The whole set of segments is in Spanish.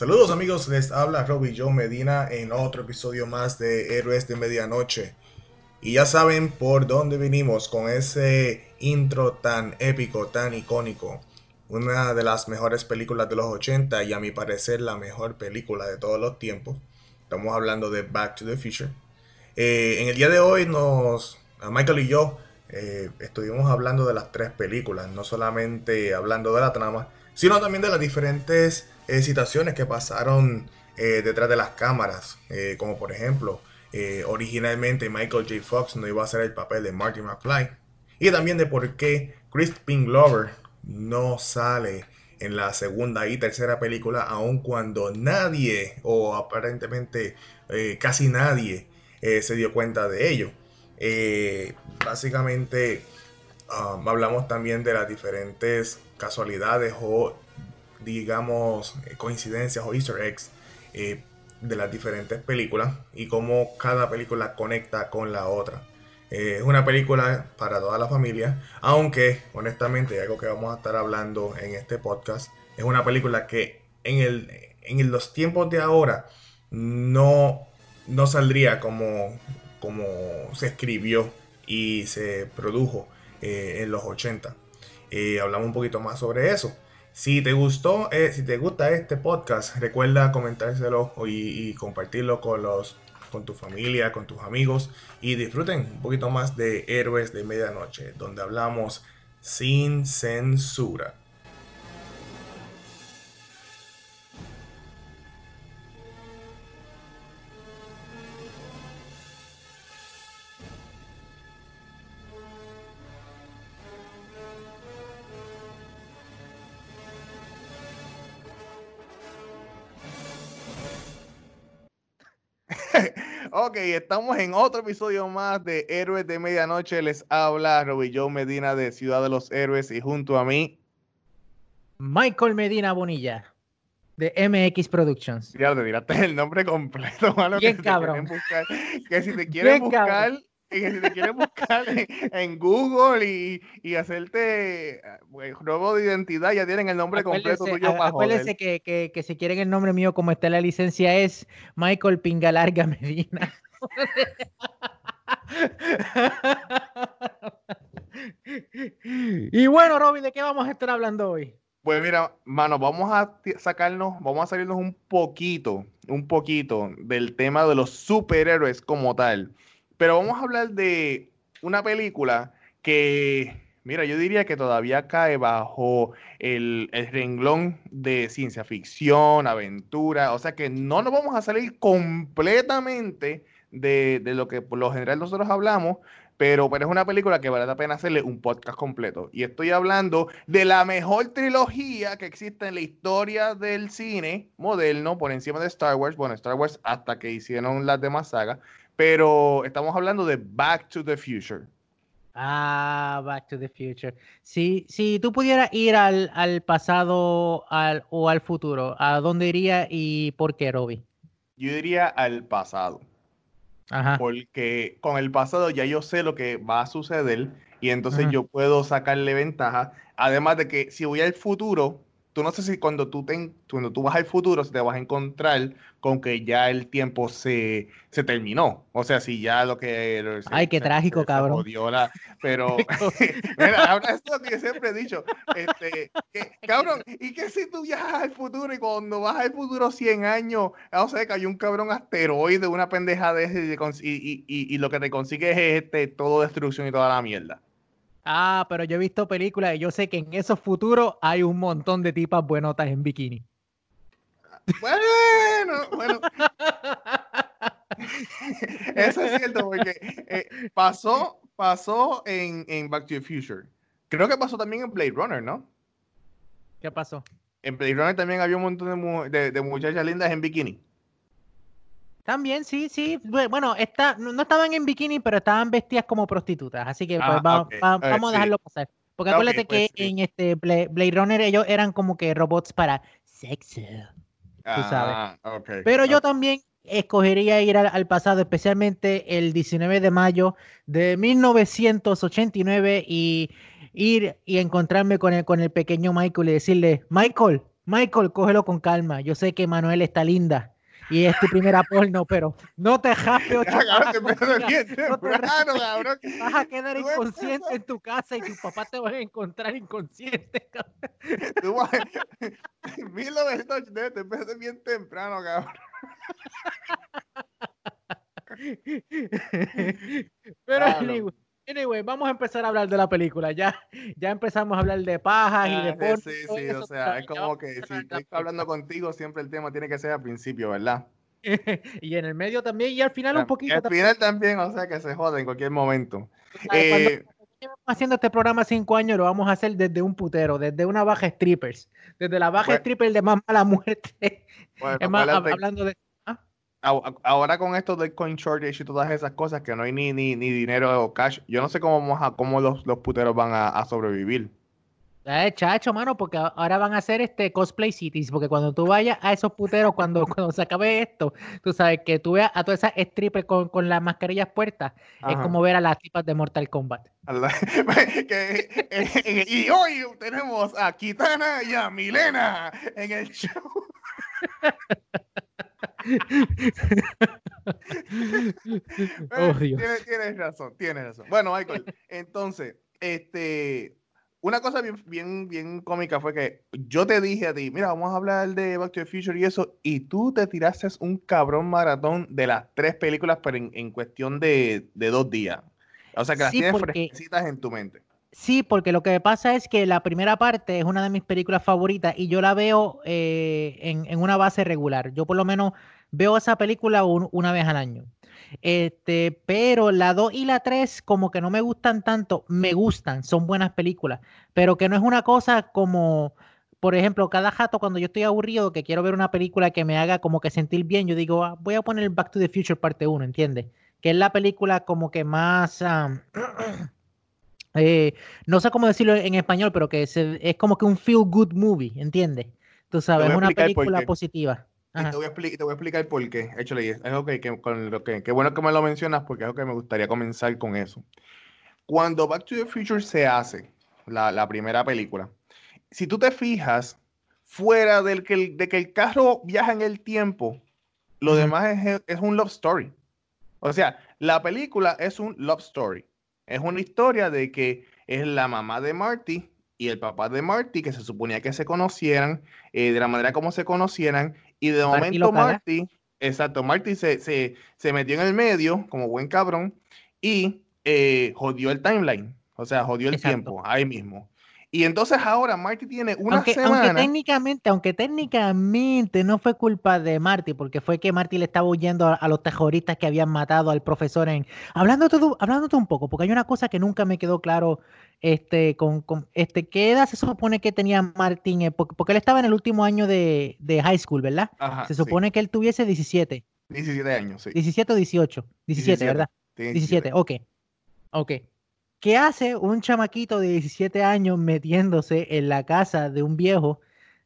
Saludos amigos, les habla Robbie Joe Medina en otro episodio más de Héroes de Medianoche. Y ya saben por dónde vinimos con ese intro tan épico, tan icónico. Una de las mejores películas de los 80 y a mi parecer la mejor película de todos los tiempos. Estamos hablando de Back to the Future. Eh, en el día de hoy nos, Michael y yo eh, estuvimos hablando de las tres películas, no solamente hablando de la trama, sino también de las diferentes eh, que pasaron eh, detrás de las cámaras, eh, como por ejemplo, originalmente Michael J. Fox no iba a hacer el papel de Marty McFly, y también de por qué Crispin Glover no sale en la segunda y tercera película, aun cuando nadie, o aparentemente casi nadie, se dio cuenta de ello. básicamente, um, hablamos también de las diferentes casualidades o digamos, eh, coincidencias o easter eggs eh, de las diferentes películas y cómo cada película conecta con la otra. Eh, es una película para toda la familia, aunque honestamente, algo que vamos a estar hablando en este podcast, es una película que en, el, en los tiempos de ahora no, no saldría como, como se escribió y se produjo en los 80. hablamos un poquito más sobre eso. Si te gustó, eh, si te gusta este podcast, recuerda comentárselo y, y, compartirlo con los con tu familia, con tus amigos y disfruten un poquito más de Héroes de Medianoche, donde hablamos sin censura. Ok, estamos en otro episodio más de Héroes de Medianoche. Les habla Joe Medina de Ciudad de los Héroes y junto a mí Michael Medina Bonilla de MX Productions. Ya te tiraste el nombre completo, mano. Bien que cabrón. buscar, que si te quieren buscar, y que si te quieren buscar en, Google y, y hacerte pues, robo de identidad, ya tienen el nombre completo tuyo para Acuérdense que, que, que, si quieren el nombre mío como está en la licencia es Michael Pingalarga Medina. y bueno, Robin, ¿de qué vamos a estar hablando hoy? Pues mira, mano, vamos a sacarnos, vamos a salirnos un poquito, un poquito del tema de los superhéroes como tal. Pero vamos a hablar de una película que, mira, yo diría que todavía cae bajo el, renglón de ciencia ficción, aventura. O sea que no nos vamos a salir completamente de, lo que por lo general nosotros hablamos, pero, pero, es una película que vale la pena hacerle un podcast completo. Y estoy hablando de la mejor trilogía que existe en la historia del cine moderno, por encima de Star Wars. Bueno, Star Wars hasta que hicieron las demás sagas, pero estamos hablando de Back to the Future. Ah, Back to the Future. Si, si tú pudieras ir al, al pasado al, o al futuro, ¿a dónde iría y por qué, Robbie? Yo diría al pasado. Ajá. Porque con el pasado ya yo sé lo que va a suceder y entonces yo puedo sacarle ventaja. Además de que si voy al futuro, tú no sé si cuando tú, te, cuando tú vas al futuro te vas a encontrar con que ya el tiempo se, se terminó. O sea, si ya lo que... Ay, qué trágico, cabrón. pero, mira, ahora esto que siempre he dicho. Este, cabrón, ¿y qué si tú viajas al futuro y cuando vas al futuro 100 años, o sea, hay un cabrón asteroide, una pendeja de ese y, y, y, y, lo que te consigues es este, todo destrucción y toda la mierda? Ah, pero yo he visto películas y yo sé que en esos futuros hay un montón de tipas buenotas en bikini. Bueno, bueno. Eso es cierto, porque eh, pasó, pasó en, en, Back to the Future. Creo que pasó también en Blade Runner, ¿no? ¿Qué pasó? En Blade Runner también había un montón de, de muchachas lindas en bikini. También, sí, sí. Bueno, está, no estaban en bikini, pero estaban vestidas como prostitutas. Así que pues, ah, vamos a dejarlo pasar. Porque acuérdate que pues, en este Blade Runner ellos eran como que robots para sexo. Tú sabes. Ah, pero yo también escogería ir al, pasado, especialmente el 19 de mayo de 1989 y ir y encontrarme con el, con el pequeño Michael y decirle, Michael, Michael, cógelo con calma. Yo sé que Manuel está linda y es tu primera porno, pero no te jape ocho Vas a quedar inconsciente en tu casa y tu papá te va a encontrar inconsciente. Tú vas, Milo de te empiezas bien temprano, cabrón. Pero anyway, vamos a empezar a hablar de la película. Ya, ya empezamos a hablar de pajas y de porno. Sí, sí, o sea, es como que si estoy hablando contigo, siempre el tema tiene que ser al principio, ¿verdad? y en el medio también, y al final un poquito. al final también, o sea, que se jode en cualquier momento. Eh, haciendo este programa cinco años, lo vamos a hacer desde un putero, desde una baja strippers, desde la baja stripper de más mala muerte. hablando de. ¿Ah? Ahora con esto del coin shortage y todas esas cosas, que no hay ni, ni, ni dinero o cash, yo no sé cómo, cómo los, los puteros van a sobrevivir. Eh, chacho, mano, porque ahora van a hacer este cosplay cities, porque cuando tú vayas a esos puteros, cuando, cuando se acabe esto, tú sabes que tú veas a todas esas strippers con, con las mascarillas puertas, es como ver a las tipas de Mortal Kombat. Eh, y hoy tenemos a Kitana y a Milena en el show. oh, Dios. Tienes, tienes razón, tienes razón. Bueno, Michael, entonces, este una cosa bien, bien, bien cómica fue que yo te dije a ti, mira, vamos a hablar de Back to the Future y eso, y tú te tiraste un cabrón maratón de las tres películas, pero en, cuestión de, dos días. O sea, que las tienes fresquecitas en tu mente. Sí, porque lo que pasa es que la primera parte es una de mis películas favoritas y yo la veo eh, en, una base regular. Yo por lo menos veo esa película una vez al año. Este, pero la 2 y la 3 como que no me gustan tanto, me gustan, son buenas películas, pero que no es una cosa como, por ejemplo, cada jato cuando yo estoy aburrido, que quiero ver una película que me haga como que sentir bien, yo digo, ah, voy a poner Back to the Future parte 1, ¿entiendes? Que es la película como que más... Eh, no sé cómo decirlo en español, pero que es, es como que un feel good movie, ¿entiendes? Tú sabes, es una película positiva. Y te, voy a te voy a explicar por qué. Hecho, es algo que, con lo que, bueno que me lo mencionas porque es algo que me gustaría comenzar con eso. Cuando Back to the Future se hace, la, primera película, si tú te fijas, fuera del que el, de que el carro viaja en el tiempo, lo demás es, es, un love story. O sea, la película es un love story. Es una historia de que es la mamá de Marty y el papá de Marty, que se suponía que se conocieran, eh, de la manera como se conocieran, y de momento Marty, exacto, Marty se, se, metió en el medio como buen cabrón y eh, jodió el timeline, o sea, jodió el tiempo ahí mismo. Y entonces ahora Marty tiene una aunque, semana. Aunque técnicamente, aunque técnicamente no fue culpa de Marty, porque fue que Marty le estaba huyendo a, los terroristas que habían matado al profesor en. Hablando todo, hablándote un poco, porque hay una cosa que nunca me quedó claro. Este, con, este, ¿qué edad se supone que tenía Martín? Eh, porque, él estaba en el último año de, high school, ¿verdad? se supone que él tuviese 17. 17 años, sí. 17 o 18. 17, ¿verdad? 17, ok. Ok. ¿Qué hace un chamaquito de 17 años metiéndose en la casa de un viejo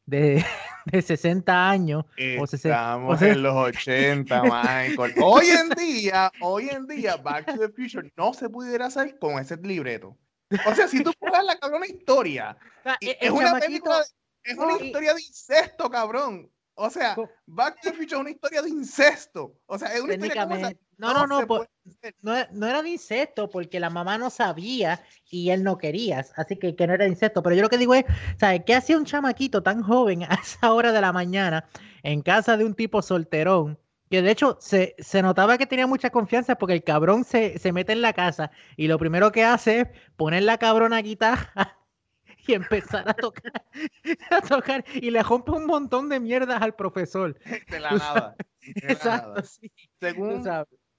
de, de 60 años? Estamos en los 80, Michael. Hoy en día, hoy en día, Back to the Future no se pudiera hacer con ese libreto. O sea, si tú pones la cabrona historia, es una película, es una historia de incesto, cabrón. O sea, Back to the Future es una historia de incesto. O sea, es una historia como no, no, no, no, era de insecto porque la mamá no sabía y él no quería, así que, que no era de insecto. Pero yo lo que digo es, ¿sabes qué hacía un chamaquito tan joven a esa hora de la mañana en casa de un tipo solterón? Que de hecho se, se notaba que tenía mucha confianza porque el cabrón se, se mete en la casa y lo primero que hace es poner la cabrona guitarra y empezar a tocar, a tocar y le rompe un montón de mierdas al profesor. De la nada. Exacto, Sí. Según,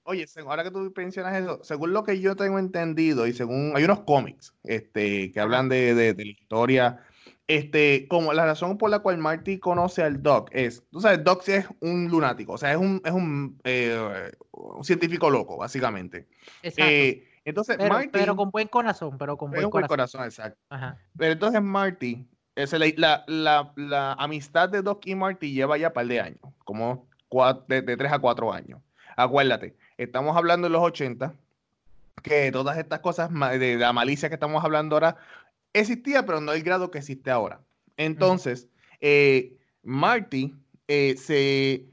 Oye, ahora que tú mencionas eso, según lo que yo tengo entendido y según hay unos cómics este, que hablan de, de, la historia, este, como la razón por la cual Marty conoce al Doc es, tú sabes, Doc es un lunático, o sea, es un, es un, eh, un científico loco, básicamente. Exacto. Eh, entonces, pero, Marty, pero con buen corazón, pero con buen, buen corazón. exacto. Ajá. Pero entonces Marty, la, la, la, amistad de Doc y Marty lleva ya un par de años, como de, de 3 a 4 años. Acuérdate, Estamos hablando de los 80, que todas estas cosas de la malicia que estamos hablando ahora existía, pero no el grado que existe ahora. Entonces, eh, Marty eh, se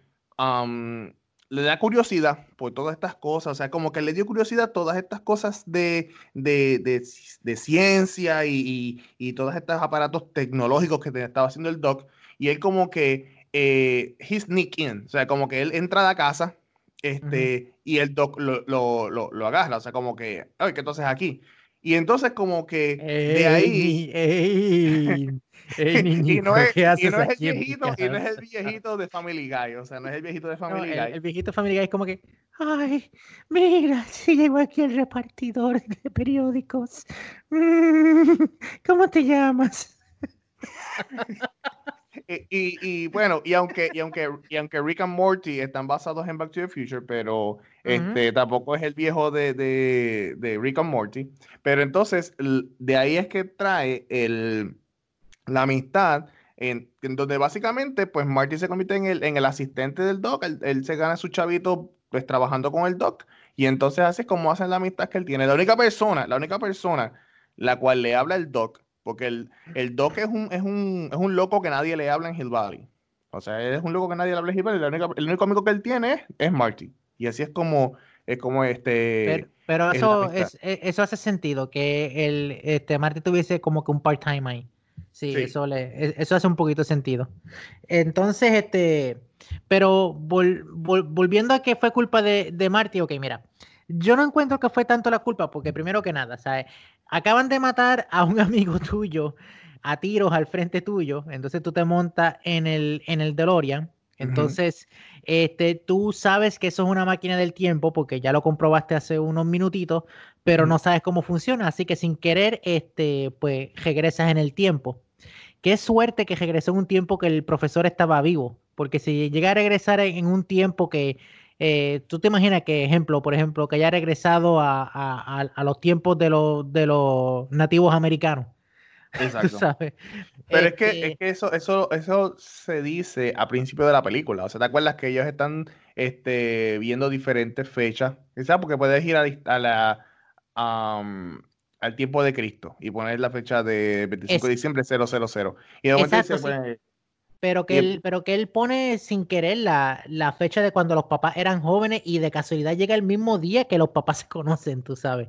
le da curiosidad por todas estas cosas, o sea, como que le dio curiosidad todas estas cosas de, de, ciencia y, y, todos estos aparatos tecnológicos que estaba haciendo el doc, y él como que, eh, he sneak in, o sea, como que él entra a la casa, este, y el doc lo, lo, lo, agarra, o sea, como que, ay, ¿qué entonces aquí? Y entonces como que de ahí... y no es, el viejito, y no es el viejito de Family Guy, o sea, no es el viejito de Family Guy. El, viejito de Family Guy es como que, ay, mira, si llegó aquí el repartidor de periódicos. Mm, ¿Cómo te llamas? y, y, bueno, y aunque, y aunque, y aunque Rick and Morty están basados en Back to the Future, pero este, tampoco es el viejo de, de, de, Rick and Morty. Pero entonces, de ahí es que trae el, la amistad, en, donde básicamente, pues Marty se convierte en el, en el asistente del Doc, él, se gana su chavito, pues trabajando con el Doc, y entonces así como hacen la amistad que él tiene. La única persona, la única persona la cual le habla el Doc porque el, el Doc es un, es, un, es un loco que nadie le habla en Hill Valley. O sea, es un loco que nadie le habla en Hill Valley. el único amigo que él tiene es, Marty. Y así es como, es como este. Pero, eso, es, e, eso hace sentido, que el, este, Marty tuviese como que un part-time ahí. Sí, Eso, le, e, eso hace un poquito sentido. Entonces, este, pero volviendo a que fue culpa de, de Marty, ok, mira, yo no encuentro que fue tanto la culpa, porque primero que nada, ¿sabes? Acaban de matar a un amigo tuyo a tiros al frente tuyo, entonces tú te montas en el, en el DeLorean, entonces este, tú sabes que eso es una máquina del tiempo porque ya lo comprobaste hace unos minutitos, pero no sabes cómo funciona, así que sin querer, este, pues regresas en el tiempo. Qué suerte que regresó en un tiempo que el profesor estaba vivo, porque si llega a regresar en un tiempo que eh, tú te imaginas que, ejemplo, por ejemplo, que haya regresado a, los tiempos de, los, de los nativos americanos. Exacto. Pero es, que, es este que eso, eso, eso se dice a principio de la película. O sea, ¿te acuerdas que ellos están este, viendo diferentes fechas? ¿Sabes? Porque puedes ir a, la, al tiempo de Cristo y poner la fecha de 25 de diciembre 000. Y de momento dice, pues, pero que, él, pero que él pone sin querer la, la, fecha de cuando los papás eran jóvenes y de casualidad llega el mismo día que los papás se conocen, tú sabes.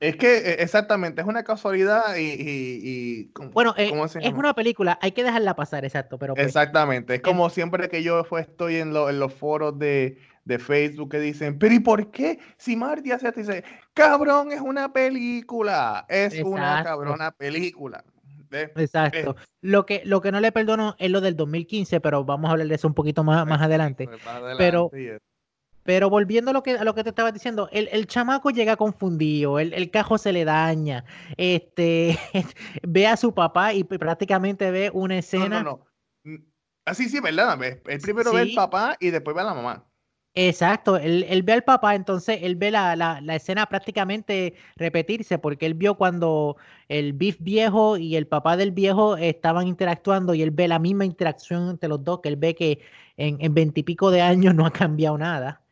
Es que e, exactamente, es una casualidad y... bueno, eh, es una película, hay que dejarla pasar, exacto. pero pues, Exactamente, es como siempre que yo estoy en, en los foros de, de, Facebook que dicen, pero ¿y por qué? Si Marty hace esto, dice, cabrón, es una película, es una cabrona película. Exacto. Lo que, lo que no le perdono es lo del 2015, pero vamos a hablar de eso un poquito más, más adelante. pero, pero volviendo a lo que, a lo que te estaba diciendo, el, el chamaco llega confundido, el, el, cajo se le daña, este, ve a su papá y prácticamente ve una escena. No, no, no. Así sí, ¿verdad? El primero ve al papá y después ve a la mamá. Exacto, él, él, ve al papá, entonces él ve la, la, la, escena prácticamente repetirse, porque él vio cuando el Biff viejo y el papá del viejo estaban interactuando y él ve la misma interacción entre los dos, que él ve que en veintipico de años no ha cambiado nada.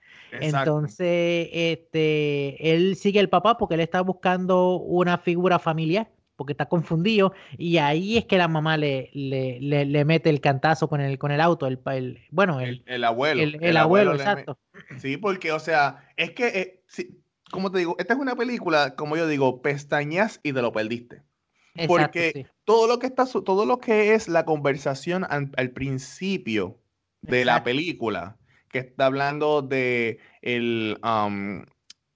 Entonces, este, él sigue el papá porque él está buscando una figura familiar porque está confundido y ahí es que la mamá le, le, le, mete el cantazo con el, con el auto, el, el bueno, el, el, abuelo. El, abuelo, exacto. Sí, porque, o sea, es que, eh, como te digo, esta es una película, como yo digo, pestañas y te lo perdiste. porque todo lo que está, todo lo que es la conversación al, principio de la película, que está hablando de el, um,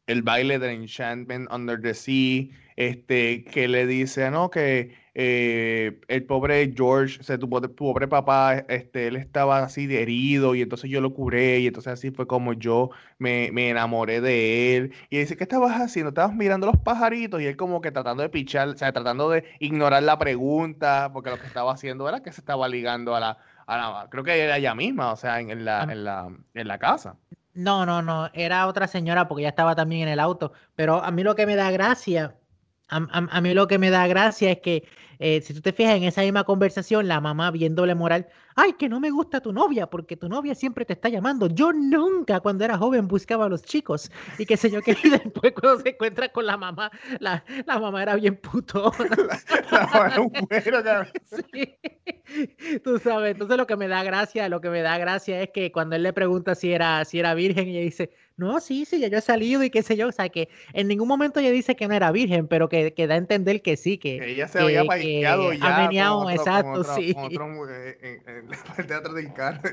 el baile de Enchantment Under the Sea, este, que le dice, ¿no? Que eh, el pobre George, o sea, tu, pobre papá, este, él estaba así de herido y entonces yo lo curé y entonces así fue como yo me, me, enamoré de él. Y dice, ¿qué estabas haciendo? Estabas mirando los pajaritos y él como que tratando de pichar, o sea, tratando de ignorar la pregunta, porque lo que estaba haciendo era que se estaba ligando a la, a la creo que era ella misma, o sea, en, la, en, la, en la casa. No, no, no, era otra señora porque ya estaba también en el auto, pero a mí lo que me da gracia a, mí lo que me da gracia es que eh, si tú te fijas en esa misma conversación, la mamá viéndole moral, ay, que no me gusta tu novia porque tu novia siempre te está llamando. Yo nunca cuando era joven buscaba a los chicos y qué sé yo qué. Y después cuando se encuentra con la mamá, la, la mamá era bien puto. La, mamá era un güero, sí. Tú sabes, entonces lo que me da gracia, lo que me da gracia es que cuando él le pregunta si era, si era virgen, ella dice, no, sí, sí, ya yo he salido y qué sé yo, o sea, que en ningún momento ella dice que no era virgen, pero que, que da a entender que sí, que, ella se había paqueado ya. Ha exacto, sí. Eh, en, el teatro del carro.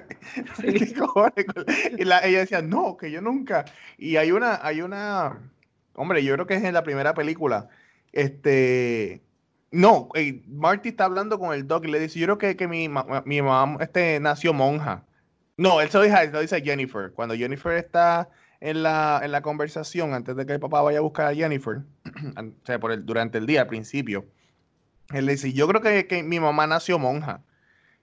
y la, ella decía, no, que yo nunca. Y hay una, hay una, hombre, yo creo que es en la primera película, este no, Marty está hablando con el doc y le dice, yo creo que, que mi, mi mamá este, nació monja. No, él se lo dice, lo dice a Jennifer. Cuando Jennifer está en la, en la conversación, antes de que el papá vaya a buscar a Jennifer, o sea, por el, durante el día, al principio, él le dice, yo creo que, que mi mamá nació monja.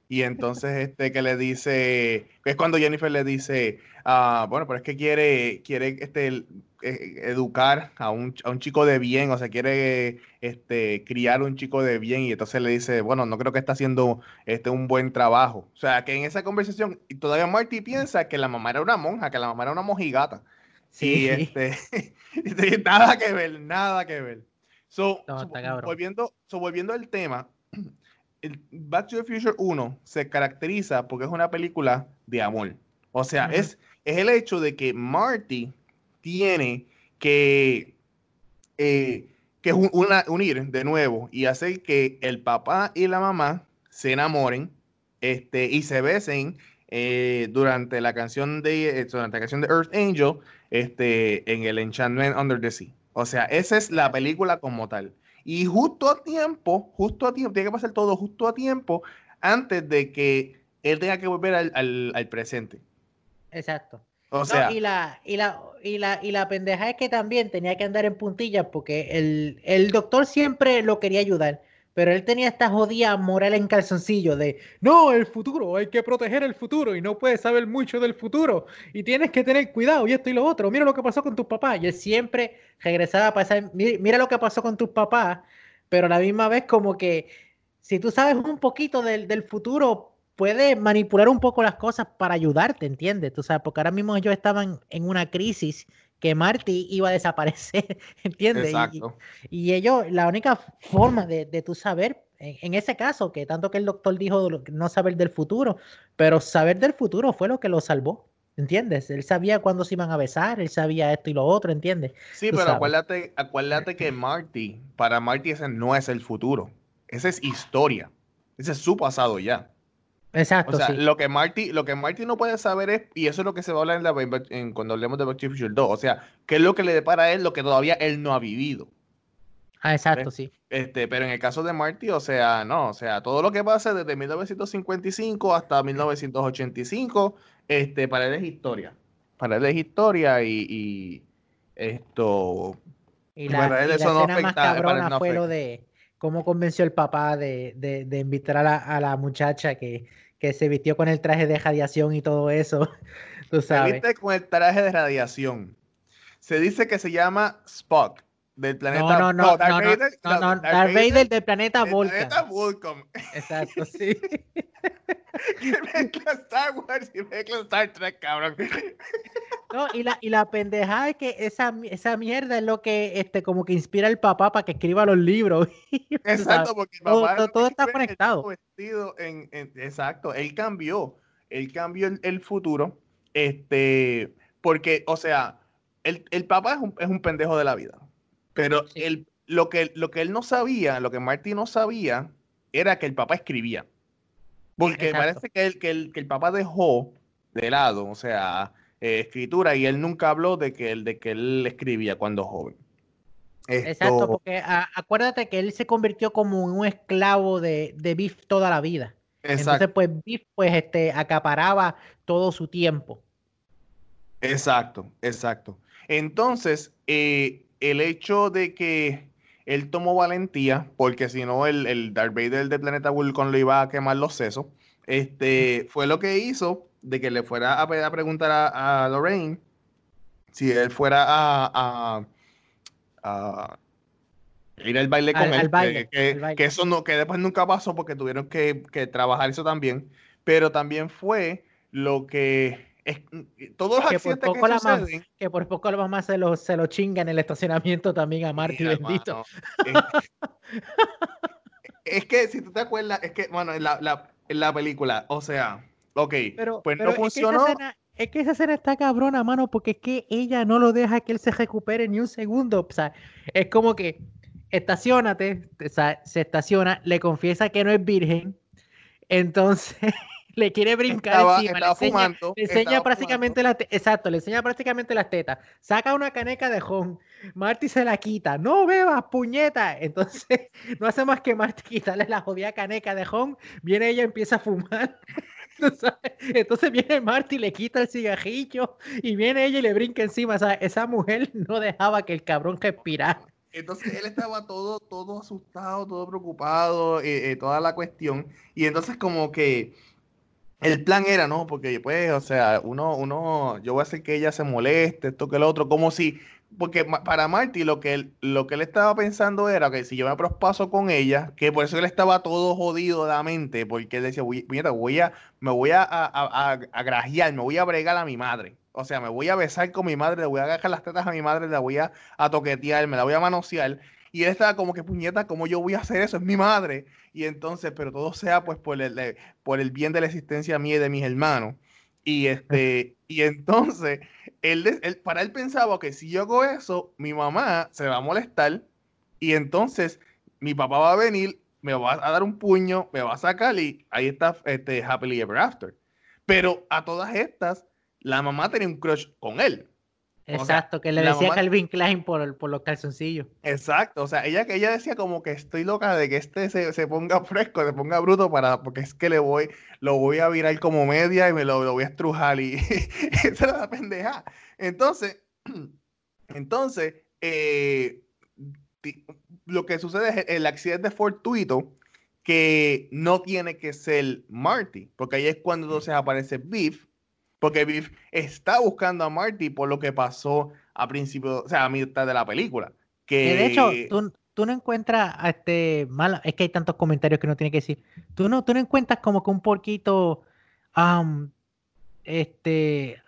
Y entonces, este que le dice, es cuando Jennifer le dice, ah, bueno, pero es que quiere, quiere este, eh, educar a un, a un, chico de bien, o sea, quiere este, criar un chico de bien, y entonces le dice, bueno, no creo que está haciendo este, un buen trabajo. O sea, que en esa conversación, y todavía Marty piensa que la mamá era una monja, que la mamá era una mojigata. Sí. Y este, nada que ver, nada que ver. So, volviendo, so, volviendo al tema, el Back to the Future 1 se caracteriza porque es una película de amor. O sea, es, es el hecho de que Marty tiene que, eh, que unir de nuevo y hacer que el papá y la mamá se enamoren este, y se besen eh, durante la canción de eh, durante la canción de Earth Angel este, en el Enchantment Under the Sea. O sea, esa es la película como tal. Y justo a tiempo, justo a tiempo, tiene que pasar todo justo a tiempo antes de que él tenga que volver al, al, presente. Exacto. O sea, y, la, y, la, y, la, y la pendeja es que también tenía que andar en puntillas porque el, el doctor siempre lo quería ayudar pero él tenía esta jodida moral en calzoncillo de, no, el futuro, hay que proteger el futuro y no puedes saber mucho del futuro y tienes que tener cuidado y esto y lo otro, mira lo que pasó con tus papás. Y él siempre regresaba a pasar, mira lo que pasó con tus papás, pero a la misma vez como que si tú sabes un poquito del, del futuro, puedes manipular un poco las cosas para ayudarte, ¿entiendes? Tú sabes, porque ahora mismo ellos estaban en una crisis que Marty iba a desaparecer, ¿entiendes? Exacto. Y, ellos, la única forma de, de tú saber, en, ese caso, que tanto que el doctor dijo no saber del futuro, pero saber del futuro fue lo que lo salvó. ¿Entiendes? Él sabía cuándo se iban a besar, él sabía esto y lo otro, ¿entiendes? Sí, pero acuérdate, acuérdate que Marty, para Marty ese no es el futuro, esa es historia, ese es su pasado ya. Exacto. O sea, lo que Marty, lo que Marty no puede saber es, y eso es lo que se va a hablar en cuando hablemos de Back to Future 2, o sea, qué es lo que le depara a él lo que todavía él no ha vivido. Ah, exacto, sí. Este, pero en el caso de Marty, o sea, no, o sea, todo lo que pasa desde 1955 hasta 1985, este, para él es historia. Para él es historia y, esto. Y la, para él eso no más cabrona fue lo de cómo convenció el papá de, de, invitar a la, a la muchacha que, que se vistió con el traje de radiación y todo eso. Tú sabes. Se viste con el traje de radiación. Se dice que se llama Spock del planeta. No, no, no, no, Darth Vader, no, no, Darth Vader, del planeta Vulcan. Planeta. Exacto, sí. que mezcla Star Wars y mezcla Star Trek, cabrón. No, y la, y la pendejada es que esa, esa mierda es lo que este, como que inspira al papá para que escriba los libros. Exacto, porque el papá todo, todo está conectado. Vestido en, en, exacto, él cambió, él cambió el, el, futuro, este, porque, o sea, el, el papá es un, es un pendejo de la vida. Pero lo, que, lo que él no sabía, lo que Marty no sabía, era que el papá escribía. Porque parece que el, que, el, que el papá dejó de lado, o sea, eh, escritura, y él nunca habló de que, él, de que él escribía cuando joven. Exacto, porque acuérdate que él se convirtió como un esclavo de, de Biff toda la vida. Entonces, pues Biff pues, este, acaparaba todo su tiempo. Exacto, exacto. Entonces, eh, el hecho de que él tomó valentía, porque si no, el, el Darth Vader del planeta Vulcan lo iba a quemar los sesos, este, fue lo que hizo de que le fuera a, preguntar a, Lorraine si él fuera a, a, ir al baile con él, que, eso no, que después nunca pasó porque tuvieron que, que trabajar eso también, pero también fue lo que es, todos los que por poco que, la que por poco la mamá se lo, se lo chinga en el estacionamiento también a Marty, bendito. es, que si tú te acuerdas, es que, bueno, la, la, en la película. O sea, ok, pero, pues no funcionó. Es que, esa escena está cabrona, mano, porque es que ella no lo deja que él se recupere ni un segundo. O sea, es como que estacionate, se estaciona, le confiesa que no es virgen, entonces le quiere brincar encima, le enseña, prácticamente las exacto, le enseña prácticamente las tetas, saca una caneca de jón, Marty se la quita, no bebas, puñeta, entonces no hace más que Marty quitarle la jodida caneca de jón, viene ella empieza a fumar. Entonces viene Marty, le quita el cigarrillo y viene ella y le brinca encima. O sea, esa mujer no dejaba que el cabrón respirara. Entonces él estaba todo, todo asustado, todo preocupado, eh, eh, toda la cuestión. Y entonces como que el plan era, ¿no? Porque pues, o sea, uno, uno, yo voy a hacer que ella se moleste, esto que el otro, como si, porque para Marty lo que él, lo que él estaba pensando era que si yo me prospaso con ella, que por eso él estaba todo jodido de la mente, porque él decía, voy, voy a, me voy a, a, a, grajear, me voy a bregar a mi madre. O sea, me voy a besar con mi madre, le voy a agarrar las tetas a mi madre, la voy a, toquetear, me la voy a manosear. Y él estaba como que, puñeta, ¿cómo yo voy a hacer eso? Es mi madre. Y entonces, pero todo sea pues por el, por el bien de la existencia mía y de mis hermanos. Y este, y entonces, él, él, para él pensaba que si yo hago eso, mi mamá se va a molestar. Y entonces, mi papá va a venir, me va a dar un puño, me va a sacar y ahí está este Happily Ever After. Pero a todas estas, la mamá tenía un crush con él. Exacto, que le decía Calvin Klein por, por los calzoncillos. Exacto, o sea, ella, ella decía como que estoy loca de que este se, ponga fresco, se ponga bruto para, porque es que le voy, lo voy a virar como media y me lo, voy a estrujar y esa era la pendeja. Entonces, entonces, eh, lo que sucede es el accidente fortuito que no tiene que ser Marty, porque ahí es cuando entonces aparece Beef porque Biff está buscando a Marty por lo que pasó a principio, o sea, a mitad de la película. Que, de hecho, tú, no encuentras este mal, es que hay tantos comentarios que no tiene que decir. Tú no, tú no encuentras como que un poquito este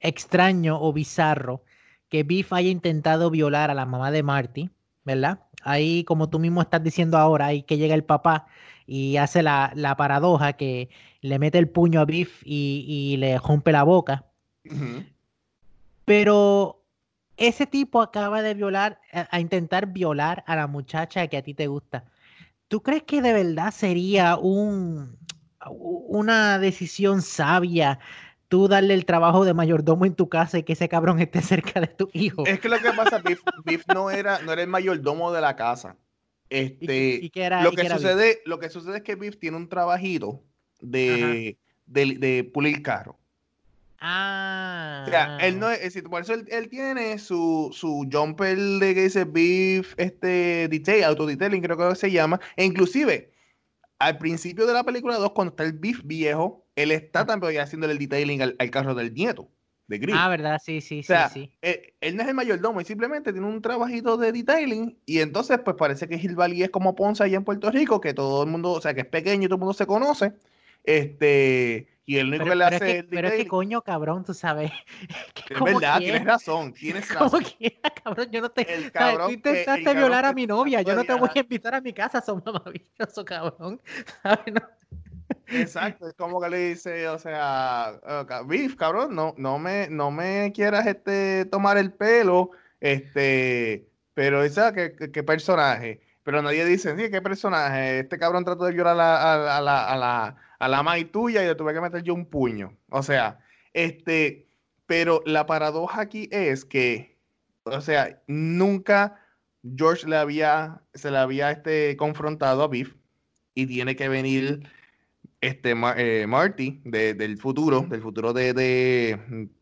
extraño o bizarro que Biff haya intentado violar a la mamá de Marty, ¿verdad? Ahí, como tú mismo estás diciendo ahora, ahí que llega el papá y hace la, la paradoja que le mete el puño a Biff y, le rompe la boca. Pero ese tipo acaba de violar, a, intentar violar a la muchacha que a ti te gusta. ¿Tú crees que de verdad sería un, una decisión sabia tú darle el trabajo de mayordomo en tu casa y que ese cabrón esté cerca de tu hijo? Es que lo que pasa, Biff, Biff no, era, no era el mayordomo de la casa. Este, lo, que sucede, lo que sucede es que Biff tiene un trabajito de, de, pulir carro. Ah. O sea, él no es, por eso él, tiene su, su jumper de que dice beef, este detail, autodetailing, creo que se llama. E inclusive, al principio de la película 2, cuando está el beef viejo, él está también haciendo el detailing al, carro del nieto. De Griff. Ah, ¿verdad? Sí, sí, sí, sí. Él, no es el mayordomo, y simplemente tiene un trabajito de detailing y entonces pues parece que Gil Valley es como Ponce allá en Puerto Rico, que todo el mundo, o sea, que es pequeño y todo el mundo se conoce. Este, y el único que le hace es que, Pero es que coño, cabrón, tú sabes. es verdad, tienes razón, tienes razón. Como quiera, cabrón, yo no te. El cabrón, tú intentaste violar a mi novia, yo no te voy a invitar a mi casa, son maravillosos, cabrón. ¿Sabes? No. Exacto, es como que le dice, o sea, Beef, cabrón, no, no me, no me quieras este tomar el pelo, este, pero esa qué, personaje. Pero nadie dice, sí, qué personaje. Este cabrón trató de violar a, a, la, a la a la maíz tuya y le tuve que meter yo un puño. O sea, este, pero la paradoja aquí es que, o sea, nunca George le había, se le había este, confrontado a Biff y tiene que venir este eh, Marty del futuro, del futuro de,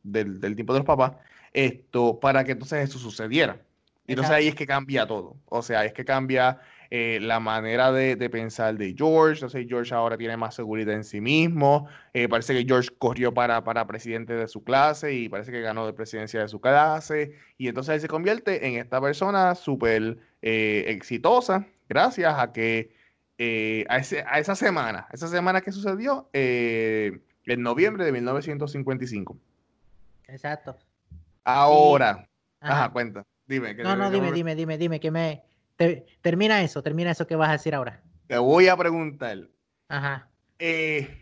del, del, tiempo de los papás, esto, para que entonces eso sucediera. Y entonces ahí es que cambia todo. O sea, es que cambia eh, la manera de, pensar de George. Entonces George ahora tiene más seguridad en sí mismo. Eh, parece que George corrió para, para presidente de su clase y parece que ganó de presidencia de su clase. Y entonces él se convierte en esta persona súper exitosa gracias a que a, a, esa semana, esa semana que sucedió en noviembre de 1955. Exacto. Ahora, ajá, cuenta. Dime. no, no, dime, dime, dime, dime, que me, termina eso, termina eso que vas a decir ahora. Te voy a preguntar. Ajá. Eh,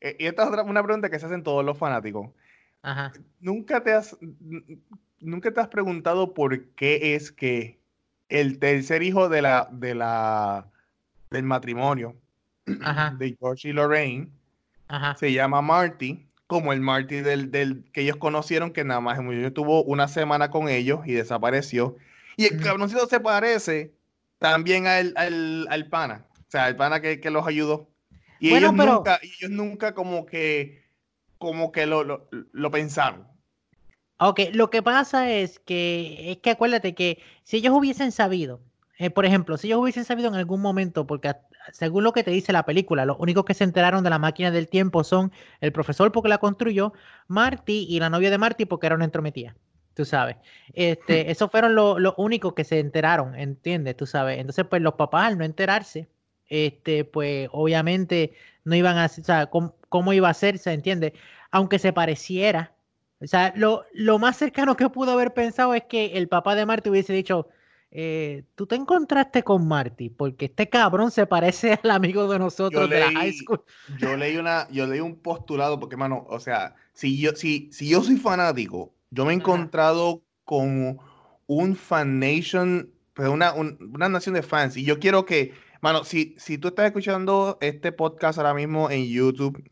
eh, y esta es una pregunta que se hacen todos los fanáticos. Ajá. ¿Nunca te has, nunca te has preguntado por qué es que el tercer hijo de la, de la, del matrimonio de George y Lorraine se llama Marty, como el Marty del, del, que ellos conocieron, que nada más tuvo una semana con ellos y desapareció. Y el cabroncito se parece también al, al, al, pana, o sea, al pana que, que los ayudó. Y ellos, nunca, ellos nunca como que, como que lo, lo, lo pensaron. Ok, lo que pasa es que, es que acuérdate que si ellos hubiesen sabido, eh, por ejemplo, si ellos hubiesen sabido en algún momento, porque según lo que te dice la película, los únicos que se enteraron de la máquina del tiempo son el profesor porque la construyó, Marty y la novia de Marty porque era una entrometida. Tú sabes. Este, esos fueron los únicos que se enteraron, ¿entiendes? Tú sabes. Entonces, pues los papás al no enterarse, este, pues obviamente no iban a, o sea, ¿cómo, cómo iba a ser? ¿Se entiende? Aunque se pareciera. O sea, lo, lo, más cercano que pudo haber pensado es que el papá de Marty hubiese dicho, eh, tú te encontraste con Marty, porque este cabrón se parece al amigo de nosotros de la high school. Yo leí una, yo leí un postulado, porque mano, o sea, si yo, si, si yo soy fanático, yo me he encontrado con un fan nation, pues una, una nación de fans, y yo quiero que, mano, si, si tú estás escuchando este podcast ahora mismo en YouTube,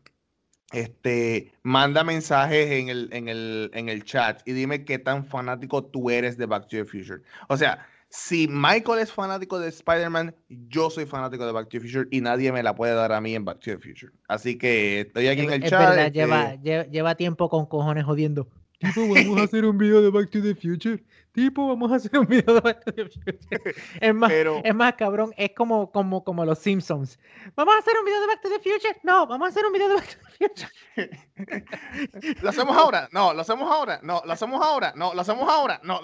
este, manda mensajes en el, en, el, en el chat y dime qué tan fanático tú eres de Back to the Future. O sea, si Michael es fanático de Spider-Man, yo soy fanático de Back to the Future y nadie me la puede dar a mí en Back to the Future. Así que estoy aquí en el chat. Verdad, lleva, este lleva, tiempo con cojones jodiendo. Tipo, vamos a hacer un video de Back to the Future. Tipo, vamos a hacer un video de Back to the Future. Es más, es más cabrón, es como, como, como los Simpsons. ¿Vamos a hacer un video de Back to the Future? No, vamos a hacer un video de Back to the Future. ¿Lo hacemos ahora? No, lo hacemos ahora. No, lo hacemos ahora. No, lo hacemos ahora. No,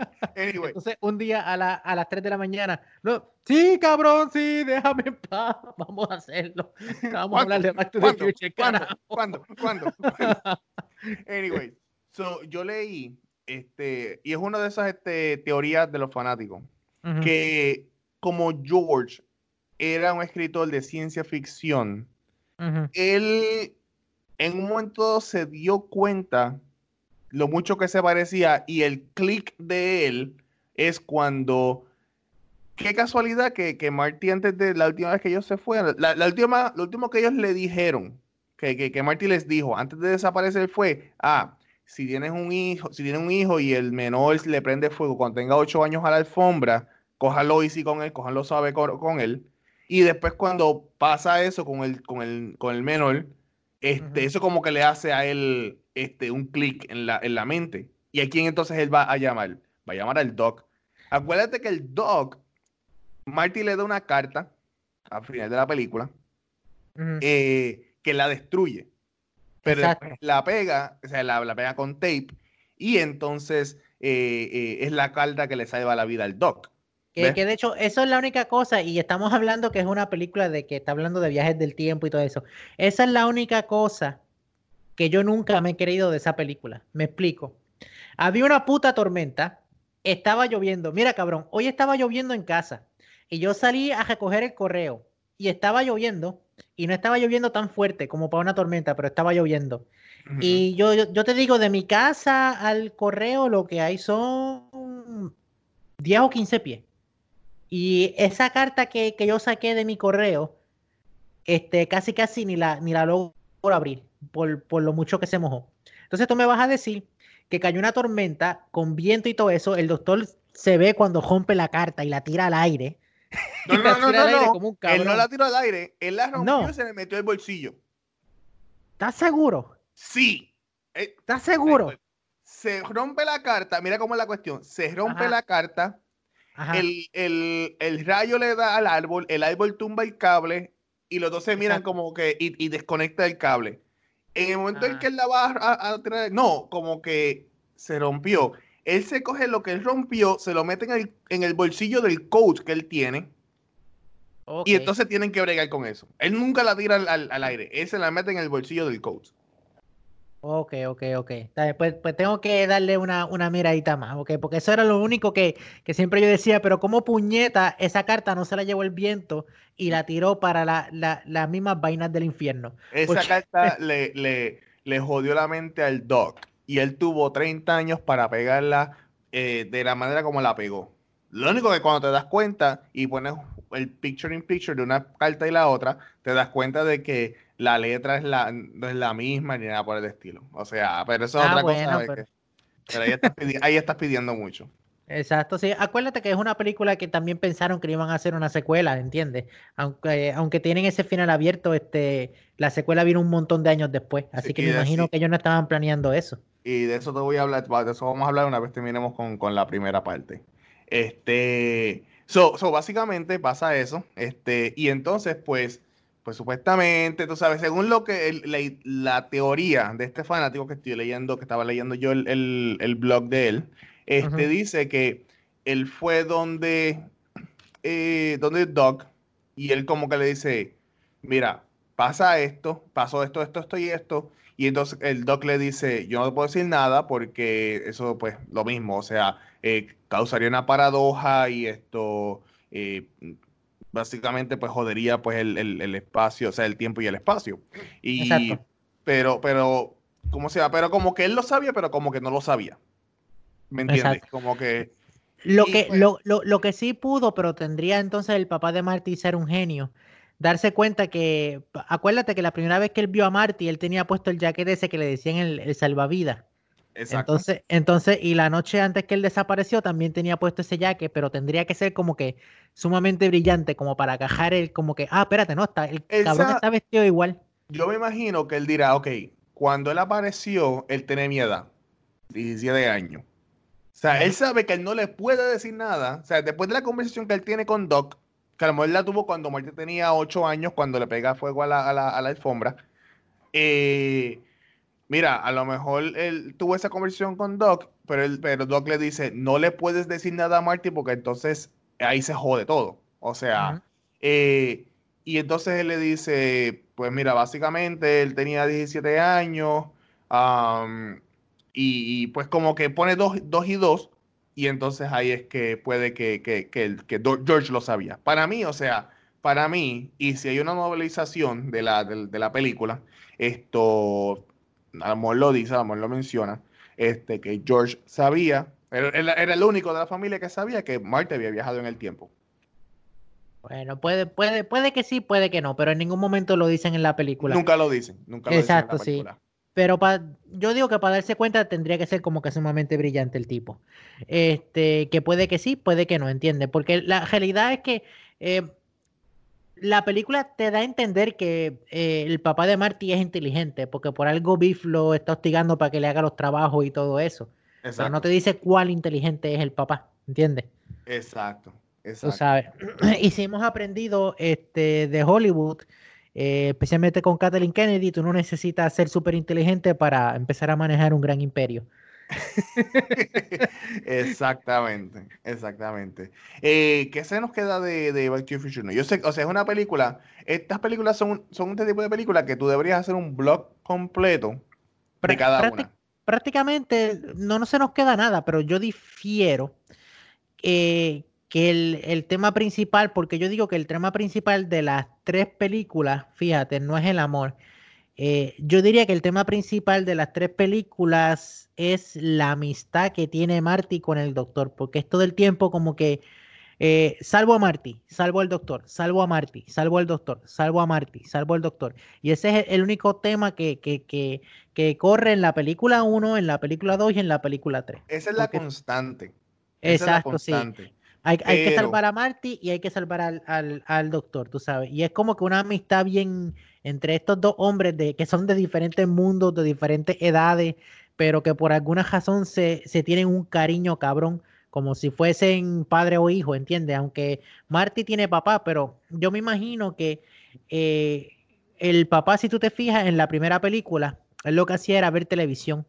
no. Entonces, un día a, la, a, las 3 de la mañana, no, sí, cabrón, sí, déjame en paz, vamos a hacerlo. Vamos a hablar de Back to the Future, ¿Cuándo? ¿Cuándo? anyway, so, yo leí, este, y es una de esas este, teorías de los fanáticos, que como George era un escritor de ciencia ficción, él en un momento se dio cuenta lo mucho que se parecía y el click de él es cuando qué casualidad que, que Marty antes de la última vez que ellos se fueron, la, última, lo último que ellos le dijeron, que, que, que, Marty les dijo antes de desaparecer fue, ah, si tienes un hijo, si tienes un hijo y el menor le prende fuego cuando tenga ocho años a la alfombra, cójalo easy con él, cójalo suave con, con, él. Y después cuando pasa eso con el, con el, con el menor, este, eso como que le hace a él este, un clic en la, en la mente. ¿Y a quién entonces él va a llamar? Va a llamar al Doc. Acuérdate que el Doc, Marty le da una carta al final de la película eh, que la destruye. Pero la pega, o sea, la, pega con tape y entonces eh, eh, es la carta que le salva la vida al Doc. Que, que, de hecho, eso es la única cosa, y estamos hablando que es una película de que está hablando de viajes del tiempo y todo eso. Esa es la única cosa que yo nunca me he creído de esa película. Me explico. Había una puta tormenta, estaba lloviendo. Mira, cabrón, hoy estaba lloviendo en casa y yo salí a recoger el correo y estaba lloviendo y no estaba lloviendo tan fuerte como para una tormenta, pero estaba lloviendo. Y yo, yo, te digo, de mi casa al correo lo que hay son 10 o 15 pies. Y esa carta que, que yo saqué de mi correo, este, casi casi ni la, ni la logro abrir por, por lo mucho que se mojó. Entonces tú me vas a decir que cayó una tormenta con viento y todo eso, el doctor se ve cuando rompe la carta y la tira al aire. No, no, no, no, no. Él no la tiró al aire, él la rompió y se le metió el bolsillo. ¿Estás seguro? Sí. Eh, ¿Estás seguro? Se rompe la carta, mira cómo es la cuestión, se rompe la carta, el, el, el, rayo le da al árbol, el árbol tumba el cable y los dos se miran como que y, y desconecta el cable. En el momento en que él la va a, a, no, como que se rompió. Él se coge lo que él rompió, se lo mete en el, en el bolsillo del coach que él tiene. Y entonces tienen que bregar con eso. Él nunca la tira al, al, aire. Él se la mete en el bolsillo del coach. Ok, ok, ok. Pues, pues tengo que darle una, una miradita más, ok, porque eso era lo único que, que, siempre yo decía, pero como puñeta, esa carta no se la llevó el viento y la tiró para la, la, las mismas vainas del infierno. Esa carta le, le, le, jodió la mente al Doc y él tuvo 30 años para pegarla eh, de la manera como la pegó. Lo único que cuando te das cuenta y pones el picture in picture de una carta y la otra, te das cuenta de que la letra es la, no es la misma ni nada por el estilo. O sea, pero eso es ah, otra cosa. Pero... ahí, estás pidiendo mucho. Exacto, sí. Acuérdate que es una película que también pensaron que iban a hacer una secuela, ¿entiendes? Aunque, aunque tienen ese final abierto, este, la secuela vino un montón de años después. Así que me imagino que ellos no estaban planeando eso. Y de eso te voy a hablar, de eso vamos a hablar una vez terminemos con, con la primera parte. Este, so, so, básicamente pasa eso, este, y entonces, pues, pues supuestamente, tú sabes, según lo que la, teoría de este fanático que estoy leyendo, que estaba leyendo yo el, el, blog de él, este dice que él fue donde, eh, donde Doc, y él como que le dice, mira, pasa esto, pasó esto, esto, esto y esto, y entonces el doc le dice, yo no puedo decir nada porque eso, pues, lo mismo, o sea, eh, causaría una paradoja y esto eh, básicamente pues jodería pues el, espacio, o sea, el tiempo y el espacio. Y, pero, pero, ¿cómo sea? Pero como que él lo sabía, pero como que no lo sabía. ¿Me entiendes? Como que... Lo que, pues lo, lo, que sí pudo, pero tendría entonces el papá de Marty ser un genio darse cuenta que, acuérdate que la primera vez que él vio a Marty, él tenía puesto el jacket ese que le decían el, salvavidas. Exacto. Entonces, entonces, y la noche antes que él desapareció también tenía puesto ese jacket, pero tendría que ser como que sumamente brillante, como para cajar el, como que, ah, espérate, no, está, el cabrón está vestido igual. Yo me imagino que él dirá, ok, cuando él apareció, él tenía mi edad, 17 años. O sea, él sabe que él no le puede decir nada. O sea, después de la conversación que él tiene con Doc, que a lo mejor la tuvo cuando Marty tenía 8 años, cuando le pega fuego a la, a la, alfombra. Eh, mira, a lo mejor él tuvo esa conversación con Doc, pero, él, pero Doc le dice, no le puedes decir nada a Marty porque entonces ahí se jode todo. O sea, eh, y entonces él le dice, pues mira, básicamente él tenía 17 años y, pues como que pone dos, dos y dos y entonces ahí es que puede que, que, que, George lo sabía. Para mí, o sea, para mí, y si hay una novelización de la, de, la película, esto, amor lo dice, amor lo menciona, este, que George sabía, era, era, el único de la familia que sabía que Marta había viajado en el tiempo. Bueno, puede, puede, puede que sí, puede que no, pero en ningún momento lo dicen en la película. Nunca lo dicen, nunca lo Exacto, dicen en la película. Sí. Pero yo digo que para darse cuenta tendría que ser como que sumamente brillante el tipo. Este, que puede que sí, puede que no, entiende. Porque la realidad es que eh, la película te da a entender que eh, el papá de Marty es inteligente, porque por algo Biff lo está hostigando para que le haga los trabajos y todo eso. Pero no te dice cuál inteligente es el papá, ¿entiendes? Exacto, exacto. Tú sabes. Y si hemos aprendido este, de Hollywood eh, especialmente con Kathleen Kennedy, tú no necesitas ser súper inteligente para empezar a manejar un gran imperio. exactamente, exactamente. Eh, ¿Qué se nos queda de, de Back to the Future? Yo sé, o sea, es una película, estas películas son, son este tipo de películas que tú deberías hacer un blog completo de cada una. Prácticamente no, no se nos queda nada, pero yo difiero eh, que el, tema principal, porque yo digo que el tema principal de las tres películas, fíjate, no es el amor. Eh, yo diría que el tema principal de las tres películas es la amistad que tiene Marty con el doctor, porque es todo el tiempo como que eh, salvo a Marty, salvo al doctor, salvo a Marty, salvo al doctor, salvo a Marty, salvo al doctor. Y ese es el único tema que, que, que, que corre en la película 1, en la película 2 y en la película 3. Esa es la constante. Exacto, sí. Hay, que salvar a Marty y hay que salvar al, doctor, tú sabes. Y es como que una amistad bien entre estos dos hombres de, que son de diferentes mundos, de diferentes edades, pero que por alguna razón se, tienen un cariño cabrón, como si fuesen padre o hijo, ¿entiendes? Aunque Marty tiene papá, pero yo me imagino que eh, el papá, si tú te fijas en la primera película, él lo que hacía era ver televisión.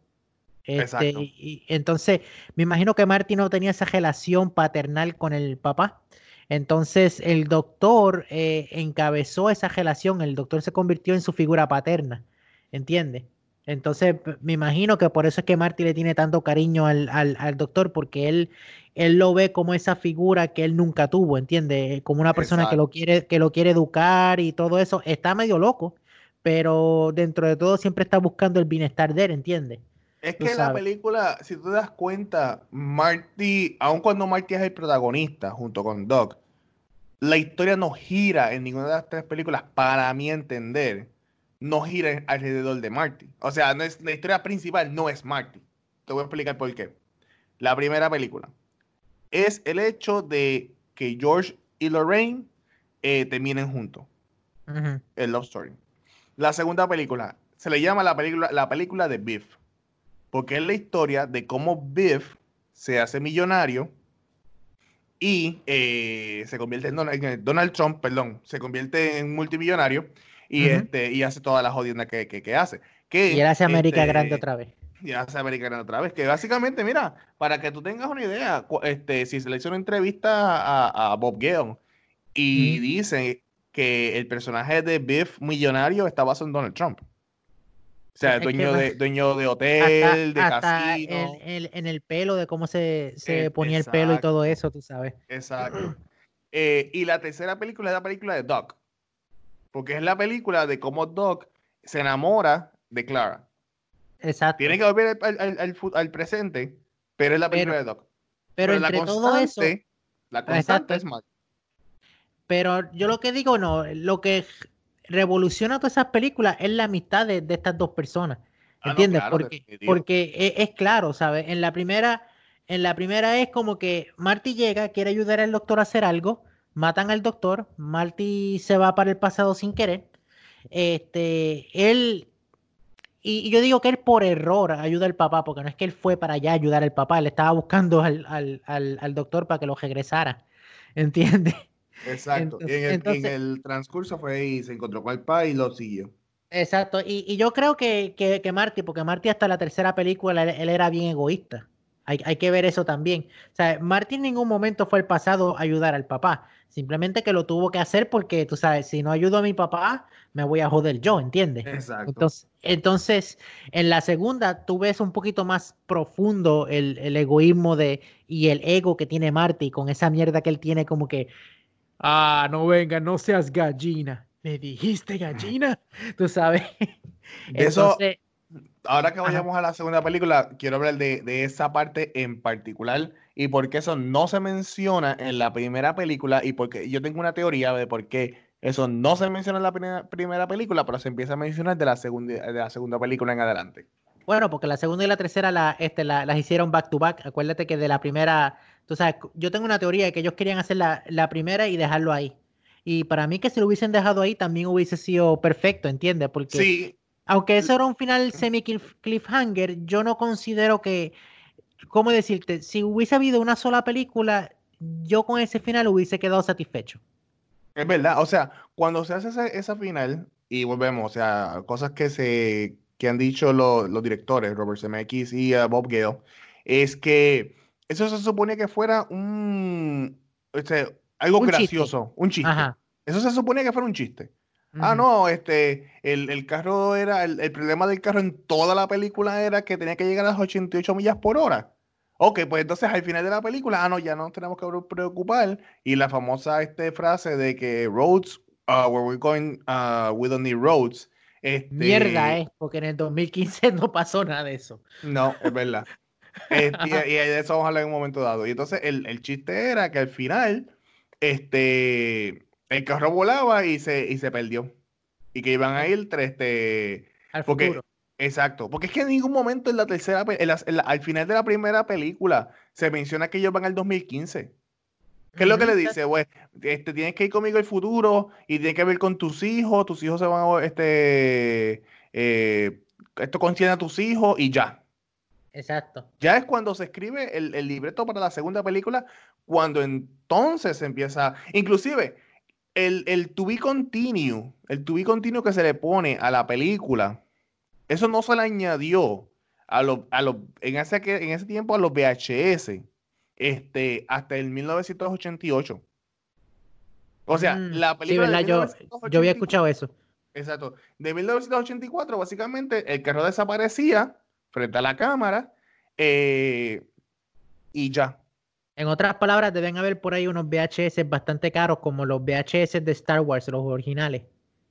Este, y, entonces, me imagino que Marty no tenía esa relación paternal con el papá. Entonces, el doctor eh, encabezó esa relación, el doctor se convirtió en su figura paterna, ¿entiendes? Entonces, me imagino que por eso es que Marty le tiene tanto cariño al, al, doctor, porque él, él lo ve como esa figura que él nunca tuvo, ¿entiendes? Como una persona que lo, quiere, que lo quiere educar y todo eso. Está medio loco, pero dentro de todo siempre está buscando el bienestar de él, ¿entiendes? Es que la película, si tú te das cuenta, Marty, aun cuando Marty es el protagonista junto con Doc, la historia no gira en ninguna de las tres películas, para mi entender, no gira alrededor de Marty. O sea, no es, la historia principal no es Marty. Te voy a explicar por qué. La primera película es el hecho de que George y Lorraine eh, terminen juntos. El Love Story. La segunda película se le llama la película, la película de Biff porque es la historia de cómo Biff se hace millonario y eh, se convierte en Donald, Trump, perdón, se convierte en multimillonario y, este, y hace toda la jodienda que, que, hace. y él hace América este, grande otra vez. Y hace América grande otra vez. Que básicamente, mira, para que tú tengas una idea, este, si se le hizo una entrevista a, Bob Gale y dice que el personaje de Biff millonario está basado en Donald Trump. O sea, dueño, de, dueño de hotel, de casino. en el pelo, de cómo se, se ponía el pelo y todo eso, tú sabes. Exacto. Eh, y la tercera película es la película de Doc. Porque es la película de cómo Doc se enamora de Clara. Exacto. Tiene que volver al, presente, pero es la película de Doc. Pero, entre la todo eso. La constante es más. Pero yo lo que digo, no, lo que revoluciona todas esas películas es la amistad de, estas dos personas. Ah, ¿Entiendes? porque, porque e, es, claro, ¿sabes? En la primera, en la primera es como que Marty llega, quiere ayudar al doctor a hacer algo, matan al doctor, Marty se va para el pasado sin querer. Este, él, y, yo digo que él por error ayuda al papá, porque no es que él fue para allá a ayudar al papá, él estaba buscando al, al, al, al doctor para que lo regresara. ¿Entiendes? Exacto. y en el, transcurso fue y se encontró con el pa y lo siguió. Exacto. Y, yo creo que, que, Marty, porque Marty hasta la tercera película, él, era bien egoísta. Hay, que ver eso también. O sea, Marty en ningún momento fue el pasado a ayudar al papá. Simplemente que lo tuvo que hacer porque, tú sabes, si no ayudo a mi papá, me voy a joder yo, ¿entiendes? Exacto. Entonces, entonces en la segunda, tú ves un poquito más profundo el, el egoísmo de, y el ego que tiene Marty con esa mierda que él tiene como que Ah, no venga, no seas gallina. ¿Me dijiste gallina? Tú sabes. eso, ahora que vayamos a la segunda película, quiero hablar de, esa parte en particular y por qué eso no se menciona en la primera película y porque yo tengo una teoría de por qué eso no se menciona en la primera, película, pero se empieza a mencionar de la segunda, de la segunda película en adelante. Bueno, porque la segunda y la tercera la, este, las hicieron back to back. Acuérdate que de la primera Tú sabes, yo tengo una teoría de que ellos querían hacer la, primera y dejarlo ahí. Y para mí que si lo hubiesen dejado ahí también hubiese sido perfecto, ¿entiendes? Porque sí. aunque eso era un final semi cliffhanger, yo no considero que, ¿cómo decirte? Si hubiese habido una sola película, yo con ese final hubiese quedado satisfecho. Es verdad, o sea, cuando se hace esa, final, y volvemos, o sea, cosas que se que han dicho los directores, Robert Zemeckis y uh, Bob Gale, es que eso se supone que fuera un. Este, algo gracioso, un chiste. Eso se supone que fuera un chiste. Ah, no, este, el, carro era, el, problema del carro en toda la película era que tenía que llegar a las 88 millas por hora. Ok, pues entonces al final de la película, ah, no, ya no tenemos que preocupar. Y la famosa este, frase de que roads, uh, where we're going, uh, we don't need roads. Este Mierda, es, porque en el 2015 no pasó nada de eso. No, es verdad. Este, y, de eso vamos a hablar en un momento dado. Y entonces el, chiste era que al final, este, el carro volaba y se, y se perdió. Y que iban a ir este, al porque, Exacto, porque es que en ningún momento en la tercera, al final de la primera película se menciona que ellos van al 2015. ¿Qué es lo que le dice? Pues, este, tienes que ir conmigo al futuro y tienes que ver con tus hijos, tus hijos se van a, este, eh, esto concierne a tus hijos y ya. Exacto. Ya es cuando se escribe el, libreto para la segunda película, cuando entonces empieza, inclusive el, el to be continue, el to be continue que se le pone a la película, eso no se le añadió a los, a en, ese, en ese tiempo a los VHS, este, hasta el 1988. O sea, mm, la película. yo, yo había escuchado eso. Exacto. De 1984, básicamente, el carro desaparecía frente a la cámara eh, y ya. En otras palabras, deben haber por ahí unos VHS bastante caros, como los VHS de Star Wars, los originales,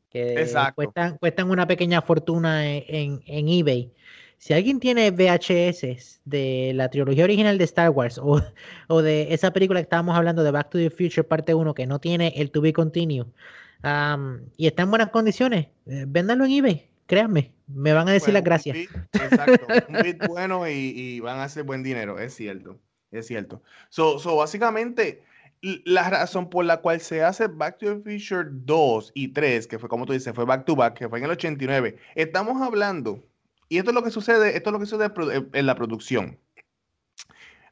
que cuestan, cuestan, una pequeña fortuna en, en, eBay. Si alguien tiene VHS de la trilogía original de Star Wars o, o, de esa película que estábamos hablando de Back to the Future parte 1 que no tiene el To Be Continue y está en buenas condiciones, eh, véndanlo en eBay, créanme, me van a decir las gracias. exacto, un bit bueno y, y, van a hacer buen dinero, es cierto. Es cierto. So, so, básicamente, la razón por la cual se hace Back to the Future 2 y 3, que fue como tú dices, fue Back to Back, que fue en el 89, estamos hablando, y esto es lo que sucede, esto es lo que sucede en la producción.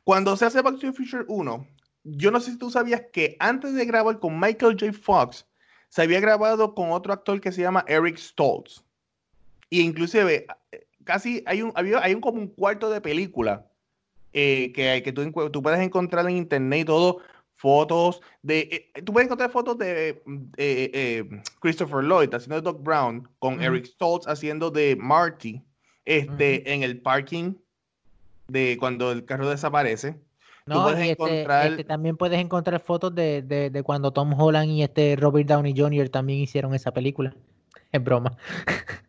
Cuando se hace Back to the Future 1, yo no sé si tú sabías que antes de grabar con Michael J. Fox, se había grabado con otro actor que se llama Eric Stoltz. Y inclusive, casi hay un, había, hay un como un cuarto de película eh, que, que tú, tú, puedes encontrar en internet y todo, fotos de, eh, tú puedes encontrar fotos de eh, Christopher Lloyd haciendo de Doc Brown con Eric Stoltz haciendo de Marty este, en el parking de cuando el carro desaparece. No, puedes este, encontrar... Este, también puedes encontrar fotos de, de, de, cuando Tom Holland y este Robert Downey Jr. también hicieron esa película. Es broma.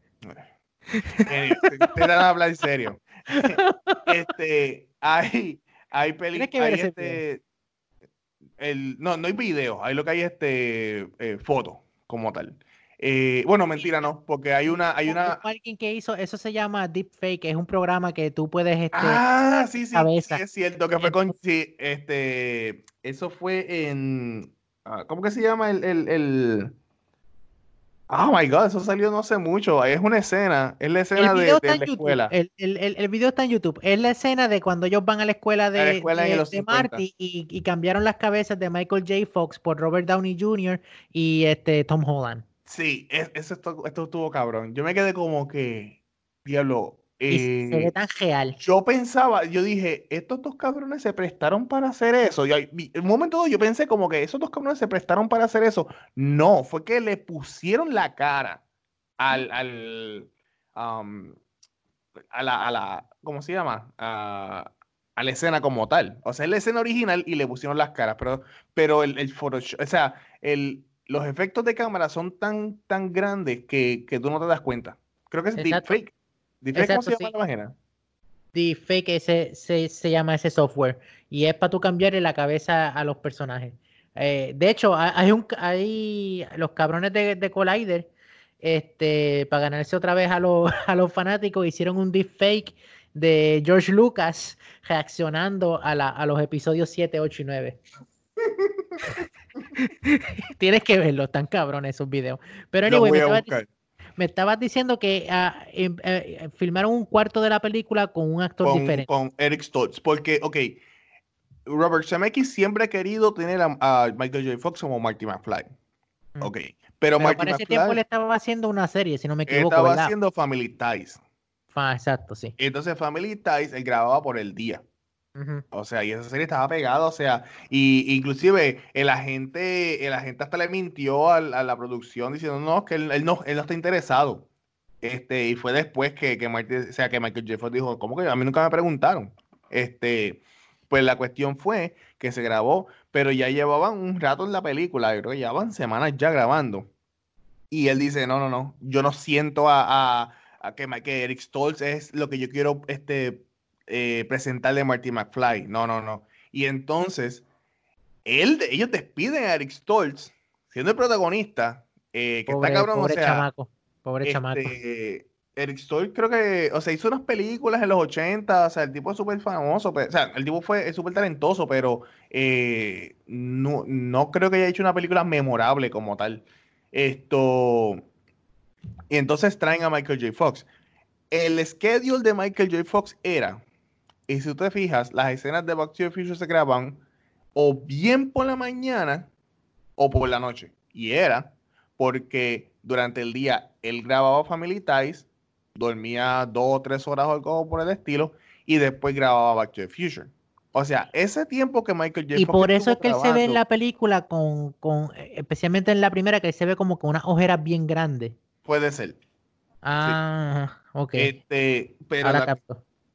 te, te a hablar en serio. este, hay, hay películas. Este, el, no, no hay video, hay lo que hay este eh, foto como tal. Eh, bueno, mentira, no, porque hay una, hay una. Alguien que hizo, eso se llama Deepfake, es un programa que tú puedes. Este, ah, sí, sí, sí, es cierto, que fue con. Sí, este, eso fue en. Ah, ¿Cómo que se llama el, el, el Oh my god, eso salió no sé mucho. Es una escena, es la escena de, la escuela. El, el, el, video está en YouTube. Es la escena de cuando ellos van a la escuela de, de, Marty y, y, cambiaron las cabezas de Michael J. Fox por Robert Downey Jr. y este Tom Holland. Sí, eso esto, esto estuvo cabrón. Yo me quedé como que, diablo, se ve eh, tan real. Yo pensaba, yo dije, estos dos cabrones se prestaron para hacer eso. Y en un momento yo pensé como que esos dos cabrones se prestaron para hacer eso. No, fue que le pusieron la cara al, al um, a, la, a la, ¿cómo se llama? A, a, la escena como tal. O sea, es la escena original y le pusieron las caras, pero, pero el, el Photoshop, o sea, el, los efectos de cámara son tan, tan grandes que, que tú no te das cuenta. Creo que es deepfake. ¿Deepfake cómo se llama la página? Deepfake ese, se, se, llama ese software y es para tú cambiarle la cabeza a los personajes. Eh, de hecho, hay, un, hay los cabrones de, de Collider, este, para ganarse otra vez a los, a los fanáticos, hicieron un deepfake de George Lucas reaccionando a, la, a los episodios 7, 8 y 9. Tienes que verlo, están cabrones esos videos. Pero anyway, me me estabas diciendo que uh, eh, filmaron un cuarto de la película con un actor diferente. Con Eric Stoltz, porque, ok, Robert Zemeckis siempre ha querido tener a, Michael J. Fox como Marty McFly. Mm. Ok, pero, pero para ese tiempo le estaba haciendo una serie, si no me equivoco. Estaba haciendo Family Ties. Ah, exacto, sí. Entonces Family Ties él grababa por el día. O sea, y esa serie estaba pegada, o sea, y inclusive el agente, el agente hasta le mintió a, la producción diciendo no, que él, no, él no está interesado. Este, y fue después que, que, o sea, que Michael Jeffers dijo, ¿cómo que a mí nunca me preguntaron? Este, pues la cuestión fue que se grabó, pero ya llevaban un rato en la película, yo creo que llevaban semanas ya grabando. Y él dice, no, no, no, yo no siento a, a, a que, que Eric Stoltz es lo que yo quiero este, eh, presentarle a Marty McFly. No, no, no. Y entonces, él, ellos despiden a Eric Stoltz, siendo el protagonista, eh, que está cabrón. Pobre o sea, chamaco. Pobre este, chamaco. Eric Stoltz creo que, o sea, hizo unas películas en los 80, o sea, el tipo es súper famoso, o sea, el tipo fue súper talentoso, pero eh, no, no creo que haya hecho una película memorable como tal. Esto. Y entonces traen a Michael J. Fox. El schedule de Michael J. Fox era y si tú te fijas, las escenas de Back to the Future se graban o bien por la mañana o por la noche. Y era porque durante el día él grababa Family Ties, dormía dos o tres horas o algo por el estilo, y después grababa Back to the Future. O sea, ese tiempo que Michael J. Y por eso es que él se ve en la película con, con, especialmente en la primera, que se ve como con unas ojeras bien grandes. Puede ser. Ah, ok. Este, pero la,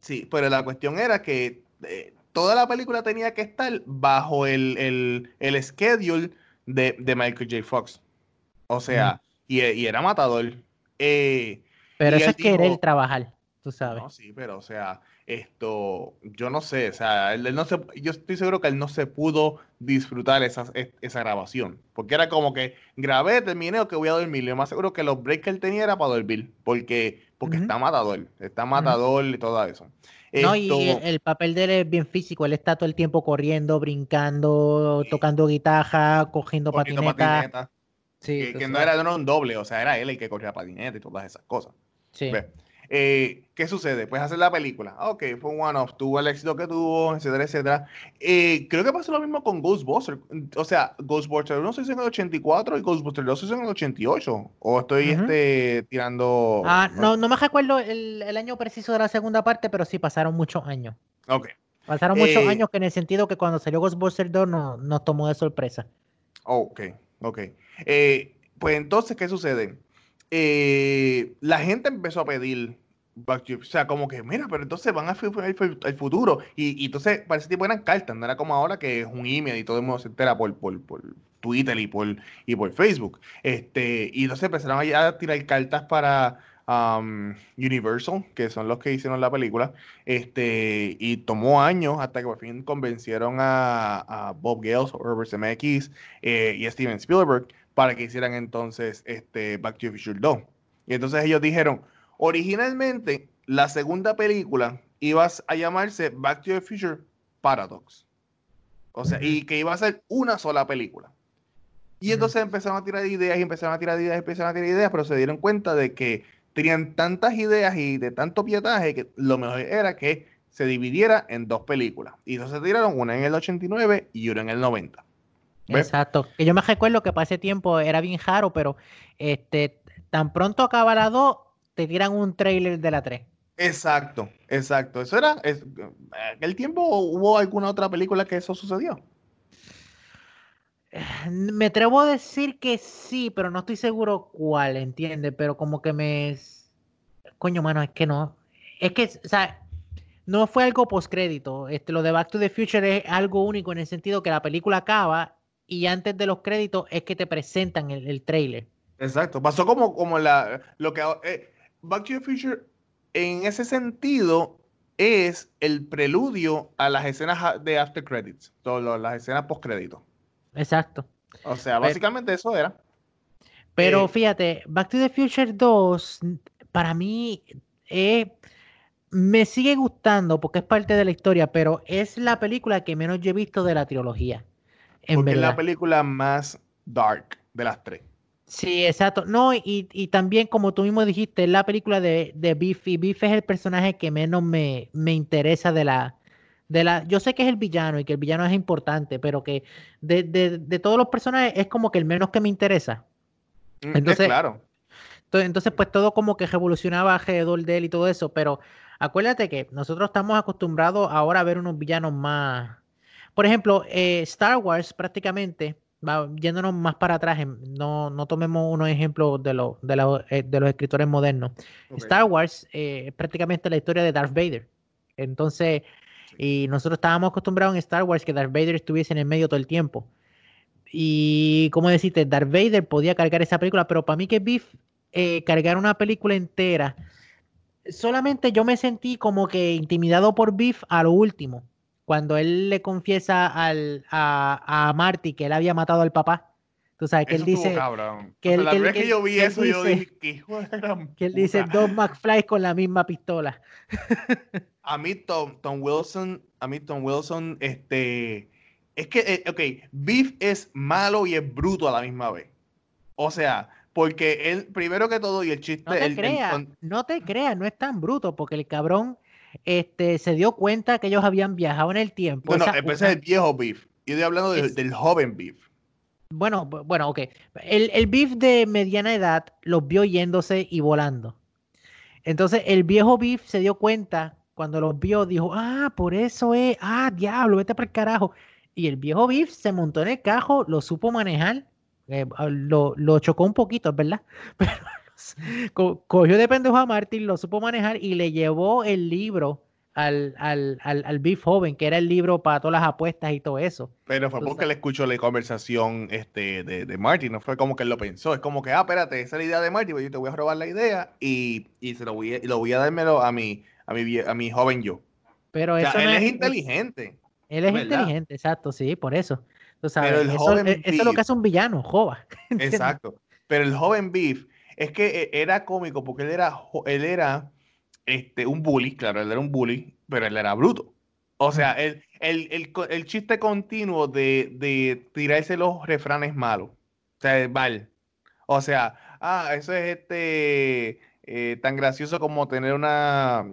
sí, pero la cuestión era que eh, toda la película tenía que estar bajo el, el, el schedule de, de, Michael J. Fox. O sea, y, y, era matador. Eh, pero eso es querer trabajar, tú sabes. No, sí, pero o sea, esto, yo no sé, o sea, él, no se, yo estoy seguro que él no se pudo disfrutar esa, esa grabación, porque era como que grabé, terminé o que voy a dormir, lo más seguro que los breaks que él tenía era para dormir, porque, porque está matador, está matador y todo eso. No, y el, papel de él es bien físico, él está todo el tiempo corriendo, brincando, tocando guitarra, cogiendo, patineta. Sí, que, no era un doble, o sea, era él el que corría patineta y todas esas cosas. Sí. Eh, ¿Qué sucede? Pues hacer la película. Ah, ok, fue un one-off, tuvo el éxito que tuvo, etcétera, etcétera. Eh, creo que pasó lo mismo con Ghostbusters. O sea, Ghostbusters 1 se hizo en el 84 y Ghostbusters 2 se hizo en el 88. O estoy este, tirando. Ah, no, no me recuerdo el, el, año preciso de la segunda parte, pero sí pasaron muchos años. Ok. Pasaron muchos eh, años que en el sentido que cuando salió Ghostbusters 2 no, nos tomó de sorpresa. Ok, ok. pues entonces, ¿qué sucede? Eh, la gente empezó a pedir o sea, como que, mira, pero entonces van al futuro. Y, y, entonces, para ese tipo eran cartas, no era como ahora que es un email y todo el mundo se entera por, por, por Twitter y por, y por Facebook. Este, y entonces empezaron a tirar cartas para um, Universal, que son los que hicieron la película. Este, y tomó años hasta que por fin convencieron a, Bob Gales, Herbert MX eh, y Steven Spielberg para que hicieran entonces este Back to the Future 2. Y entonces ellos dijeron, originalmente la segunda película iba a llamarse Back to the Future Paradox. O sea, y que iba a ser una sola película. Y entonces empezaron a tirar ideas y empezaron a tirar ideas y empezaron a tirar ideas, pero se dieron cuenta de que tenían tantas ideas y de tanto pietaje que lo mejor era que se dividiera en dos películas. Y entonces tiraron una en el 89 y una en el 90. Exacto. Que yo me recuerdo que para ese tiempo era bien raro, pero este, tan pronto acaba la 2, te tiran un trailer de la 3. Exacto, exacto. Eso era. Es, ¿El tiempo hubo alguna otra película que eso sucedió? Me atrevo a decir que sí, pero no estoy seguro cuál, ¿entiendes? Pero como que me. Coño, mano, es que no. Es que, o sea, no fue algo postcrédito. Este, lo de Back to the Future es algo único en el sentido que la película acaba y antes de los créditos es que te presentan el, el trailer. Exacto. Pasó como, como la, lo que eh, Back to the Future en ese sentido es el preludio a las escenas de after credits, todas las escenas post créditos. Exacto. O sea, básicamente eso era. Pero eh, fíjate, Back to the Future 2 para mí eh, me sigue gustando porque es parte de la historia, pero es la película que menos yo he visto de la trilogía. porque es la película más dark de las tres. Sí, exacto. No, y, y, también, como tú mismo dijiste, la película de, de Biff, y Biff es el personaje que menos me, me interesa de la, de la. Yo sé que es el villano y que el villano es importante, pero que de, de, de todos los personajes es como que el menos que me interesa. Mm, entonces, claro. Entonces, pues todo como que revolucionaba alrededor de él y todo eso, pero acuérdate que nosotros estamos acostumbrados ahora a ver unos villanos más. Por ejemplo, eh, Star Wars prácticamente yéndonos más para atrás, no, no tomemos unos ejemplos de, de, eh, de los escritores modernos. Star Wars eh, es prácticamente la historia de Darth Vader. Entonces, y nosotros estábamos acostumbrados en Star Wars que Darth Vader estuviese en el medio todo el tiempo. Y, como decirte, Darth Vader podía cargar esa película, pero para mí que Biff eh, cargar una película entera, solamente yo me sentí como que intimidado por Biff a lo último cuando él le confiesa al, a, a Marty que él había matado al papá. Tú sabes que él dice. Que él, la vez que, yo vi eso, yo dije, que, que él dice dos McFly con la misma pistola. a mí, Tom, Tom, Wilson, a mí, Tom Wilson, este. Es que, eh, ok, Beef es malo y es bruto a la misma vez. O sea, porque él, primero que todo, y el chiste. No te creas, no te creas, no es tan bruto, porque el cabrón este, se dio cuenta que ellos habían viajado en el tiempo. Bueno, ese es el viejo Beef. Yo estoy hablando del joven Beef. Bueno, bueno, ok. El, el Beef de mediana edad los vio yéndose y volando. Entonces, el viejo Beef se dio cuenta cuando los vio, dijo, ah, por eso es, ah, diablo, vete para el carajo. Y el viejo Beef se montó en el cajo, lo supo manejar, eh, lo, lo, chocó un poquito, ¿verdad? Pero cogió de pendejo a Martin, lo supo manejar y le llevó el libro al, al, al, al Beef Joven, que era el libro para todas las apuestas y todo eso. Pero fue porque le escuchó la conversación este, de, de Martin, no fue como que él lo pensó, es como que, ah, espérate, esa es la idea de Martin, pues yo te voy a robar la idea y, y se lo voy a, y lo voy a dármelo a mi, a mi, a mi joven yo. Pero eso él es, inteligente. Él es inteligente, exacto, sí, por eso. Pero el eso, joven e, eso es lo que hace un villano, jova. Exacto. Pero el joven Beef es que e, era cómico porque él era, él era este, un bully, claro, él era un bully, pero él era bruto. O sea, el, el, el, chiste continuo de, de, tirarse los refranes malos. O sea, mal. O sea, ah, eso es este eh, tan gracioso como tener una,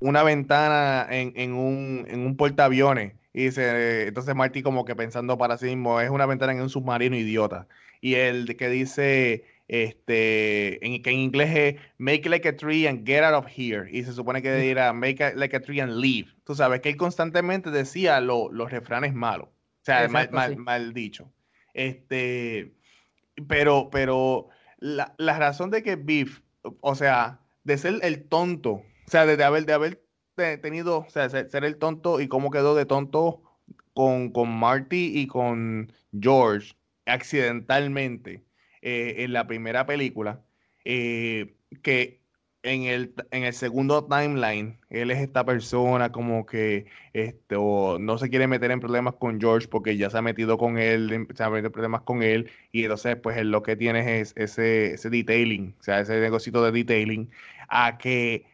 una ventana en, en, un, en un portaaviones. Y dice, entonces Marty como que pensando para sí mismo, es una ventana en un submarino idiota. Y el que dice, este, en, que en inglés es make like a tree and get out of here. Y se supone que dirá make like a tree and leave. Tú sabes que él constantemente decía los refranes malos. O sea, mal, dicho. Este, pero, pero la, razón de que Beef, o sea, de ser el tonto, o sea, de, haber, de haber tenido, o sea, ser, el tonto y cómo quedó de tonto con, con Marty y con George accidentalmente eh, en la primera película, eh, que en el, en el segundo timeline, él es esta persona como que esto, no se quiere meter en problemas con George porque ya se ha metido con él, se ha metido en problemas con él, y entonces pues él lo que tiene es ese, ese detailing, o sea, ese negocio de detailing, a que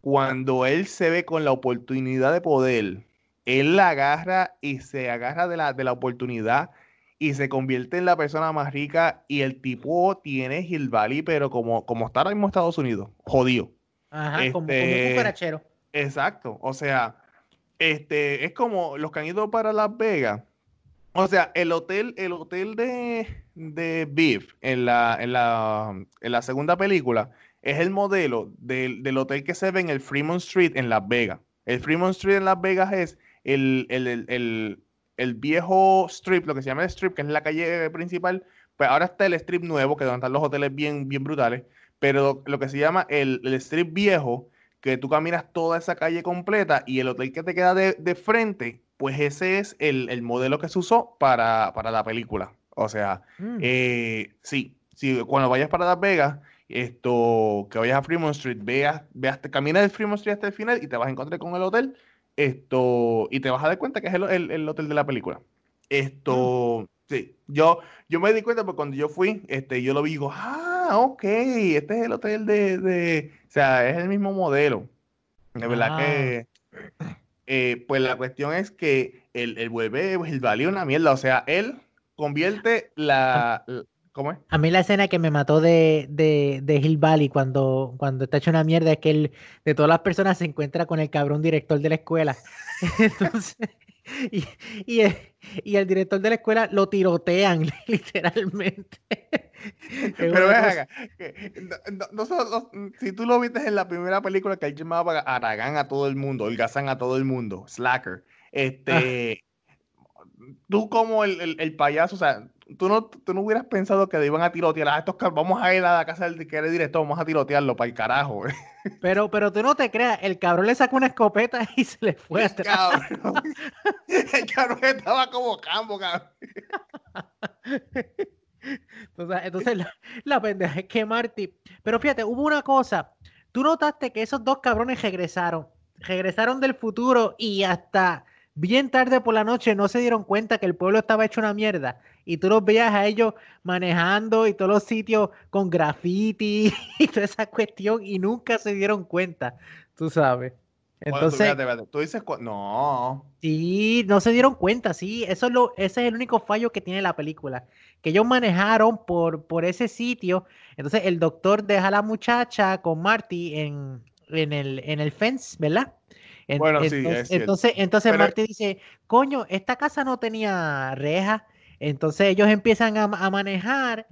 cuando él se ve con la oportunidad de poder, él la agarra y se agarra de la, de la oportunidad y se convierte en la persona más rica y el tipo tiene Hill Valley, pero como, como está ahora mismo Estados Unidos, jodido. Ajá, como, un este, Exacto, o sea, este, es como los que han ido para Las Vegas. O sea, el hotel, el hotel de, de Beef en la, en, la, en la segunda película es el modelo del, del, hotel que se ve en el Fremont Street en Las Vegas. El Fremont Street en Las Vegas es el, el, el el viejo strip, lo que se llama el strip, que es la calle principal, pues ahora está el strip nuevo, que donde están los hoteles bien, bien brutales, pero lo que se llama el, strip viejo, que tú caminas toda esa calle completa y el hotel que te queda de, frente, pues ese es el, modelo que se usó para, la película. O sea, mm. eh, sí, sí, cuando vayas para Las Vegas, esto, que vayas a Fremont Street, veas, veas, caminas de Fremont Street hasta el final y te vas a encontrar con el hotel esto, y te vas a dar cuenta que es el, hotel de la película. Esto, mm. sí, yo, yo me di cuenta porque cuando yo fui, este, yo lo vi y digo, ah, ok, este es el hotel de, o sea, es el mismo modelo. De verdad que, ah. eh, pues la cuestión es que el, el vuelve, el valió una mierda, o sea, él convierte la, ¿Cómo es? A mí la escena que me mató de, de, de, Hill Valley cuando, cuando está hecho una mierda es que él, de todas las personas, se encuentra con el cabrón director de la escuela. Entonces, y, y, el, y, el, director de la escuela lo tirotean, literalmente. Pero ven no, si tú lo viste en la primera película que él llamaba Aragán a todo el mundo, el Gazán a todo el mundo, Slacker, este, tú como el, el, el payaso, o sea, tú no, tú no hubieras pensado que iban a tirotear a estos vamos a ir a la casa del que era director, vamos a tirotearlo para el carajo. Pero, pero tú no te creas, el cabrón le sacó una escopeta y se le fue el Cabrón. el cabrón estaba como campo, cabrón. Entonces, entonces la, la, pendeja es que Marty. Pero fíjate, hubo una cosa. Tú notaste que esos dos cabrones regresaron. Regresaron del futuro y hasta bien tarde por la noche no se dieron cuenta que el pueblo estaba hecho una mierda y tú los veías a ellos manejando y todos los sitios con graffiti y toda esa cuestión y nunca se dieron cuenta, tú sabes. Entonces, tú, dices, no. Sí, no se dieron cuenta, sí, eso es lo, ese es el único fallo que tiene la película, que ellos manejaron por, por ese sitio, entonces el doctor deja a la muchacha con Marty en, en, el, en el fence, ¿verdad? Bueno, sí, entonces, entonces Marty dice, coño, esta casa no tenía reja, entonces ellos empiezan a, manejar.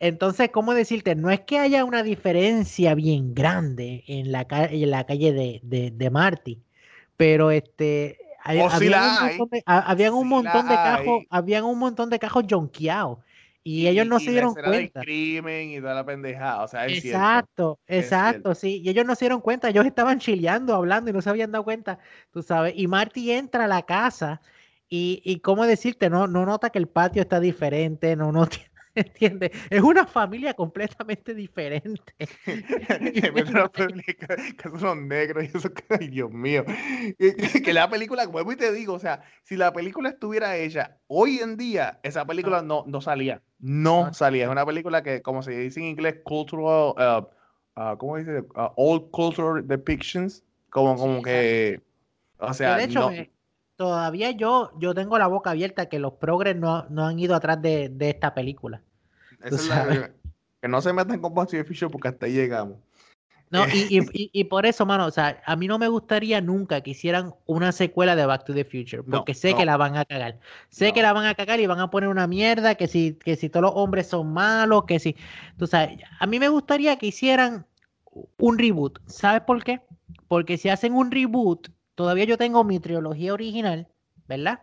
Entonces, ¿cómo decirte? No es que haya una diferencia bien grande en la, en la calle de, de, Marty, pero este, habían, un montón de, cajos, habían un montón de cajos jonqueados. Y, ellos no se dieron cuenta. Del crimen y toda la pendejada, o sea, es Exacto, exacto, sí. Y ellos no se dieron cuenta, ellos estaban chileando, hablando y no se habían dado cuenta, tú sabes. Y Marty entra a la casa y, y cómo decirte, no, no nota que el patio está diferente, no nota ¿Entiendes? Es una familia completamente diferente. que son negros y eso, ay Dios mío. Que la película, como y te digo, o sea, si la película estuviera hecha hoy en día, esa película no, no salía. No salía. Es una película que, como se dice en inglés, cultural, uh, uh, ¿cómo dice? Uh, old cultural depictions. Como, como que, o sea, de hecho, todavía yo, yo tengo la boca abierta que los progres no, no han ido atrás de, de esta película. que no se metan con Back Fisher porque hasta ahí llegamos. No, y, y, y, por eso, mano, o sea, a mí no me gustaría nunca que hicieran una secuela de Back to the Future, porque sé que la van a cagar. Sé que la van a cagar y van a poner una mierda, que si, que si todos los hombres son malos, que si, tú sabes, a mí me gustaría que hicieran un reboot. ¿Sabes por qué? Porque si hacen un reboot, todavía yo tengo mi trilogía original, ¿verdad?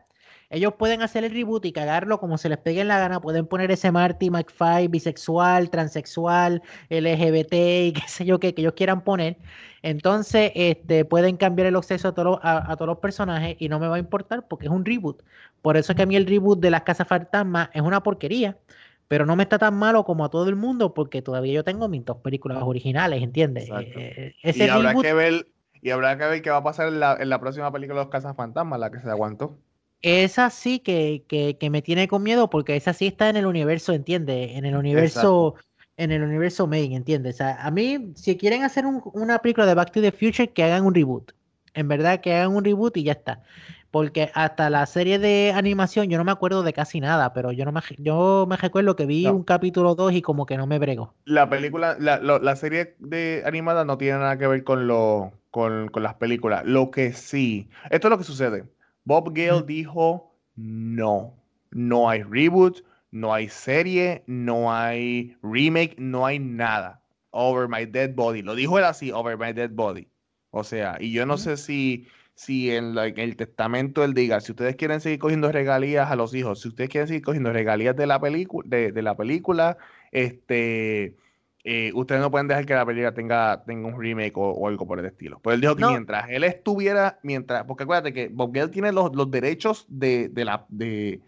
Ellos pueden hacer el reboot y cagarlo como se les pegue en la gana. Pueden poner ese Marty McFly bisexual, transexual, LGBT y qué sé yo qué, que ellos quieran poner. Entonces, este, pueden cambiar el acceso a, todos a, todos los personajes y no me va a importar porque es un reboot. Por eso es que a mí el reboot de las Casas Fantasmas es una porquería pero no me está tan malo como a todo el mundo porque todavía yo tengo mis dos películas originales, ¿entiendes? Eh, eh, y habrá que ver y habrá que ver qué va a pasar en la, en la próxima película de los Casas Fantasmas, la que se aguantó. Esa sí que, que, que, me tiene con miedo porque esa sí está en el universo, ¿entiendes? En el universo, en el universo main, ¿entiendes? O sea, a mí, si quieren hacer una película de Back to the Future, que hagan un reboot. En verdad, que hagan un reboot y ya está. Porque hasta la serie de animación, yo no me acuerdo de casi nada, pero yo no me, yo me recuerdo que vi un capítulo 2 y como que no me brego. La película, la, la serie de animada no tiene nada que ver con, lo, con, con las películas. Lo que sí, esto es lo que sucede Bob Gale dijo, no, no hay reboot, no hay serie, no hay remake, no hay nada. Over My Dead Body. Lo dijo él así, Over My Dead Body. O sea, y yo no sé si, si en, el testamento él diga, si ustedes quieren seguir cogiendo regalías a los hijos, si ustedes quieren seguir cogiendo regalías de la, película de la película, este eh, ustedes no pueden dejar que la película tenga, tenga un remake o, algo por el estilo. Pues él dijo que mientras él estuviera, mientras, porque acuérdate que Bob Gale tiene los, derechos de, la, de,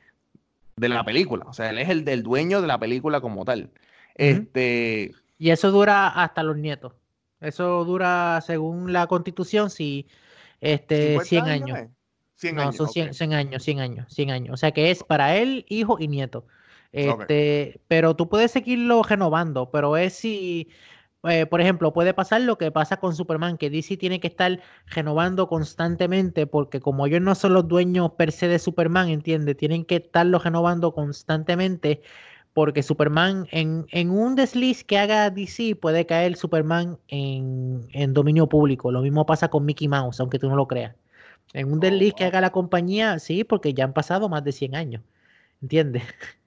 la película, o sea, él es el del dueño de la película como tal. Este. Y eso dura hasta los nietos. Eso dura, según la constitución, si este, 100 años. 100 no, son 100, 100 años, 100 años, 100 años. O sea que es para él, hijo y nieto. Este, Pero tú puedes seguirlo renovando, pero es si, eh, por ejemplo, puede pasar lo que pasa con Superman, que DC tiene que estar renovando constantemente, porque como ellos no son los dueños per se de Superman, ¿entiendes? Tienen que estarlo renovando constantemente, porque Superman, en, en un desliz que haga DC, puede caer Superman en, en, dominio público. Lo mismo pasa con Mickey Mouse, aunque tú no lo creas. En un oh, desliz que haga la compañía, sí, porque ya han pasado más de 100 años. ¿Entiendes?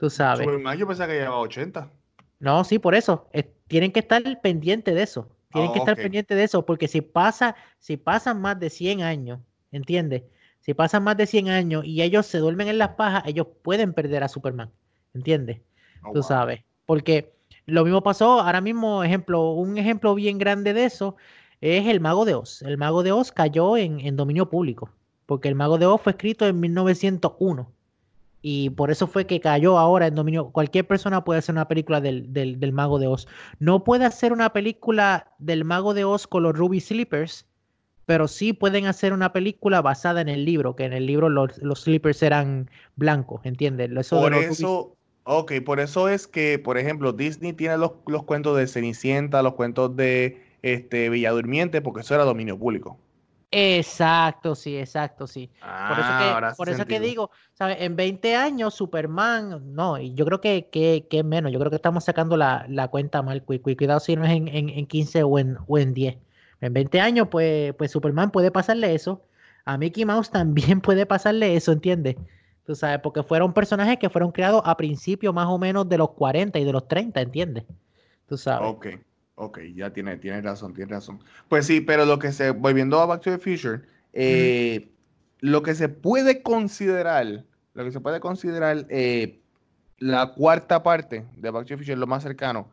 Tú sabes. yo pensaba que llevaba 80. No, sí, por eso. tienen que estar pendientes de eso. Tienen que oh, estar pendientes de eso, porque si pasa, si pasan más de 100 años, ¿entiendes? Si pasan más de 100 años y ellos se duermen en las pajas, ellos pueden perder a Superman, ¿entiendes? Oh, Tú sabes. Porque lo mismo pasó, ahora mismo, ejemplo, un ejemplo bien grande de eso es el Mago de Oz. El Mago de Oz cayó en, en dominio público, porque el Mago de Oz fue escrito en 1901 y por eso fue que cayó ahora en dominio. Cualquier persona puede hacer una película del, del, Mago de Oz. No puede hacer una película del Mago de Oz con los Ruby Slippers, pero sí pueden hacer una película basada en el libro, que en el libro los, los slippers eran blancos, ¿entiendes? por eso, ok, por eso es que, por ejemplo, Disney tiene los, los cuentos de Cenicienta, los cuentos de este, Bella Durmiente, porque eso era dominio público. Exacto, sí, exacto, sí. por eso que, ah, por eso que digo, ¿sabes? En 20 años, Superman, no, y yo creo que, que, que menos, yo creo que estamos sacando la, la cuenta mal, cuidado si no es en, en, en 15 o en, o en 10. En 20 años, pues, pues Superman puede pasarle eso. A Mickey Mouse también puede pasarle eso, ¿entiendes? Tú sabes, porque fueron personajes que fueron creados a principios más o menos de los 40 y de los 30, ¿entiendes? Tú sabes. Ok. Ok, ya tiene, tiene razón, tiene razón. Pues sí, pero lo que se, volviendo a Back to the Future, eh, lo que se puede considerar, lo que se puede considerar eh, la cuarta parte de Back to the Future, lo más cercano,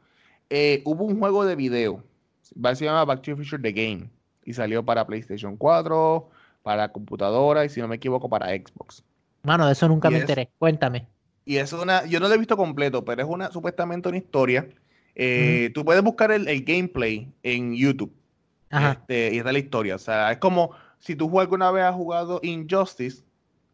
eh, hubo un juego de video, se llama Back to the Future The Game, y salió para PlayStation 4, para computadora y si no me equivoco para Xbox. Mano, de eso nunca me enteré. Cuéntame. Y es una, yo no lo he visto completo, pero es una supuestamente una historia. Eh, tú puedes buscar el, gameplay en YouTube. Este, y está la historia. O sea, es como si tú alguna vez has jugado Injustice,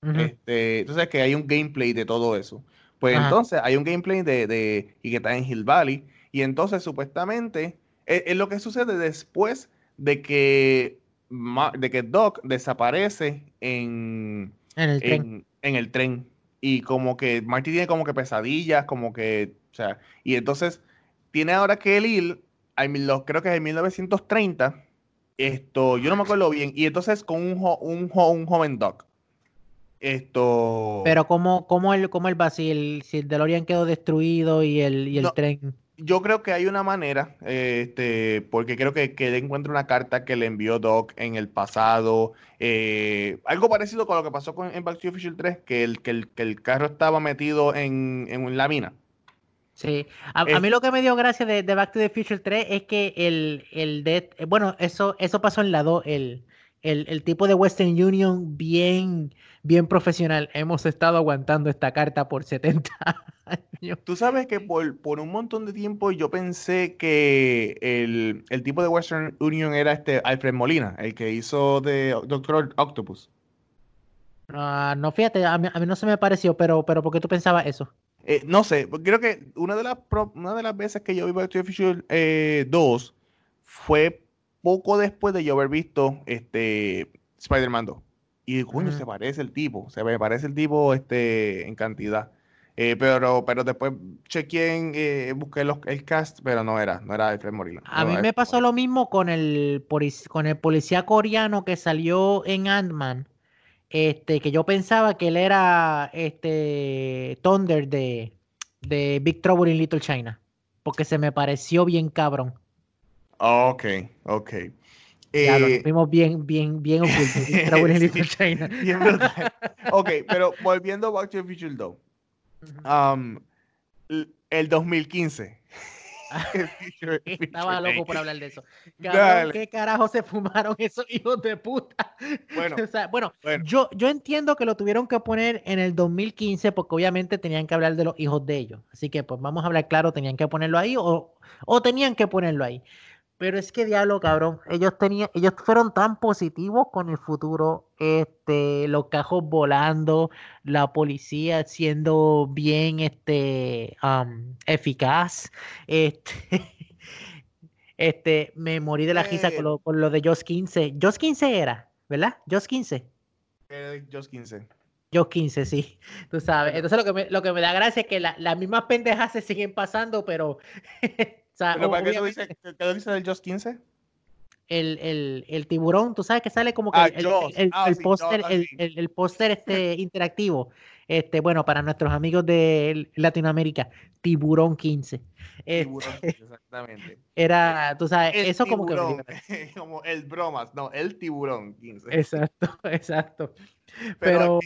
este, entonces que hay un gameplay de todo eso. Pues entonces hay un gameplay de, de, y que está en Hill Valley. Y entonces supuestamente es, es lo que sucede después de que de que Doc desaparece en, en el tren. En el tren. Y como que Marty tiene como que pesadillas, como que, o sea, y entonces tiene ahora que él ir, creo que es en 1930, esto, yo no me acuerdo bien, y entonces con un, un, un joven Doc. Esto. Pero cómo, cómo él, cómo va si el, si el DeLorean quedó destruido y el, y el tren yo creo que hay una manera, este, porque creo que, que encuentra una carta que le envió Doc en el pasado, eh, algo parecido con lo que pasó con, en Back to the Future 3, que el, que el, que el carro estaba metido en, en la mina. Sí, a, mí lo que me dio gracia de, de, Back to the Future 3 es que el, el de, bueno, eso, eso pasó en la 2, el, el, el, tipo de Western Union bien, bien profesional. Hemos estado aguantando esta carta por 70 años. Tú sabes que por, por un montón de tiempo yo pensé que el, el, tipo de Western Union era este Alfred Molina, el que hizo de Doctor Octopus. Uh, no, fíjate, a mí, a mí, no se me pareció, pero, pero ¿por qué tú pensabas eso? Eh, no sé, creo que una de las, una de las veces que yo vi Back to the Future eh, 2 fue poco después de yo haber visto este Spider-Man 2. Y coño, se parece el tipo, se me parece el tipo este, en cantidad. Eh, pero, pero después chequeé, eh, busqué los, el cast, pero no era, no era Alfred Molina. A mí me pasó lo mismo con el, con el policía coreano que salió en Ant-Man, este, que yo pensaba que él era este Thunder de, de Big Trouble in Little China, porque se me pareció bien cabrón. Ok, ok. Ya, lo vimos bien, bien, bien oculto. China. bien ok, pero volviendo a Back to the Future 2. Um, el 2015. Estaba loco por hablar de eso. Cabrón, ¿Qué carajo se fumaron esos hijos de puta? Bueno, o sea, bueno, Yo, yo entiendo que lo tuvieron que poner en el 2015 porque obviamente tenían que hablar de los hijos de ellos. Así que pues vamos a hablar claro, tenían que ponerlo ahí o, o tenían que ponerlo ahí. Pero es que diablo, cabrón. Ellos tenían, ellos fueron tan positivos con el futuro. Este, los cajos volando, la policía siendo bien este eficaz. Este, este, me morí de la risa con lo, con lo de Joss 15. Joss 15 era, ¿verdad? Joss 15. Eh, Joss 15. Joss 15, sí. Tú sabes. Entonces lo que me, lo que me da gracia es que las mismas pendejas se siguen pasando, pero ¿Pero para qué tú dices, qué dice del Just 15? El, el, el, tiburón, tú sabes que sale como que ah, el, el, ah, póster el, el, póster este interactivo. Este, bueno, para nuestros amigos de Latinoamérica, Tiburón 15. Tiburón este, exactamente. Era, tú sabes, eso como que. como el bromas, no, el tiburón 15. Exacto, exacto. Pero,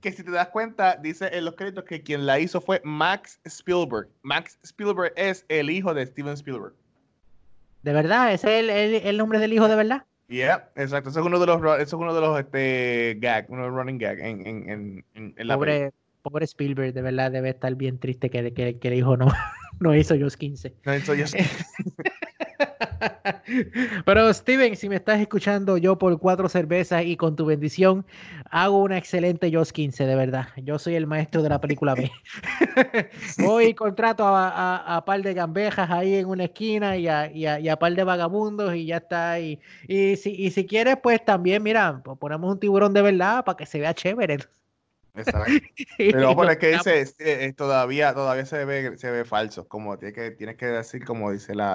que, si te das cuenta, dice en los créditos que quien la hizo fue Max Spielberg. Max Spielberg es el hijo de Steven Spielberg. ¿De verdad? ¿Ese es el, nombre del hijo de verdad? Yeah, exacto. Ese es uno de los, eso es uno de los este, gag, uno de los running gag en, en, en, en la pobre, pobre Spielberg, de verdad debe estar bien triste que, que, que el hijo no, no hizo Just 15. No hizo Just 15. Pero Steven, si me estás escuchando yo por cuatro cervezas y con tu bendición, hago una excelente Joss 15, de verdad. Yo soy el maestro de la película B. Voy contrato a, a, par de gambejas ahí en una esquina y a, y a, par de vagabundos y ya está. Y, y, si, y si quieres, pues también, mira, pues ponemos un tiburón de verdad para que se vea chévere. Pero por el que dice, eh, todavía, todavía se ve, se ve falso, como tienes que, tienes que decir como dice la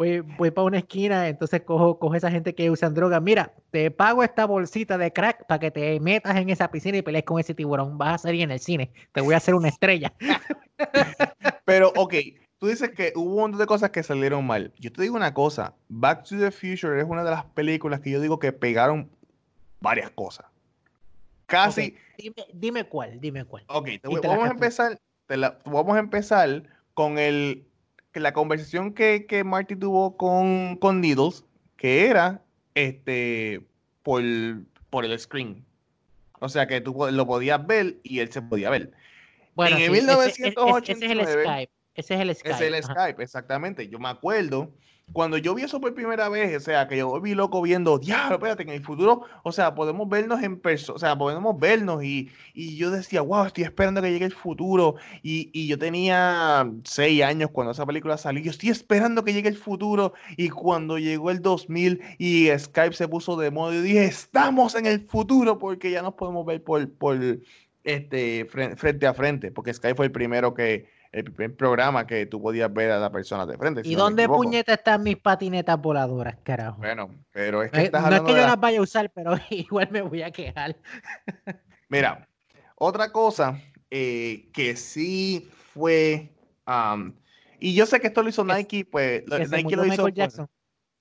voy, voy para una esquina, entonces cojo, cojo esa gente que usan droga. Mira, te pago esta bolsita de crack para que te metas en esa piscina y pelees con ese tiburón. Vas a salir en el cine. Te voy a hacer una estrella. Pero, ok, tú dices que hubo un montón de cosas que salieron mal. Yo te digo una cosa, Back to the Future es una de las películas que yo digo que pegaron varias cosas. Casi. Dime, cuál, dime cuál. Ok, vamos a empezar vamos a empezar con el, la conversación que, que Marty tuvo con, con Needles, que era este, por, por el screen. O sea que tú lo podías ver y él se podía ver. Bueno, en 1989, ese, es el Skype. Ese es el Skype. Ese es el Skype, exactamente. Yo me acuerdo cuando yo vi eso por primera vez, o sea, que yo vi loco viendo, diablo, espérate, en el futuro, o sea, podemos vernos en persona, o sea, podemos vernos y, y, yo decía, wow, estoy esperando que llegue el futuro y, y, yo tenía seis años cuando esa película salió, yo estoy esperando que llegue el futuro y cuando llegó el 2000 y Skype se puso de moda, yo dije, estamos en el futuro porque ya nos podemos ver por, por este, frente a frente, porque Skype fue el primero que el primer programa que tú podías ver a la persona de frente. ¿Y dónde puñeta están mis patinetas voladoras, carajo? Bueno, pero es que no, estás no es que yo las vaya a usar, pero igual me voy a quejar. Mira, otra cosa eh, que sí fue. y yo sé que esto lo hizo Nike, pues Nike lo hizo. Michael Jackson.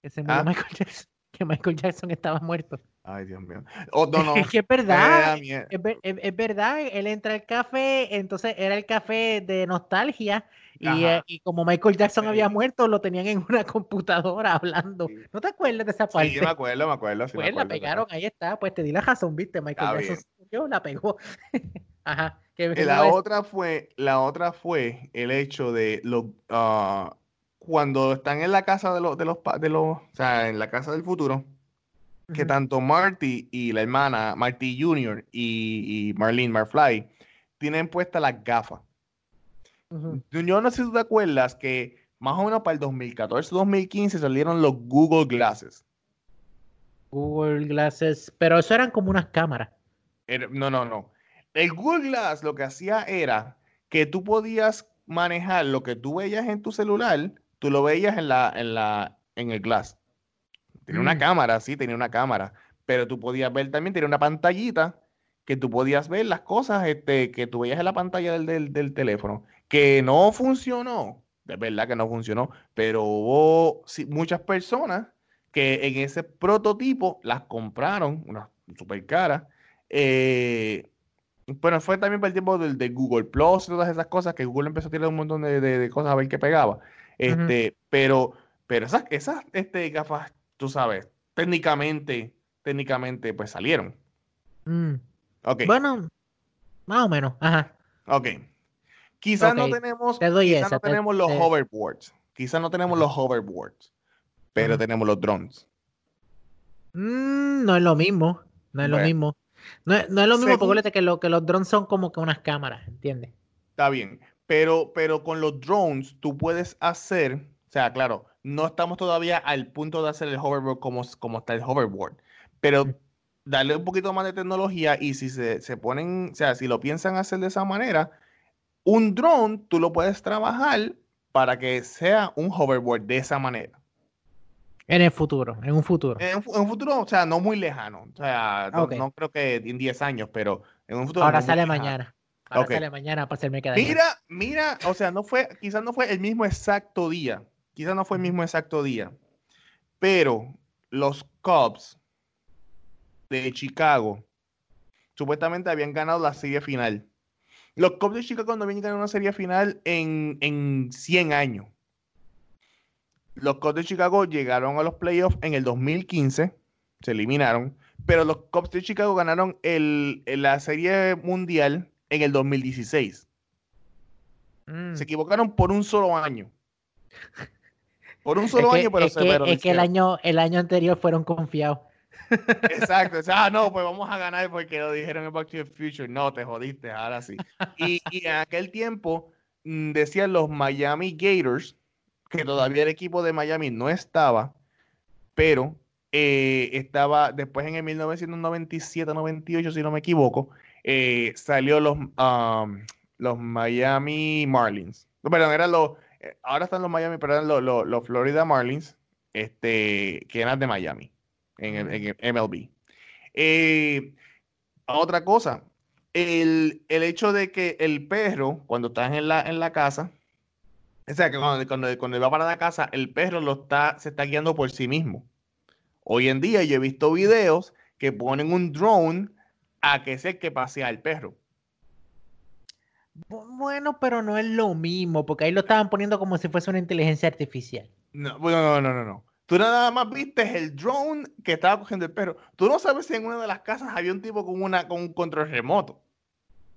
Que se murió ¿Ah? Michael Jackson. Que Michael Jackson estaba muerto. Ay, Dios mío. Oh, no, no. es que es verdad. Es, verdad. Él entra al café, entonces era el café de nostalgia. Y, eh, y, como Michael Jackson había muerto, lo tenían en una computadora hablando. ¿No te acuerdas de esa parte? Sí, me acuerdo, me acuerdo. pues la pegaron, ahí está. Pues te di la razón, viste. Michael Jackson yo la pegó. Ajá. la otra fue, la otra fue el hecho de los uh, cuando están en la casa de los, de los, de los, o sea, en la casa del futuro que tanto Marty y la hermana, Marty Jr. y, Marlene Marfly, tienen puestas las gafas. Yo no sé si tú te acuerdas que más o menos para el 2014-2015 salieron los Google Glasses. Google Glasses, pero eso eran como unas cámaras. no, no, no. El Google Glass lo que hacía era que tú podías manejar lo que tú veías en tu celular, tú lo veías en la, en la, en el Glass. Tenía una mm. cámara, sí, tenía una cámara. Pero tú podías ver también, tenía una pantallita que tú podías ver las cosas este, que tú veías en la pantalla del, del, teléfono. Que no funcionó, de verdad que no funcionó, pero hubo muchas personas que en ese prototipo las compraron, una super cara. Eh, bueno, fue también para el tiempo del de Google Plus y todas esas cosas que Google empezó a tirar un montón de, de, cosas a ver qué pegaba. Este, pero, pero esas, esas este, gafas tú sabes, técnicamente, técnicamente, pues salieron. Mm. Bueno, más o menos, ajá. Ok. Quizás no tenemos, quizás no tenemos los hoverboards. Quizás no tenemos los hoverboards, pero tenemos los drones. Mm, no es lo mismo. No es lo mismo. No, es lo mismo porque que, lo, que los drones son como que unas cámaras, ¿entiendes? Está bien. Pero, pero con los drones tú puedes hacer, o sea, claro, no estamos todavía al punto de hacer el hoverboard como, como está el hoverboard, pero darle un poquito más de tecnología y si se, se ponen, o sea, si lo piensan hacer de esa manera, un drone tú lo puedes trabajar para que sea un hoverboard de esa manera. En el futuro, en un futuro. En un, futuro, o sea, no muy lejano. O sea, no, creo que en 10 años, pero en un futuro. Ahora sale mañana. Ahora sale mañana para hacerme quedar. Mira, mira, o sea, no fue, quizás no fue el mismo exacto día, quizás no fue el mismo exacto día, pero los Cubs de Chicago supuestamente habían ganado la serie final. Los Cubs de Chicago no habían ganado una serie final en, en 100 años. Los Cubs de Chicago llegaron a los playoffs en el 2015, se eliminaron, pero los Cubs de Chicago ganaron el, la serie mundial en el 2016. Mm. Se equivocaron por un solo año. Por un solo año, pero es que, es que el año, el año anterior fueron confiados. Exacto, ah, no, pues vamos a ganar porque lo dijeron en Back to the Future. No, te jodiste, ahora sí. Y, en aquel tiempo mm, decían los Miami Gators, que todavía el equipo de Miami no estaba, pero eh, estaba después en el 1997-98, si no me equivoco, eh, salió los, um, los Miami Marlins. No, perdón, eran los ahora están los Miami, pero eran los, Florida Marlins, este, que eran de Miami, en el, MLB. Eh, otra cosa, el, hecho de que el perro, cuando estás en la, en la casa, o sea, que cuando, cuando, va para la casa, el perro lo está, se está guiando por sí mismo. Hoy en día yo he visto videos que ponen un drone a que sea que pasea el perro. Bueno, pero no es lo mismo, porque ahí lo estaban poniendo como si fuese una inteligencia artificial. No, no, no, no, no. Tú nada más viste el drone que estaba cogiendo el perro. Tú no sabes si en una de las casas había un tipo con, una, con un control remoto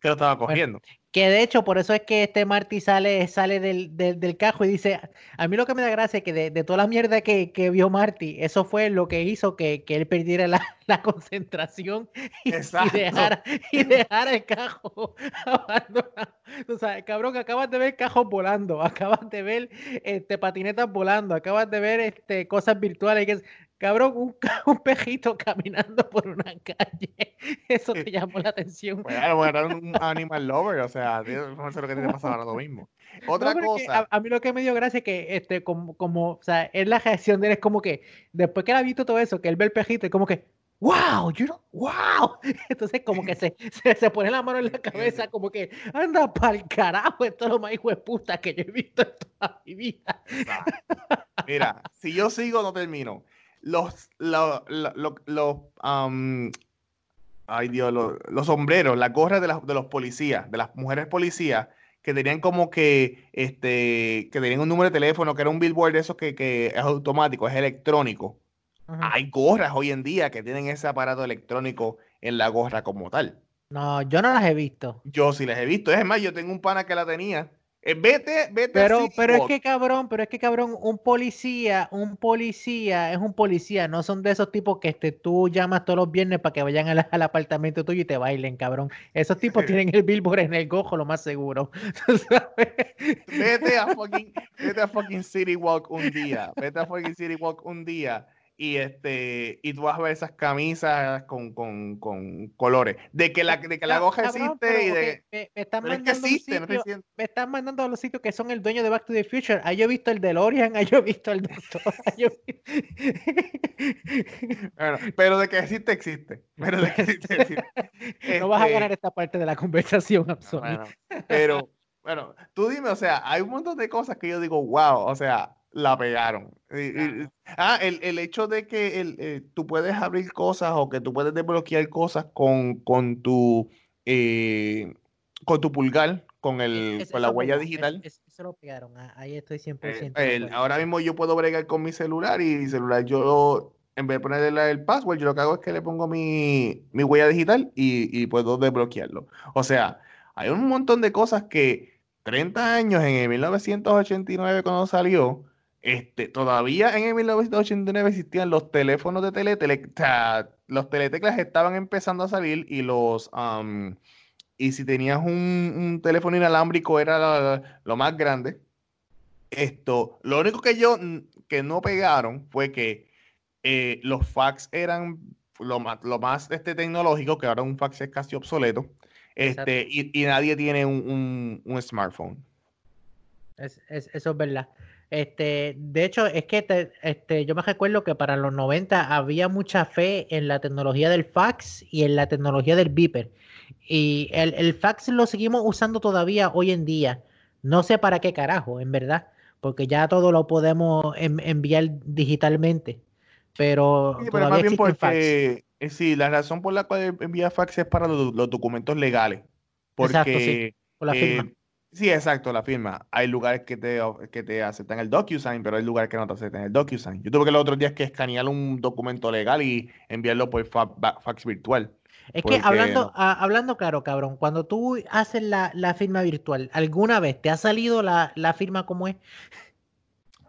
que lo estaba cogiendo. que de hecho, por eso es que este Marty sale, sale del, del, cajo y dice, a mí lo que me da gracia es que de, de toda la mierda que, que, vio Marty, eso fue lo que hizo que, que él perdiera la, la concentración y, dejara, y, dejara, el cajo abandonado. O sea, cabrón, acabas de ver cajos volando, acabas de ver este, patinetas volando, acabas de ver este, cosas virtuales. Que, cabrón, un, un pejito caminando por una calle. Eso te llamó la atención. Bueno, era un animal lover, o sea, no sé lo que te pasa ahora lo mismo. Otra cosa. A, mí lo que me dio gracia es que, este, como, como, o sea, es la reacción de él, es como que, después que él ha visto todo eso, que él ve el pejito, es como que, wow, you know, wow. Entonces, como que se, se, pone la mano en la cabeza, como que, anda para el carajo, esto es lo más hijo de puta que yo he visto en toda mi vida. Mira, si yo sigo, no termino los, los, los, ay Dios, los, sombreros, las gorras de, de los policías, de las mujeres policías, que tenían como que, este, que tenían un número de teléfono, que era un billboard de esos que, que es automático, es electrónico. Hay gorras hoy en día que tienen ese aparato electrónico en la gorra como tal. No, yo no las he visto. Yo sí las he visto. Es más, yo tengo un pana que la tenía vete, vete. Pero, pero es que cabrón, pero es que cabrón, un policía, un policía es un policía, no son de esos tipos que este, tú llamas todos los viernes para que vayan al, apartamento tuyo y te bailen, cabrón. Esos tipos tienen el billboard en el gojo, lo más seguro. vete a fucking, vete a fucking City Walk un día, vete a fucking City Walk un día y este y tú vas a ver esas camisas con, con, con colores. De que la de que la goja existe y de me, están mandando me están mandando a los sitios que son el dueño de Back to the Future. Ahí yo he visto el DeLorean ahí yo he visto el doctor bueno, pero de que existe existe pero de que existe, existe. no vas a ganar este esta parte de la conversación absolutamente pero bueno tú dime o sea hay un montón de cosas que yo digo wow o sea la pegaron. ah, el, el, hecho de que el, eh, tú puedes abrir cosas o que tú puedes desbloquear cosas con, con tu eh, con tu pulgar, con, el, con la huella digital. eso lo pegaron, ah, ahí estoy 100%. Eh, ahora mismo yo puedo bregar con mi celular y mi celular yo, en vez de ponerle el password, yo lo que hago es que le pongo mi, mi huella digital y, y puedo desbloquearlo. O sea, hay un montón de cosas que 30 años en el 1989 cuando salió, este, todavía en el 1989 existían los teléfonos de tele, los teleteclas estaban empezando a salir y los y si tenías un, teléfono inalámbrico era lo, más grande. Esto, lo único que yo que no pegaron fue que eh, los fax eran lo más, lo más este, tecnológico, que ahora un fax es casi obsoleto, este, y, nadie tiene un, smartphone. eso es verdad. Este, de hecho, es que este, yo me recuerdo que para los 90 había mucha fe en la tecnología del fax y en la tecnología del beeper. Y el, fax lo seguimos usando todavía hoy en día. No sé para qué carajo, en verdad, porque ya todo lo podemos enviar digitalmente. Pero sí, todavía fax. Eh, sí, la razón por la cual envía fax es para los, documentos legales. Porque, Exacto, sí, por la firma. Eh, Sí, exacto, la firma. Hay lugares que te, que te aceptan el DocuSign, pero hay lugares que no te aceptan el DocuSign. Yo tuve que los otros días que escanear un documento legal y enviarlo por fax virtual. Es que hablando, hablando claro, cabrón, cuando tú haces la, firma virtual, ¿alguna vez te ha salido la, firma como es?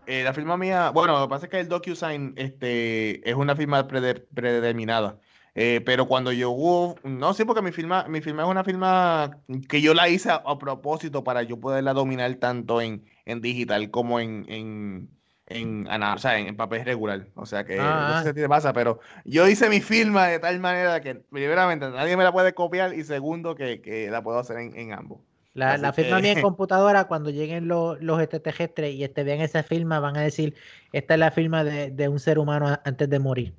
Eh, la firma mía, bueno, lo que pasa es que el DocuSign este, es una firma predeterminada. Eh, pero cuando yo, no sé, porque mi firma, mi firma es una firma que yo la hice a, propósito para yo poderla dominar tanto en, en digital como en, en, en, o sea, en, papel regular. O sea que no sé ah. si te pasa, pero yo hice mi firma de tal manera que, primeramente, nadie me la puede copiar y segundo, que, que la puedo hacer en, ambos. La, la firma mía en computadora, cuando lleguen los, los extraterrestres y este, vean esa firma, van a decir, esta es la firma de, de un ser humano antes de morir.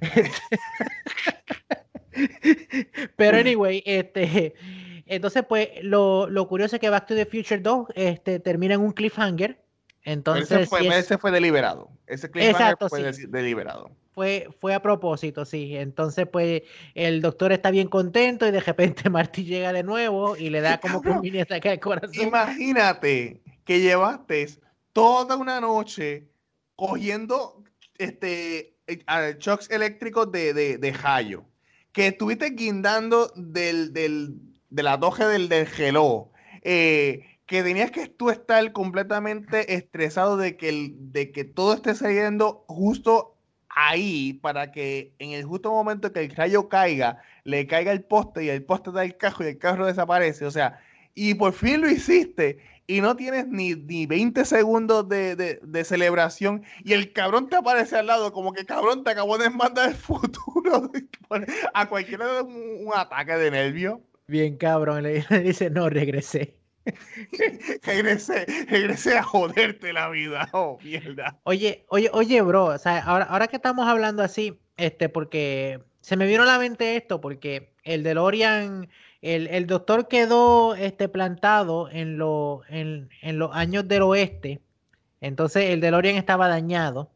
Pero anyway, este, entonces pues lo, curioso es que Back to the Future 2 este, termina en un cliffhanger. Entonces, ese fue, deliberado. Ese Exacto, fue deliberado. Fue, fue a propósito, sí. Entonces, pues, el doctor está bien contento y de repente Marty llega de nuevo y le da como que un mini ataque al corazón. Imagínate que llevaste toda una noche cogiendo este shocks eléctricos de, de, de Hayo, que estuviste guindando del, del, de la doje del, del geló, eh, que tenías que tú estar completamente estresado de que, el, de que todo esté saliendo justo ahí para que en el justo momento que el rayo caiga, le caiga el poste y el poste da el carro y el carro desaparece. O sea, y por fin lo hiciste y no tienes ni, ni 20 segundos de, celebración y el cabrón te aparece al lado como que cabrón te acabó de mandar el futuro a cualquiera de un, un ataque de nervio. Bien cabrón, le dice, no, regresé. regresé, regresé a joderte la vida. Oh, mierda. Oye, oye, oye, bro, o sea, ahora, ahora que estamos hablando así, este, porque se me vino a la mente esto, porque el DeLorean, el, el doctor quedó este, plantado en, lo, en, en los años del oeste, entonces el DeLorean estaba dañado.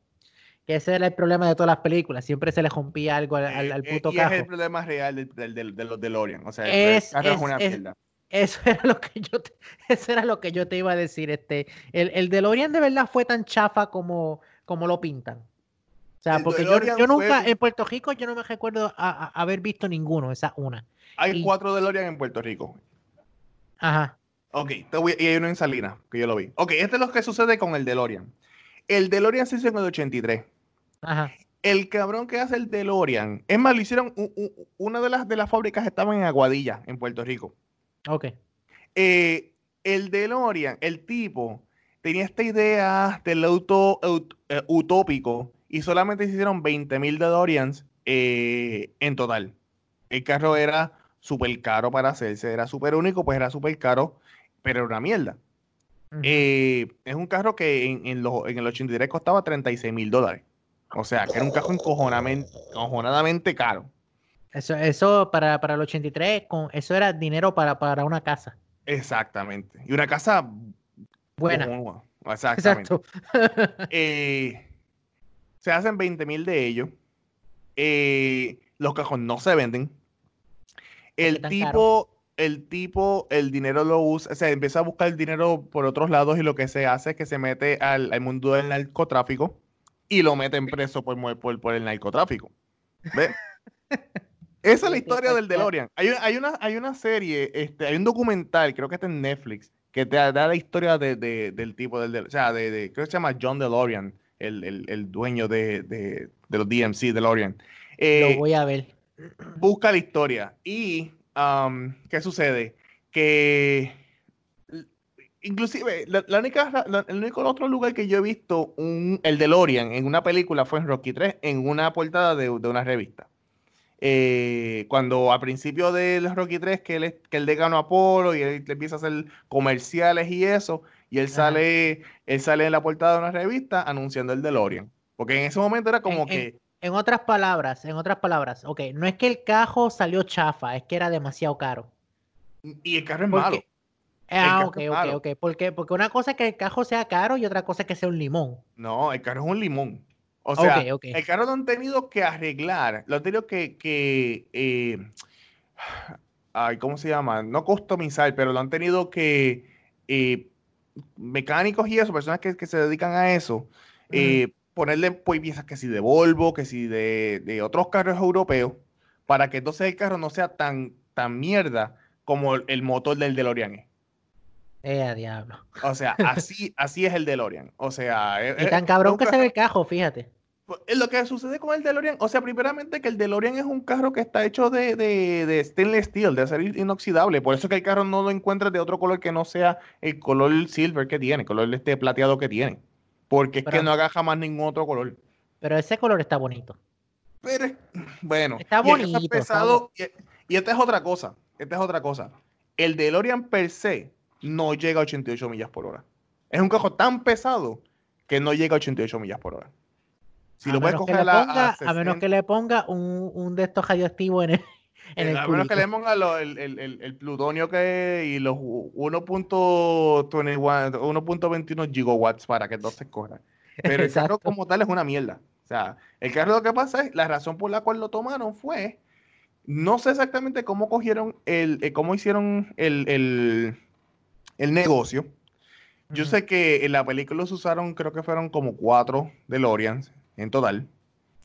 Que ese era el problema de todas las películas. Siempre se le rompía algo al, al, eh, puto y es el problema real de, los DeLorean. O sea, es, es, una mierda. Eso era lo que yo te, eso era lo que yo te iba a decir. Este, el, el DeLorean de verdad fue tan chafa como, como lo pintan. O sea, porque yo, yo, nunca, en Puerto Rico, yo no me recuerdo haber visto ninguno, esa una. Hay cuatro DeLorean en Puerto Rico. Ajá. Ok, y hay uno en Salinas, que yo lo vi. Ok, este es lo que sucede con el DeLorean. El DeLorean se hizo en el 83. Ajá. El cabrón que hace el DeLorean, es más, lo hicieron, una de las, de las fábricas estaban en Aguadilla, en Puerto Rico. Ok. Eh, el DeLorean, el tipo, tenía esta idea del auto eh, utópico y solamente se hicieron 20 mil DeLoreans eh, en total. El carro era súper caro para hacerse, era súper único, pues era súper caro, pero era una mierda. es un carro que en, en, en, el 83 costaba 36 mil dólares. O sea, que era un carro encojonadamente caro. Eso, eso para, para el 83, con, eso era dinero para, para una casa. Exactamente. Y una casa buena. Exactamente. Eh, se hacen 20 mil de ellos. Eh, los cajos no se venden. El tipo, el tipo, el dinero lo usa, o sea, empieza a buscar el dinero por otros lados y lo que se hace es que se mete al, mundo del narcotráfico y lo meten preso por, por, por el narcotráfico. ¿Ves? Esa es la historia del DeLorean. Hay, hay, una, hay una serie, este, hay un documental, creo que está en Netflix, que te da la historia de, del tipo del, o sea, de, creo que se llama John DeLorean, el, el, el dueño de, de, los DMC DeLorean. Eh, Lo voy a ver. Busca la historia. Y, um, ¿qué sucede? Que inclusive la, única, el único otro lugar que yo he visto un, el DeLorean en una película fue en Rocky 3 en una portada de, de una revista. Eh, cuando a principio del Rocky 3 que él, que él ganó Apolo y él empieza a hacer comerciales y eso, y él sale, él sale en la portada de una revista anunciando el DeLorean. Porque en ese momento era como que. En, otras palabras, en otras palabras, ok, no es que el cajo salió chafa, es que era demasiado caro. Y el carro es malo. Ah, ok, ok, ok. Porque, porque una cosa es que el cajo sea caro y otra cosa es que sea un limón. No, el carro es un limón. O sea, el carro lo han tenido que arreglar, lo han tenido que, que eh, ay, ¿cómo se llama? No customizar, pero lo han tenido que eh, mecánicos y eso, personas que, se dedican a eso, eh, ponerle pues, piezas que si de Volvo, que si de, otros carros europeos, para que entonces el carro no sea tan, tan mierda como el, motor del DeLorean es. Eh, diablo. O sea, así, así es el DeLorean. O sea, y tan cabrón que se ve el cajo, fíjate. Pues, es lo que sucede con el DeLorean, o sea, primeramente que el DeLorean es un carro que está hecho de, de, de stainless steel, de acero inoxidable. Por eso que el carro no lo encuentras de otro color que no sea el color silver que tiene, el color este plateado que tiene. Porque es que no haga jamás ningún otro color. Pero ese color está bonito. Pero, bueno. Está bonito. pesado, y, y esta es otra cosa. Esta es otra cosa. El DeLorean per se no llega a 88 millas por hora. Es un carro tan pesado que no llega a 88 millas por hora. Si a lo puedes coger a, a, menos que le ponga un, un de estos radioactivos en el, en el, menos que le ponga el, el, el, plutonio que y los 1.21 gigawatts para que entonces corra. Pero el carro como tal es una mierda. O sea, el carro lo que pasa es, la razón por la cual lo tomaron fue, no sé exactamente cómo cogieron el, eh, cómo hicieron el, el negocio. Yo sé que en la película los usaron, creo que fueron como cuatro DeLoreans en total,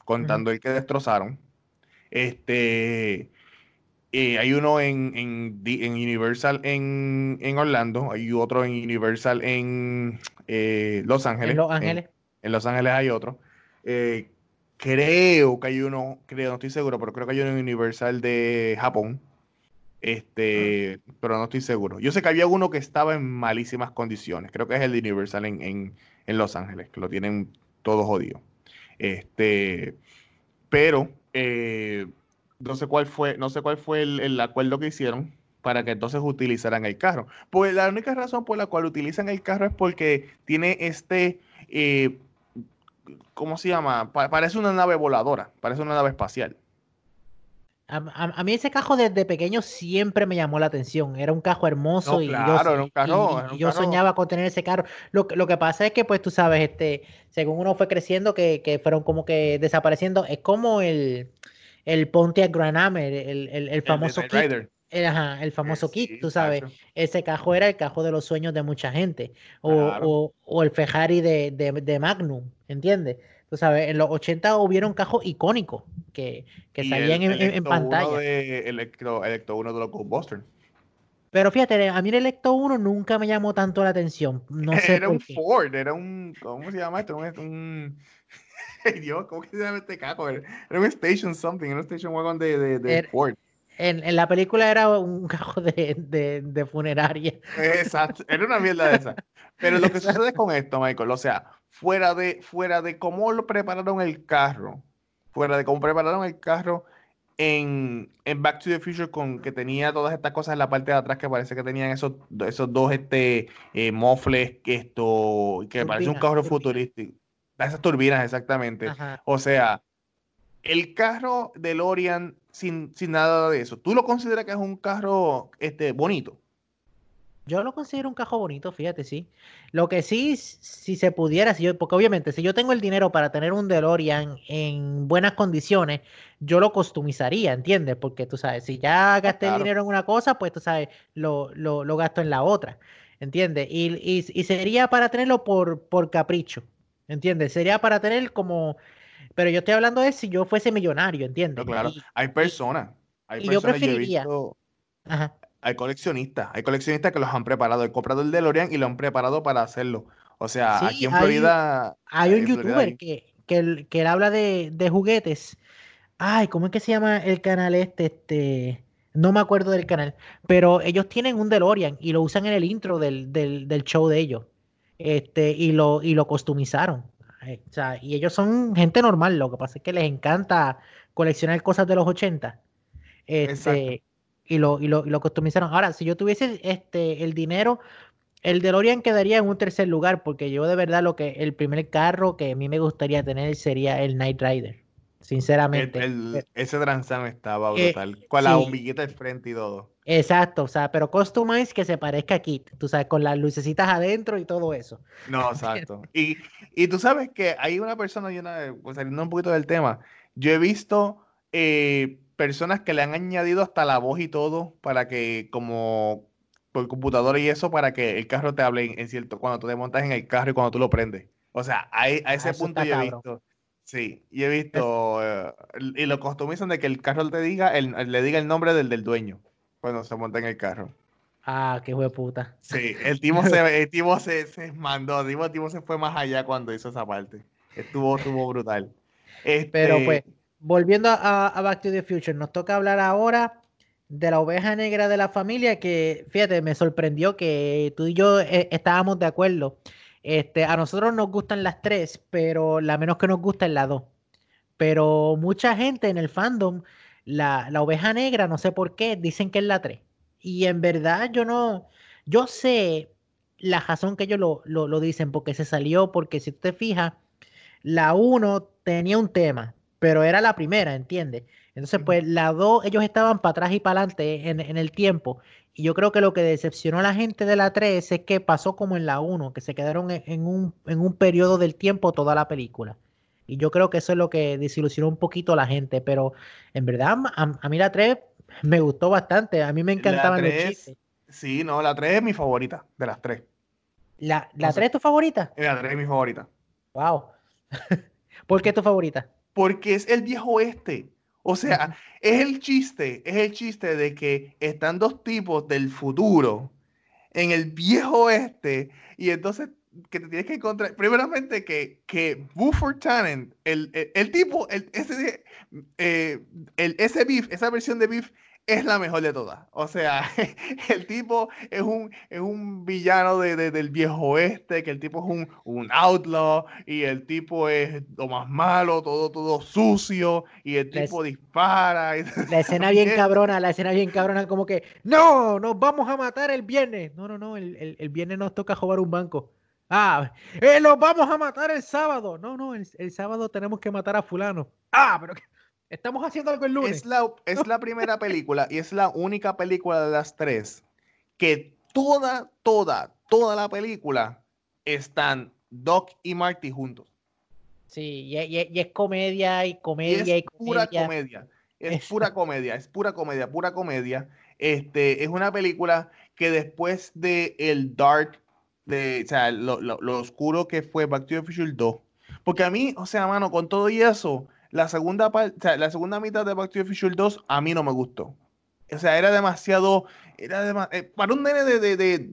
contando el que destrozaron. Este, eh, hay uno en, en, Universal en, Orlando, hay otro en Universal en eh, Los Ángeles. En Los Ángeles. En, Los Ángeles hay otro. Eh, creo que hay uno, creo, no estoy seguro, pero creo que hay uno en Universal de Japón. Este, pero no estoy seguro. Yo sé que había uno que estaba en malísimas condiciones. Creo que es el de Universal en, Los Ángeles, que lo tienen todo jodido. Este, pero eh, no sé cuál fue, no sé cuál fue el, acuerdo que hicieron para que entonces utilizaran el carro. Pues la única razón por la cual utilizan el carro es porque tiene este, eh, ¿cómo se llama? parece una nave voladora, parece una nave espacial. A, mí ese cajo desde pequeño siempre me llamó la atención. Era un cajo hermoso y, yo, soñaba con tener ese carro. Lo, lo, que pasa es que, pues tú sabes, este, según uno fue creciendo, que, que fueron como que desapareciendo. Es como el, el Pontiac Grand Am, el, el, famoso kit. El, ajá, el famoso kit, tú sabes. Ese cajo era el cajo de los sueños de mucha gente. O, o, o el Ferrari de, de, de Magnum, ¿entiendes? Tú sabes, en los 80 hubieron cajos icónicos que, que salían en, en, pantalla. De Electro, Electro 1 de los Ghostbusters. Pero fíjate, a mí el Electro 1 nunca me llamó tanto la atención. No sé era un Ford, era un. ¿Cómo se llama esto? Un. Dios, ¿cómo se llama este cajo? Era un Station Something, era un Station Wagon de, de, Ford. En, en, la película era un cajo de, de, de, funeraria. Exacto, era una mierda de esa. Pero lo que sucede con esto, Michael, o sea, fuera de, fuera de cómo lo prepararon el carro, fuera de cómo prepararon el carro en, en, Back to the Future con que tenía todas estas cosas en la parte de atrás que parece que tenían esos, esos dos este, eh, mofles que esto que parece un carro futurístico. Esas turbinas, exactamente. O sea, el carro de Lorian sin, sin nada de eso, ¿tú lo consideras que es un carro este, bonito? Yo lo considero un cajo bonito, fíjate, sí. Lo que sí, si se pudiera, si yo, porque obviamente si yo tengo el dinero para tener un DeLorean en buenas condiciones, yo lo customizaría, ¿entiendes? Porque tú sabes, si ya ah, gasté el dinero en una cosa, pues tú sabes, lo, lo, lo gasto en la otra, ¿entiendes? Y, y, sería para tenerlo por, por capricho, ¿entiendes? Sería para tener como... Pero yo estoy hablando de si yo fuese millonario, ¿entiendes? claro, hay personas. Hay y personas, yo preferiría... Ajá hay coleccionistas, hay coleccionistas que los han preparado, el comprador de DeLorean y lo han preparado para hacerlo. O sea, aquí en Florida. Hay, un youtuber que, que, que, él habla de, de, juguetes. Ay, ¿cómo es que se llama el canal este? Este. No me acuerdo del canal. Pero ellos tienen un DeLorean y lo usan en el intro del, del, del show de ellos. Este, y lo, y lo customizaron. O sea, y ellos son gente normal. Lo que pasa es que les encanta coleccionar cosas de los 80. Este, y lo, y lo, y lo customizaron. Ahora, si yo tuviese este, el dinero, el DeLorean quedaría en un tercer lugar, porque yo de verdad lo que el primer carro que a mí me gustaría tener sería el Night Rider. Sinceramente. Eh, ese Transam estaba eh, brutal. con la bombillita del frente y todo. Exacto, o sea, pero customize que se parezca a Kit, tú sabes, con las lucecitas adentro y todo eso. No, exacto. y, y tú sabes que hay una persona, y una, pues, saliendo un poquito del tema, yo he visto eh, personas que le han añadido hasta la voz y todo para que como por computadora y eso para que el carro te hable en, cierto cuando tú te montas en el carro y cuando tú lo prendes. O sea, a, a ese punto yo he visto. Sí, y he visto eh, y lo customizan de que el carro te diga el, le diga el nombre del, del dueño cuando se monta en el carro. Ah, qué de puta. Sí, el tipo se, el tipo se, se mandó, el tipo, se fue más allá cuando hizo esa parte. Estuvo, estuvo brutal. Pero este pues, volviendo a, Back to the Future, nos toca hablar ahora de la oveja negra de la familia, que fíjate, me sorprendió que tú y yo eh, estábamos de acuerdo. Este, a nosotros nos gustan las tres, pero la menos que nos gusta es la dos. Pero mucha gente en el fandom, la, oveja negra, no sé por qué, dicen que es la tres. Y en verdad yo no, yo sé la razón que ellos lo, lo, lo dicen, porque se salió, porque si tú te fijas, la uno tenía un tema, pero era la primera, ¿entiendes? Entonces, pues la 2, ellos estaban para atrás y para adelante en, en, el tiempo. Y yo creo que lo que decepcionó a la gente de la 3 es que pasó como en la 1, que se quedaron en, un, en un periodo del tiempo toda la película. Y yo creo que eso es lo que desilusionó un poquito a la gente. Pero en verdad, a, mí la 3 me gustó bastante. A mí me encantaban los chistes. Sí, no, la 3 es mi favorita de las 3. ¿La, la 3 es tu favorita? La 3 es mi favorita. Wow. ¿Por qué es tu favorita? Porque es el viejo este. O sea, es el chiste, es el chiste de que están dos tipos del futuro en el viejo este y entonces que te tienes que encontrar, primeramente que, que Buford Tannen, el, el, tipo, el, ese, eh, el, ese beef, esa versión de beef es la mejor de todas. O sea, el tipo es un, es un villano de, del viejo oeste, que el tipo es un, un, outlaw y el tipo es lo más malo, todo, todo sucio y el tipo dispara. La escena bien cabrona, la escena bien cabrona, como que, no, nos vamos a matar el viernes. No, no, no, el, el, el viernes nos toca robar un banco. Ah, eh, los vamos a matar el sábado. No, no, el, el sábado tenemos que matar a fulano. Ah, pero... Estamos haciendo algo el lunes. Es la, es la primera película y es la única película de las tres que toda, toda, toda la película están Doc y Marty juntos. Sí, y, es comedia y comedia y, es pura comedia. Es, pura comedia, es pura comedia, pura comedia. Este, es una película que después de el dark, de, o sea, lo, lo oscuro que fue Back to the Future 2, porque a mí, o sea, mano, con todo y eso, la segunda, parte, la segunda mitad de Back to the Future 2 a mí no me gustó. O sea, era demasiado. Era eh, para un nene de, de,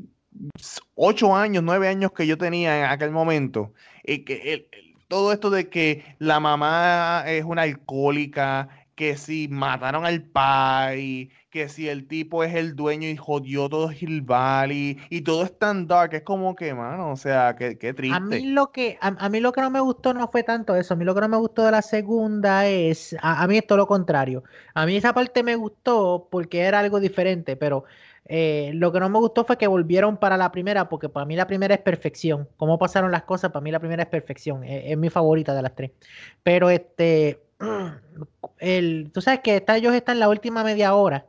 8 años, 9 años que yo tenía en aquel momento, eh, que todo esto de que la mamá es una alcohólica, que si mataron al pai, que si el tipo es el dueño y jodió todo Hill Valley, y todo es tan dark, es como que, mano, o sea, qué, triste. A mí, lo que, a, mí lo que no me gustó no fue tanto eso, a mí lo que no me gustó de la segunda es, a, mí es todo lo contrario, a mí esa parte me gustó porque era algo diferente, pero eh, lo que no me gustó fue que volvieron para la primera, porque para mí la primera es perfección, cómo pasaron las cosas, para mí la primera es perfección, es, es mi favorita de las tres, pero este el, tú sabes que está, ellos están en la última media hora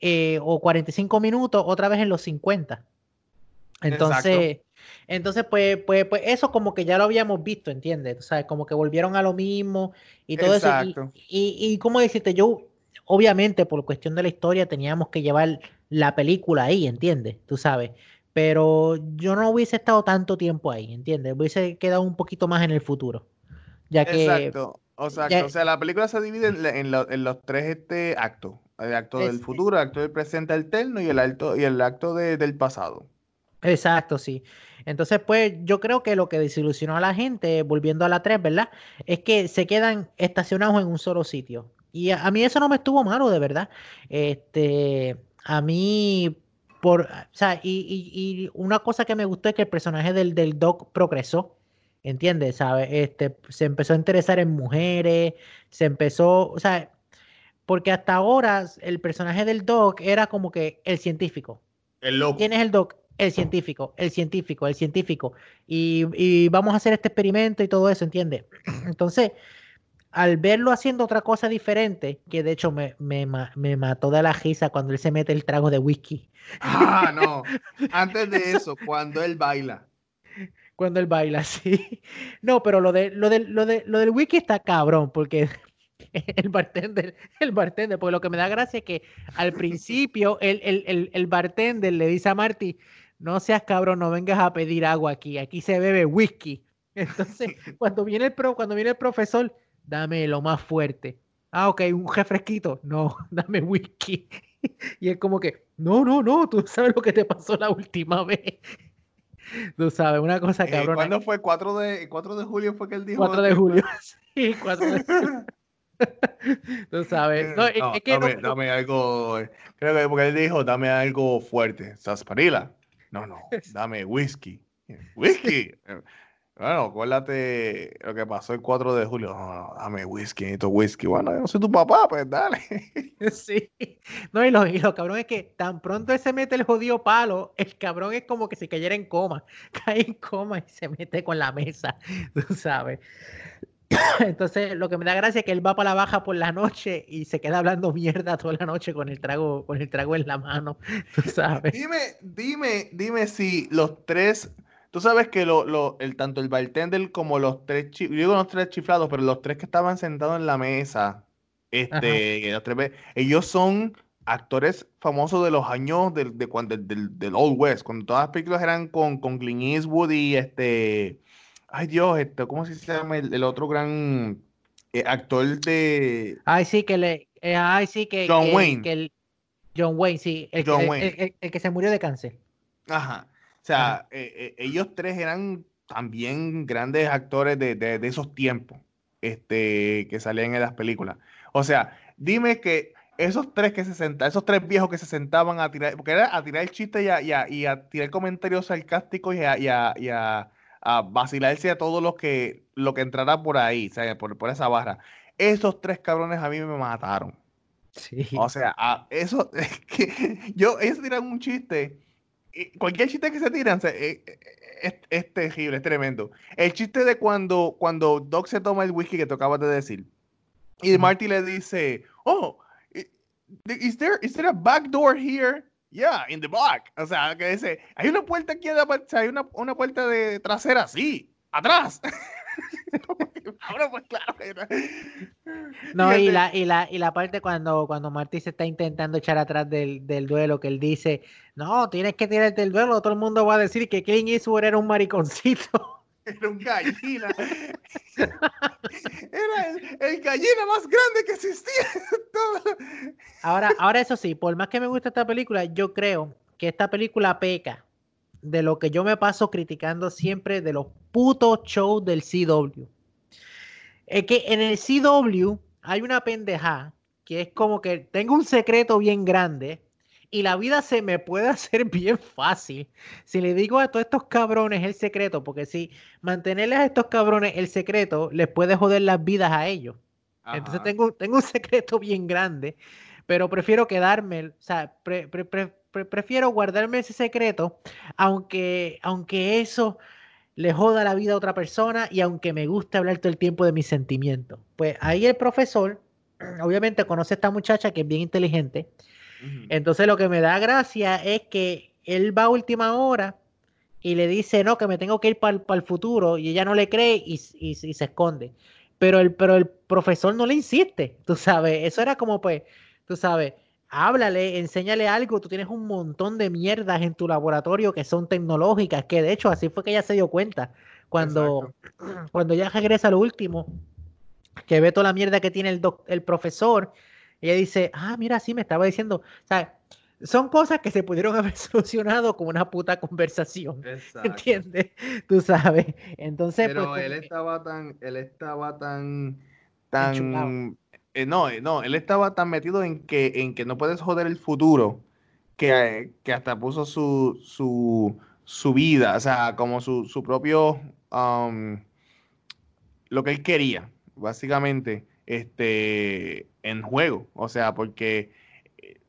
eh, o 45 minutos, otra vez en los 50. Entonces, entonces pues, pues, pues eso como que ya lo habíamos visto, ¿entiendes? O sea, como que volvieron a lo mismo y todo eso. Y, y, como decirte, yo, obviamente, por cuestión de la historia, teníamos que llevar la película ahí, ¿entiendes? Tú sabes. Pero yo no hubiese estado tanto tiempo ahí, ¿entiendes? Hubiese quedado un poquito más en el futuro. Ya que, Exacto. O sea, o sea, la película se divide en, los tres este, actos. El acto del futuro, el acto del presente alterno y el acto, y el acto del pasado. Exacto, sí. Entonces, pues yo creo que lo que desilusionó a la gente, volviendo a la 3, ¿verdad? Es que se quedan estacionados en un solo sitio. Y a, mí eso no me estuvo malo, de verdad. Este, a mí, por, o sea, y, una cosa que me gustó es que el personaje del, del Doc progresó. ¿Entiendes? ¿Sabes? Este, se empezó a interesar en mujeres, se empezó, o sea, porque hasta ahora el personaje del Doc era como que el científico. El loco. ¿Quién es el Doc? El científico, el científico, el científico. Y, y vamos a hacer este experimento y todo eso, ¿entiendes? Entonces, al verlo haciendo otra cosa diferente, que de hecho me, me, me, mató de la risa cuando él se mete el trago de whisky. Ah, no. Antes de eso, cuando él baila cuando él baila, sí. No, pero lo de lo de lo de lo del wiki está cabrón, porque el bartender, el bartender, porque lo que me da gracia es que al principio el, el, el, bartender le dice a Marty, no seas cabrón, no vengas a pedir agua aquí, aquí se bebe whisky. Entonces, cuando viene el pro, cuando viene el profesor, dame lo más fuerte. Ah, ok, un refresquito. No, dame whisky. Y es como que, no, no, no, tú sabes lo que te pasó la última vez. Tú sabes, una cosa eh, cabrona. ¿Cuándo fue? 4 de, 4 de julio fue que él dijo. 4 de julio. Sí, 4 de julio. Tú sabes. No, es que dame, dame, algo. Creo que porque él dijo, dame algo fuerte. ¿Sarsaparilla? No, no. Dame whisky. Whisky. Bueno, acuérdate lo que pasó el 4 de julio. dame whisky, necesito whisky. Bueno, yo no soy tu papá, pues dale. Sí. No, y lo, y lo cabrón es que tan pronto él se mete el jodido palo, el cabrón es como que si cayera en coma. Cae en coma y se mete con la mesa, tú sabes. Entonces, lo que me da gracia es que él va para la baja por la noche y se queda hablando mierda toda la noche con el trago, con el trago en la mano, tú sabes. Dime, dime, dime si los tres, tú sabes que lo, lo, el, tanto el bartender como los tres, yo digo los tres chiflados, pero los tres que estaban sentados en la mesa, este, los tres, ellos son actores famosos de los años del, de, del, del, Old West, cuando todas las películas eran con, con Clint Eastwood y este Ay Dios, este, ¿cómo se llama el, otro gran eh, actor de. Ay, sí, que le. Eh, ay, sí, que. John Wayne. Que el, John Wayne, sí. El, John Wayne. El, que se murió de cáncer. Ajá. O sea, eh, ellos tres eran también grandes actores de, de, esos tiempos este, que salían en las películas. O sea, dime que esos tres que se sentaban, esos tres viejos que se sentaban a tirar, porque era a tirar el chiste y a, y a, tirar comentarios sarcásticos y a, y a a vacilarse a todos los que, lo que entrara por ahí, Por, por esa barra. Esos tres cabrones a mí me mataron. Sí. O sea, eso es que yo, ellos tiran un chiste. Cualquier chiste que se tiran eh, eh, es, es, terrible, es tremendo. El chiste de cuando, cuando Doc se toma el whisky que te acabas de decir. Y Marty le dice, oh, is there, is there a back door here? Yeah, in the back. O sea, que dice, hay una puerta aquí, hay una, una puerta de trasera, sí, atrás. Ahora pues claro. No, y, la, y, la, y la parte cuando, cuando Marty se está intentando echar atrás del, del duelo, que él dice, no, tienes que tirarte el duelo, todo el mundo va a decir que Clint Eastwood era un mariconcito. Era un gallina. Era el, gallina más grande que existía. ahora, ahora, eso sí, por más que me guste esta película, yo creo que esta película peca de lo que yo me paso criticando siempre de los putos shows del CW. Es que en el CW hay una pendeja que es como que tengo un secreto bien grande y la vida se me puede hacer bien fácil si le digo a todos estos cabrones el secreto, porque si mantenerles a estos cabrones el secreto les puede joder las vidas a ellos. Entonces tengo, tengo un secreto bien grande, pero prefiero quedarme, o sea, prefiero guardarme ese secreto, aunque, aunque eso le joda la vida a otra persona y aunque me guste hablar todo el tiempo de mis sentimientos. Pues ahí el profesor, obviamente conoce a esta muchacha que es bien inteligente, entonces lo que me da gracia es que él va a última hora y le dice, no, que me tengo que ir para el futuro y ella no le cree y, se esconde. Pero el, pero el profesor no le insiste, tú sabes, eso era como pues, tú sabes, háblale, enséñale algo, tú tienes un montón de mierdas en tu laboratorio que son tecnológicas, que de hecho así fue que ella se dio cuenta cuando, cuando ella regresa al último, que ve toda la mierda que tiene el, el profesor ella dice, ah, mira, sí, me estaba diciendo, o sea, son cosas que se pudieron haber solucionado con una puta conversación. ¿Entiendes? Tú sabes. Entonces, pero pues, él estaba tan, él estaba tan, tan, eh, no, eh, no, él estaba tan metido en que, en que no puedes joder el futuro, que, que hasta puso su, su, su, vida, o sea, como su, su propio, lo que él quería, básicamente este, en juego. O sea, porque eh,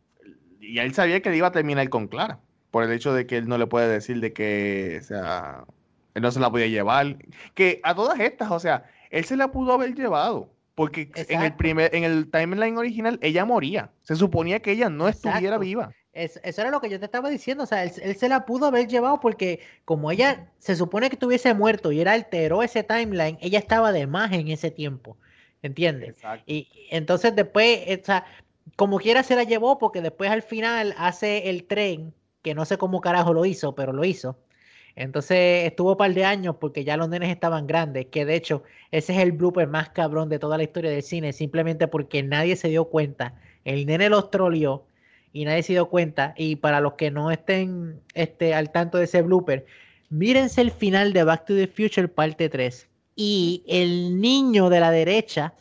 y él sabía que iba a terminar con Clara, por el hecho de que él no le puede decir de que, sea, él no se la podía llevar. Que a todas estas, o sea, él se la pudo haber llevado. Porque en el primer, en el timeline original, ella moría. Se suponía que ella no estuviera viva. eso era lo que yo te estaba diciendo. O sea, él, se la pudo haber llevado porque como ella se supone que estuviese muerto y era alteró ese timeline, ella estaba de más en ese tiempo. ¿entiendes? Y entonces después, o sea, como quiera se la llevó porque después al final hace el tren, que no sé cómo carajo lo hizo, pero lo hizo. Entonces estuvo un par de años porque ya los nenes estaban grandes, que de hecho ese es el blooper más cabrón de toda la historia del cine, simplemente porque nadie se dio cuenta. El nene los troleó y nadie se dio cuenta. Y para los que no estén este, al tanto de ese blooper, mírense el final de Back to the Future parte 3 y el niño de la derecha,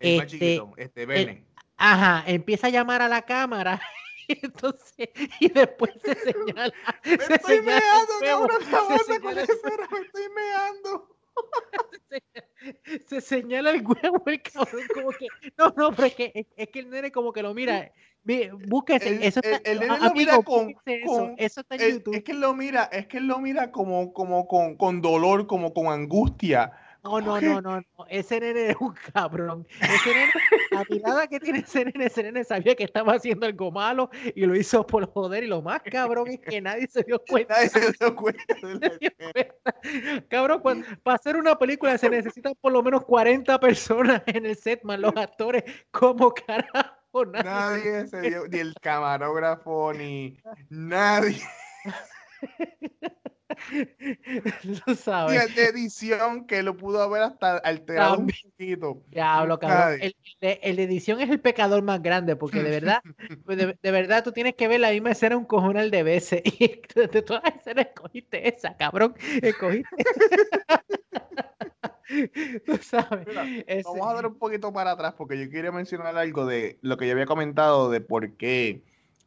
este, este ajá, empieza a llamar a la cámara. Y entonces, y después se señala. Me estoy meando, me estoy meando. Se, señala el huevo el cabrón, como que. No, no, pero es que, es, que el nene como que lo mira. Búsquese, eso está, el, nene lo mira con, eso, eso, está en YouTube. Es que lo mira, es que lo mira como, como con, con dolor, como con angustia No, no, no, no, no. Ese nene es un cabrón. Ese nene, la mirada que tiene ese nene, ese nene sabía que estaba haciendo algo malo y lo hizo por joder. Y lo más cabrón es que nadie se dio cuenta. Nadie se dio cuenta. Cabrón, para hacer una película se necesitan por lo menos 40 personas en el set, más los actores. ¿Cómo carajo? Nadie, nadie se dio, ni el camarógrafo, ni nadie. Lo sabes. Y el de edición que lo pudo haber hasta alterado un poquito. Diablo, cabrón. El, de, edición es el pecador más grande, porque de verdad, pues de, verdad tú tienes que ver la misma escena un cojonal de veces. Y de todas las escenas escogiste esa, cabrón. Escogiste. Tú sabes. Vamos a dar un poquito para atrás porque yo quería mencionar algo de lo que yo había comentado de por qué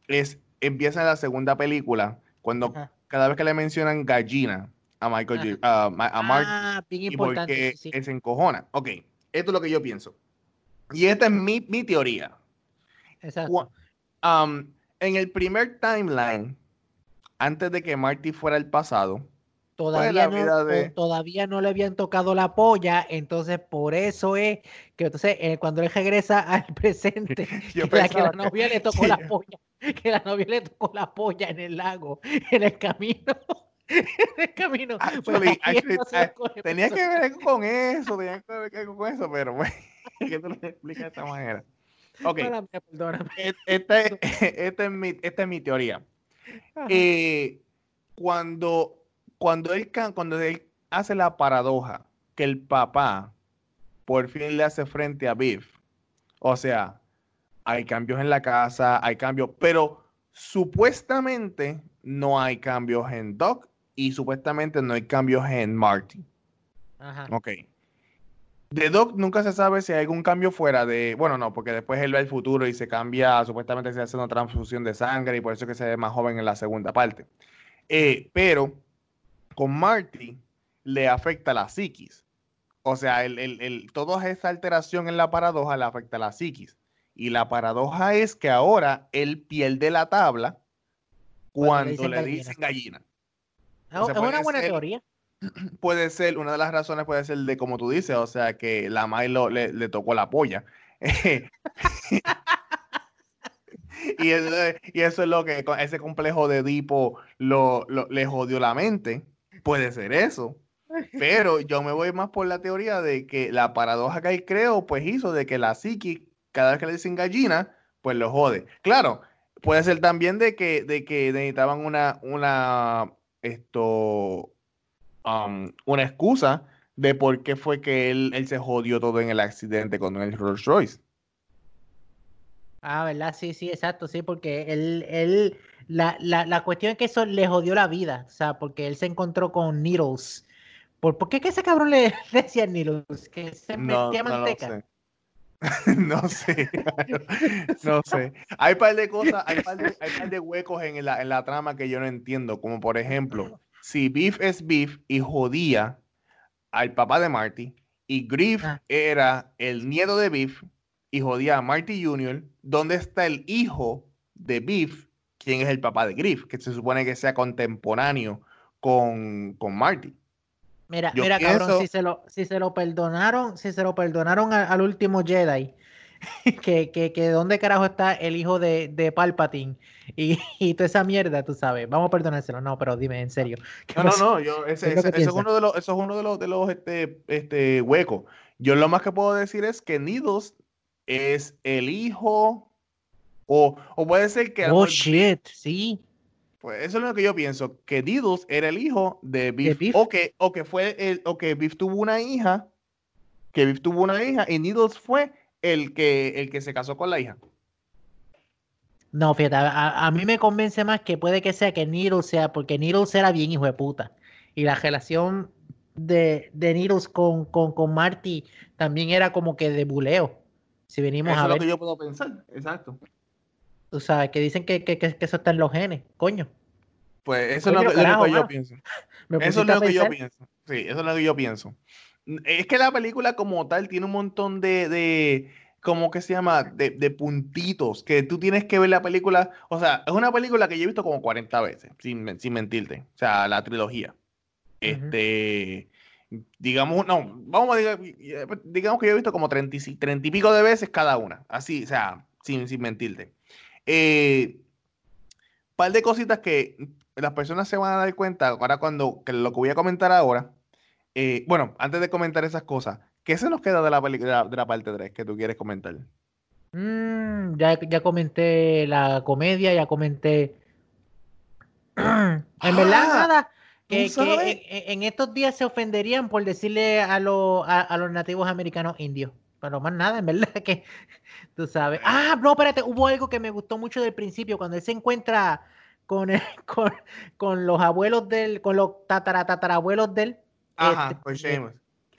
es, empieza la segunda película cuando cada vez que le mencionan gallina a Michael a, Mark ah, bien porque se encojona. Ok, esto es lo que yo pienso. Y esta es mi, mi teoría. Exacto. Um, en el primer timeline, antes de que Marty fuera el pasado, todavía no, todavía no le habían tocado la polla, entonces por eso es que entonces eh, cuando él regresa al presente, que, la, que la novia le tocó la polla, que la novia le tocó la polla en el lago, en el camino. en el camino. Pues, tenía que ver con eso, tenía que ver con eso, pero bueno, que tú lo explicas de esta manera. Ok. Perdóname, e, Esta, es mi, esta es mi teoría. Eh, cuando cuando él, cuando él hace la paradoja que el papá por fin le hace frente a Biff, o sea, hay cambios en la casa, hay cambios, pero supuestamente no hay cambios en Doc y supuestamente no hay cambios en Marty. Ajá. Ok. De Doc nunca se sabe si hay algún cambio fuera de. Bueno, no, porque después él ve el futuro y se cambia, supuestamente se hace una transfusión de sangre y por eso es que se ve más joven en la segunda parte. Eh, pero con Marty le afecta la psiquis. O sea, el, el, toda esa alteración en la paradoja le afecta la psiquis. Y la paradoja es que ahora él pierde la tabla cuando, le dicen gallina. Es una buena teoría. Puede ser, una de las razones puede ser de como tú dices, o sea, que la Milo le, le tocó la polla. y, eso, es lo que ese complejo de Edipo lo, le jodió la mente puede ser eso. Pero yo me voy más por la teoría de que la paradoja que hay, creo, pues hizo de que la psiqui, cada vez que le dicen gallina, pues lo jode. Claro, puede ser también de que, de que necesitaban una, una, esto, um, una excusa de por qué fue que él, él se jodió todo en el accidente con el Rolls Royce. Ah, ¿verdad? Sí, sí, exacto, sí, porque él, él, la, la, la, cuestión es que eso le jodió la vida, o sea, porque él se encontró con Needles. ¿Por, ¿por qué que ese cabrón le decía Needles? Que se metía manteca. no sé, no sé. Hay un par de cosas, hay un par de, hay par de huecos en la, en la trama que yo no entiendo, como por ejemplo, si Beef es Beef y jodía al papá de Marty, y Griff ah. era el nieto de Beef y jodía a Marty Jr., ¿dónde está el hijo de Beef quién es el papá de Griff, que se supone que sea contemporáneo con, con Marty. Mira, mira, cabrón, si se, lo, si se lo perdonaron, si se lo perdonaron al, último Jedi, que, que, que dónde carajo está el hijo de, de Palpatine y, y, toda esa mierda, tú sabes. Vamos a perdonárselo, no, pero dime en serio. No, no, no, yo, ese, eso es uno de los, eso es uno de los, de los este, este, huecos. Yo lo más que puedo decir es que Nidos es el hijo o, puede ser que. Oh, shit, sí. Pues eso es lo que yo pienso, que Didus era el hijo de Biff, O, que, o que fue el, o que Biff tuvo una hija, que Biff tuvo una hija y Didus fue el que, el que se casó con la hija. No, fíjate, a, mí me convence más que puede que sea que Needles sea, porque Needles era bien hijo de puta. Y la relación de, de Needles con, con, con Marty también era como que de buleo. Si venimos a ver. Es lo que yo puedo pensar, exacto. Tú sabes, que dicen que, que, que, eso está en los genes, coño. Pues eso es lo, que, yo pienso. Eso es lo que yo pienso. Sí, eso es lo que yo pienso. Es que la película como tal tiene un montón de, de ¿cómo que se llama? De, de, puntitos, que tú tienes que ver la película. O sea, es una película que yo he visto como 40 veces, sin, sin mentirte. O sea, la trilogía. Este, digamos, no, vamos a digamos que yo he visto como 30, y pico de veces cada una, así, o sea, sin, sin mentirte. Eh, par de cositas que las personas se van a dar cuenta ahora cuando, que lo que voy a comentar ahora, eh, bueno, antes de comentar esas cosas, ¿qué se nos queda de la, película de la parte 3 que tú quieres comentar? Mm, ya, ya comenté la comedia, ya comenté... en verdad, ah, nada que, en, estos días se ofenderían por decirle a, a, los nativos americanos indios. Pero más nada, en verdad que tú sabes. Ah, no, espérate, hubo algo que me gustó mucho del principio, cuando él se encuentra con, con, con los abuelos del, con los tatara, tatarabuelos del. Ajá, este, con Seamus.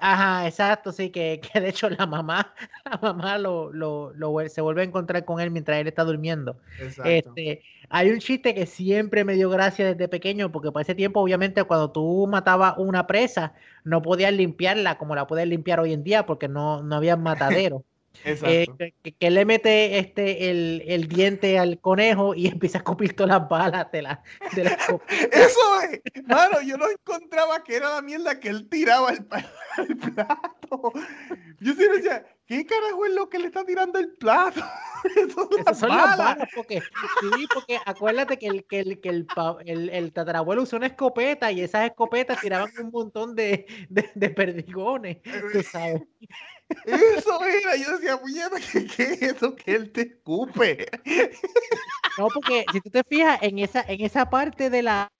Ajá, exacto, sí, que, que, de hecho la mamá, la mamá lo, lo, lo, se vuelve a encontrar con él mientras él está durmiendo. Este, hay un chiste que siempre me dio gracia desde pequeño, porque para ese tiempo, obviamente, cuando tú matabas una presa, no podías limpiarla como la puedes limpiar hoy en día, porque no, no había matadero. Eh, que, le mete este el, el, diente al conejo y empieza a escupir todas las balas de la, de Eso es, mano, yo no encontraba que era la mierda que él tiraba el, plato. Yo siempre decía, ¿qué carajo es lo que le está tirando el plato? Esas son las balas, porque, sí, porque acuérdate que el, que el, que el, el, el tatarabuelo usó una escopeta y esas escopetas tiraban un montón de, de, de perdigones, tú sabes. Eso era, yo decía, puñeta, ¿qué, ¿qué, es eso que él te escupe? No, porque si tú te fijas en esa, en esa parte de la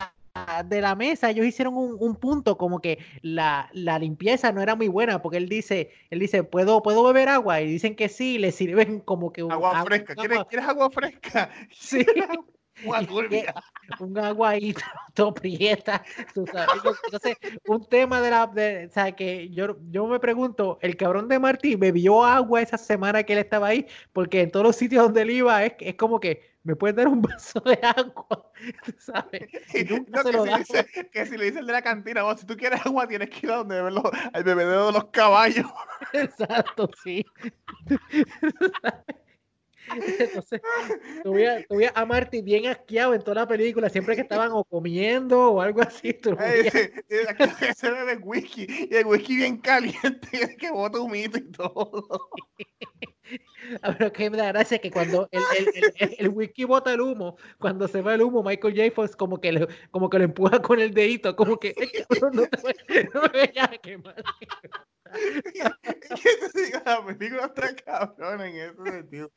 de la mesa, ellos hicieron un, un punto como que la, la, limpieza no era muy buena, porque él dice, él dice, ¿puedo, ¿puedo beber agua? Y dicen que sí, le sirven como que agua, fresca. ¿Quieres, ¿Quieres, agua fresca? Sí. un agua ahí todo prieta. Entonces, un tema de la. De, o sea, que yo, yo me pregunto, el cabrón de Martí bebió agua esa semana que él estaba ahí, porque en todos los sitios donde él iba es, es como que me puedes dar un vaso de agua, ¿sabes? que, si le dice el de la cantina, vos, si tú quieres agua, tienes que ir a donde verlo, al bebedero de los caballos. Exacto, sí. Entonces, tuve, tuve a Marty bien asqueado en toda la película, siempre que estaban o comiendo o algo así. se bebe whisky y el whisky bien caliente que bota humito y todo. A ver, que me da gracia que cuando el, el, el, whisky bota el humo, cuando se va el humo, Michael J. Fox como que, le, como que lo empuja con el dedito, como que no, te, no me vayas a quemar. la película está cabrón en ese sentido.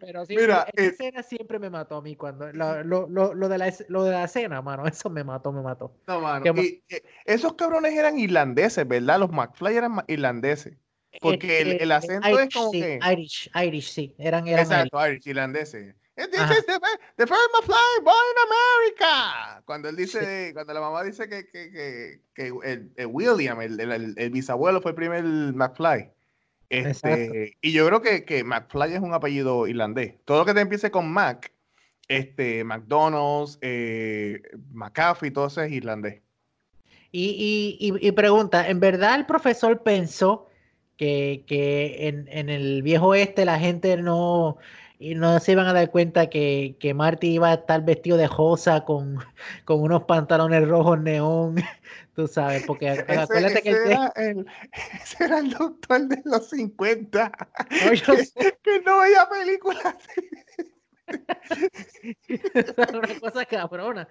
Pero sí, Mira, esa escena siempre me mató a mí cuando lo, lo, lo, de la, lo de la escena, mano, eso me mató, me mató. No, mano. Y, esos cabrones eran irlandeses, ¿verdad? Los McFly eran irlandeses. Porque el, el, acento es como sí, que. Irish, Irish, sí. Eran, eran Exacto, Irish, irlandeses. This is the, the first McFly born in America. Cuando él dice, cuando la mamá dice que, que, que, que el, el, William, el, el, el, bisabuelo, fue el primer McFly. Este, y yo creo que, que McFly es un apellido irlandés. Todo lo que te empiece con Mac, este, McDonald's, eh, McAfee, todo eso es irlandés. Y, y, y, pregunta, ¿en verdad el profesor pensó que, que en, en, el viejo este la gente no, no se iban a dar cuenta que, que Marty iba a estar vestido de rosa con, con unos pantalones rojos neón, tú sabes, porque acuérdate que era el, ese era el doctor de los 50, que, que, no veía películas. una cosa cabrona.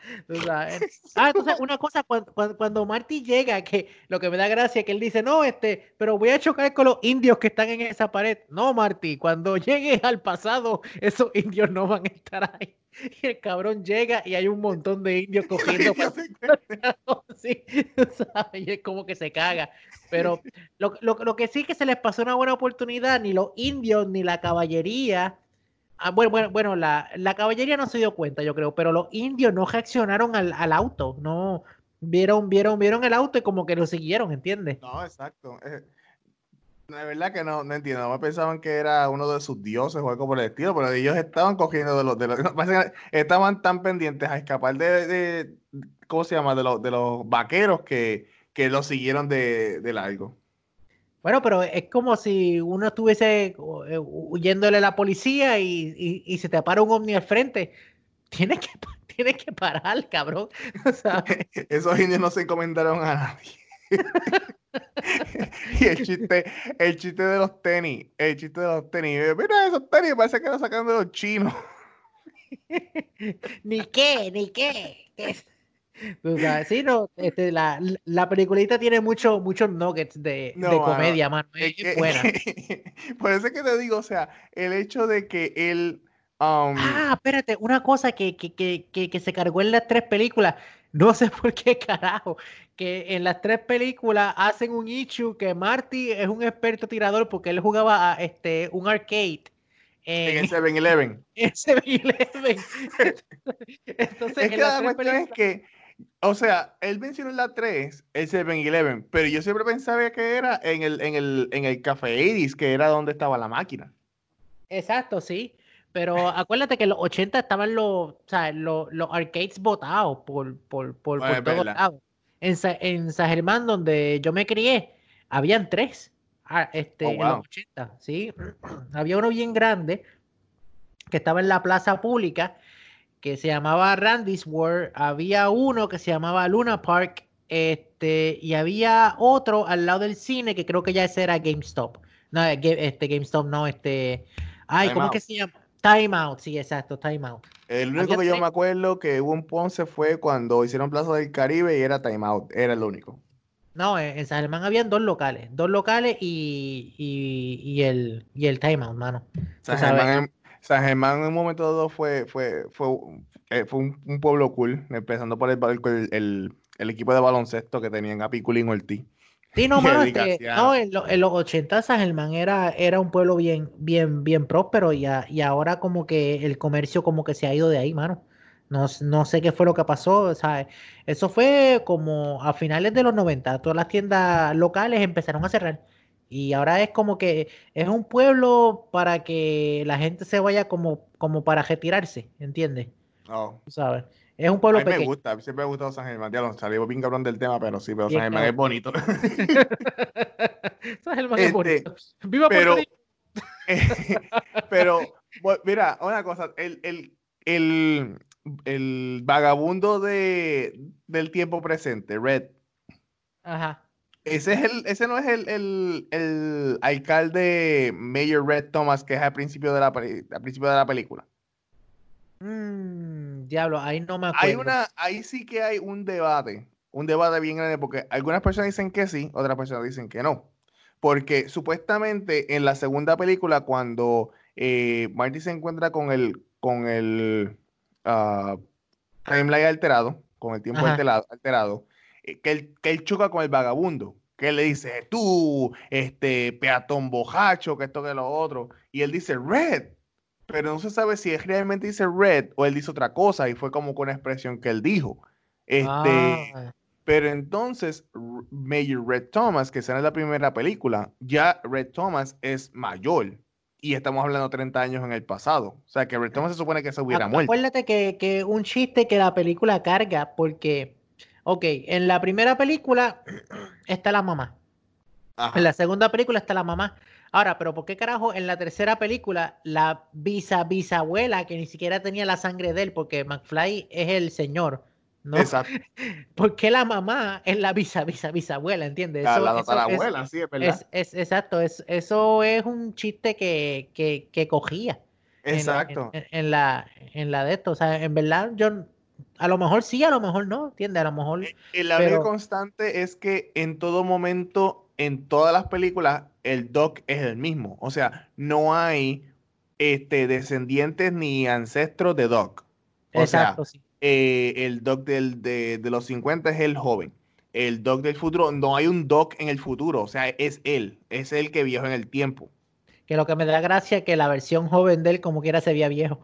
Ah, entonces, una cosa, cuando, cuando, Marty llega, que lo que me da gracia es que él dice, no, este, pero voy a chocar con los indios que están en esa pared. No, Marty, cuando llegue al pasado, esos indios no van a estar ahí. Y el cabrón llega y hay un montón de indios cogiendo. sí, y es como que se caga. Pero lo, lo, lo que sí que se les pasó una buena oportunidad, ni los indios ni la caballería Ah, bueno, bueno, bueno la, la, caballería no se dio cuenta, yo creo, pero los indios no reaccionaron al, al, auto, no vieron, vieron, vieron el auto y como que lo siguieron, ¿entiendes? No, exacto. Eh, la verdad que no, no entiendo. No pensaban que era uno de sus dioses o algo por el estilo, pero ellos estaban cogiendo de los, de los estaban tan pendientes a escapar de, de ¿cómo se llama? De los, de los vaqueros que, que lo siguieron de, de largo. Bueno, pero es como si uno estuviese eh, huyéndole a la policía y, y, se te para un ovni al frente. Tienes que, tienes que parar, cabrón. Esos indios no se encomendaron a nadie. y el chiste, el chiste de los tenis, el chiste de los tenis. Mira esos tenis, parece que lo sacan de los chinos. ni qué, ni qué. Sí, no, este, la, la peliculita tiene muchos muchos nuggets de, de comedia, mano. Es, buena. Por eso es que te digo, o sea, el hecho de que él. Um, ah, espérate, una cosa que, que, que, que, se cargó en las tres películas. No sé por qué carajo. Que en las tres películas hacen un issue que Marty es un experto tirador porque él jugaba a este, un arcade. En, el 7-Eleven. En 7-Eleven. Entonces, es que la cuestión es que o sea, él mencionó en la 3 el 7-Eleven, pero yo siempre pensaba que era en el, en el, en el Café Iris, que era donde estaba la máquina. Exacto, sí. Pero acuérdate que en los 80 estaban los, o sea, los, los arcades botados por, por, por, por todos lados. En, en San Germán, donde yo me crié, habían tres ah, este, oh, en los 80, ¿sí? Había uno bien grande que estaba en la plaza pública que se llamaba Randy's World, había uno que se llamaba Luna Park, este, y había otro al lado del cine que creo que ya ese era GameStop. No, eh, este GameStop no, este. Ay, ¿cómo es que se llama? Time Out, sí, exacto, Time Out. El único que yo me acuerdo que hubo un Ponce fue cuando hicieron Plaza del Caribe y era Time Out, era el único. No, en San Germán habían dos locales, dos locales y, y, el, y el Time Out, mano. San Germán, San Germán en un momento dado fue, fue, fue, eh, fue un, pueblo cool, empezando por el, el, el, equipo de baloncesto que tenían a Piculín Ortiz. Sí, no, mano, este, no en, los 80 San Germán era, era un pueblo bien, bien, bien próspero y, y ahora como que el comercio como que se ha ido de ahí, mano. No, no, sé qué fue lo que pasó. O sea, eso fue como a finales de los 90. Todas las tiendas locales empezaron a cerrar. Y ahora es como que es un pueblo para que la gente se vaya como, como para retirarse, ¿entiendes? Oh. ¿Sabes? Es un pueblo a mí me gusta, siempre me ha gustado San Germán. Ya lo salimos bien cabrón del tema, pero sí, pero San Germán es bonito. San Germán es este, bonito. ¡Viva pero, pero, mira, una cosa, el, el, el, el vagabundo de, del tiempo presente, Red. Ajá ese, es el, ese no es el, el, el, alcalde Mayor Red Thomas que es al principio de la, al principio de la película. Mm, diablo, ahí no me acuerdo. Hay una, ahí sí que hay un debate, un debate bien grande, porque algunas personas dicen que sí, otras personas dicen que no. Porque supuestamente en la segunda película, cuando eh, Marty se encuentra con el, con el uh, timeline alterado, con el tiempo alterado, alterado que él, que él choca con el vagabundo, que él le dice, tú, este peatón bojacho, que esto, que lo otro, y él dice, Red, pero no se sabe si él realmente dice Red o él dice otra cosa, y fue como con una expresión que él dijo. Este, ah. Pero entonces, Major Red Thomas, que será la primera película, ya Red Thomas es mayor. Y estamos hablando 30 años en el pasado. O sea, que Red Thomas se supone que se hubiera muerto. Acuérdate que, que un chiste que la película carga, porque Ok, en la primera película está la mamá. En la segunda película está la mamá. Ahora, pero ¿por qué carajo en la tercera película la bisa bisabuela que ni siquiera tenía la sangre de él, porque McFly es el señor, ¿no? Exacto. ¿Por qué la mamá es la bisa bisa bisabuela, entiendes? la abuela, sí, es verdad. Es, exacto, es, eso es un chiste que, que, que cogía. Exacto. En, la, en la de esto, o sea, en verdad yo a lo mejor sí, a lo mejor no, ¿entiendes? A lo mejor. Eh, el pero... constante es que en todo momento, en todas las películas, el Doc es el mismo. O sea, no hay este, descendientes ni ancestros de Doc. O Exacto, sea, sí. Eh, el Doc del, de, de, los 50 es el joven. El Doc del futuro, no hay un Doc en el futuro. O sea, es él. Es el que viajó en el tiempo. Que lo que me da gracia es que la versión joven de él, como quiera, se veía viejo.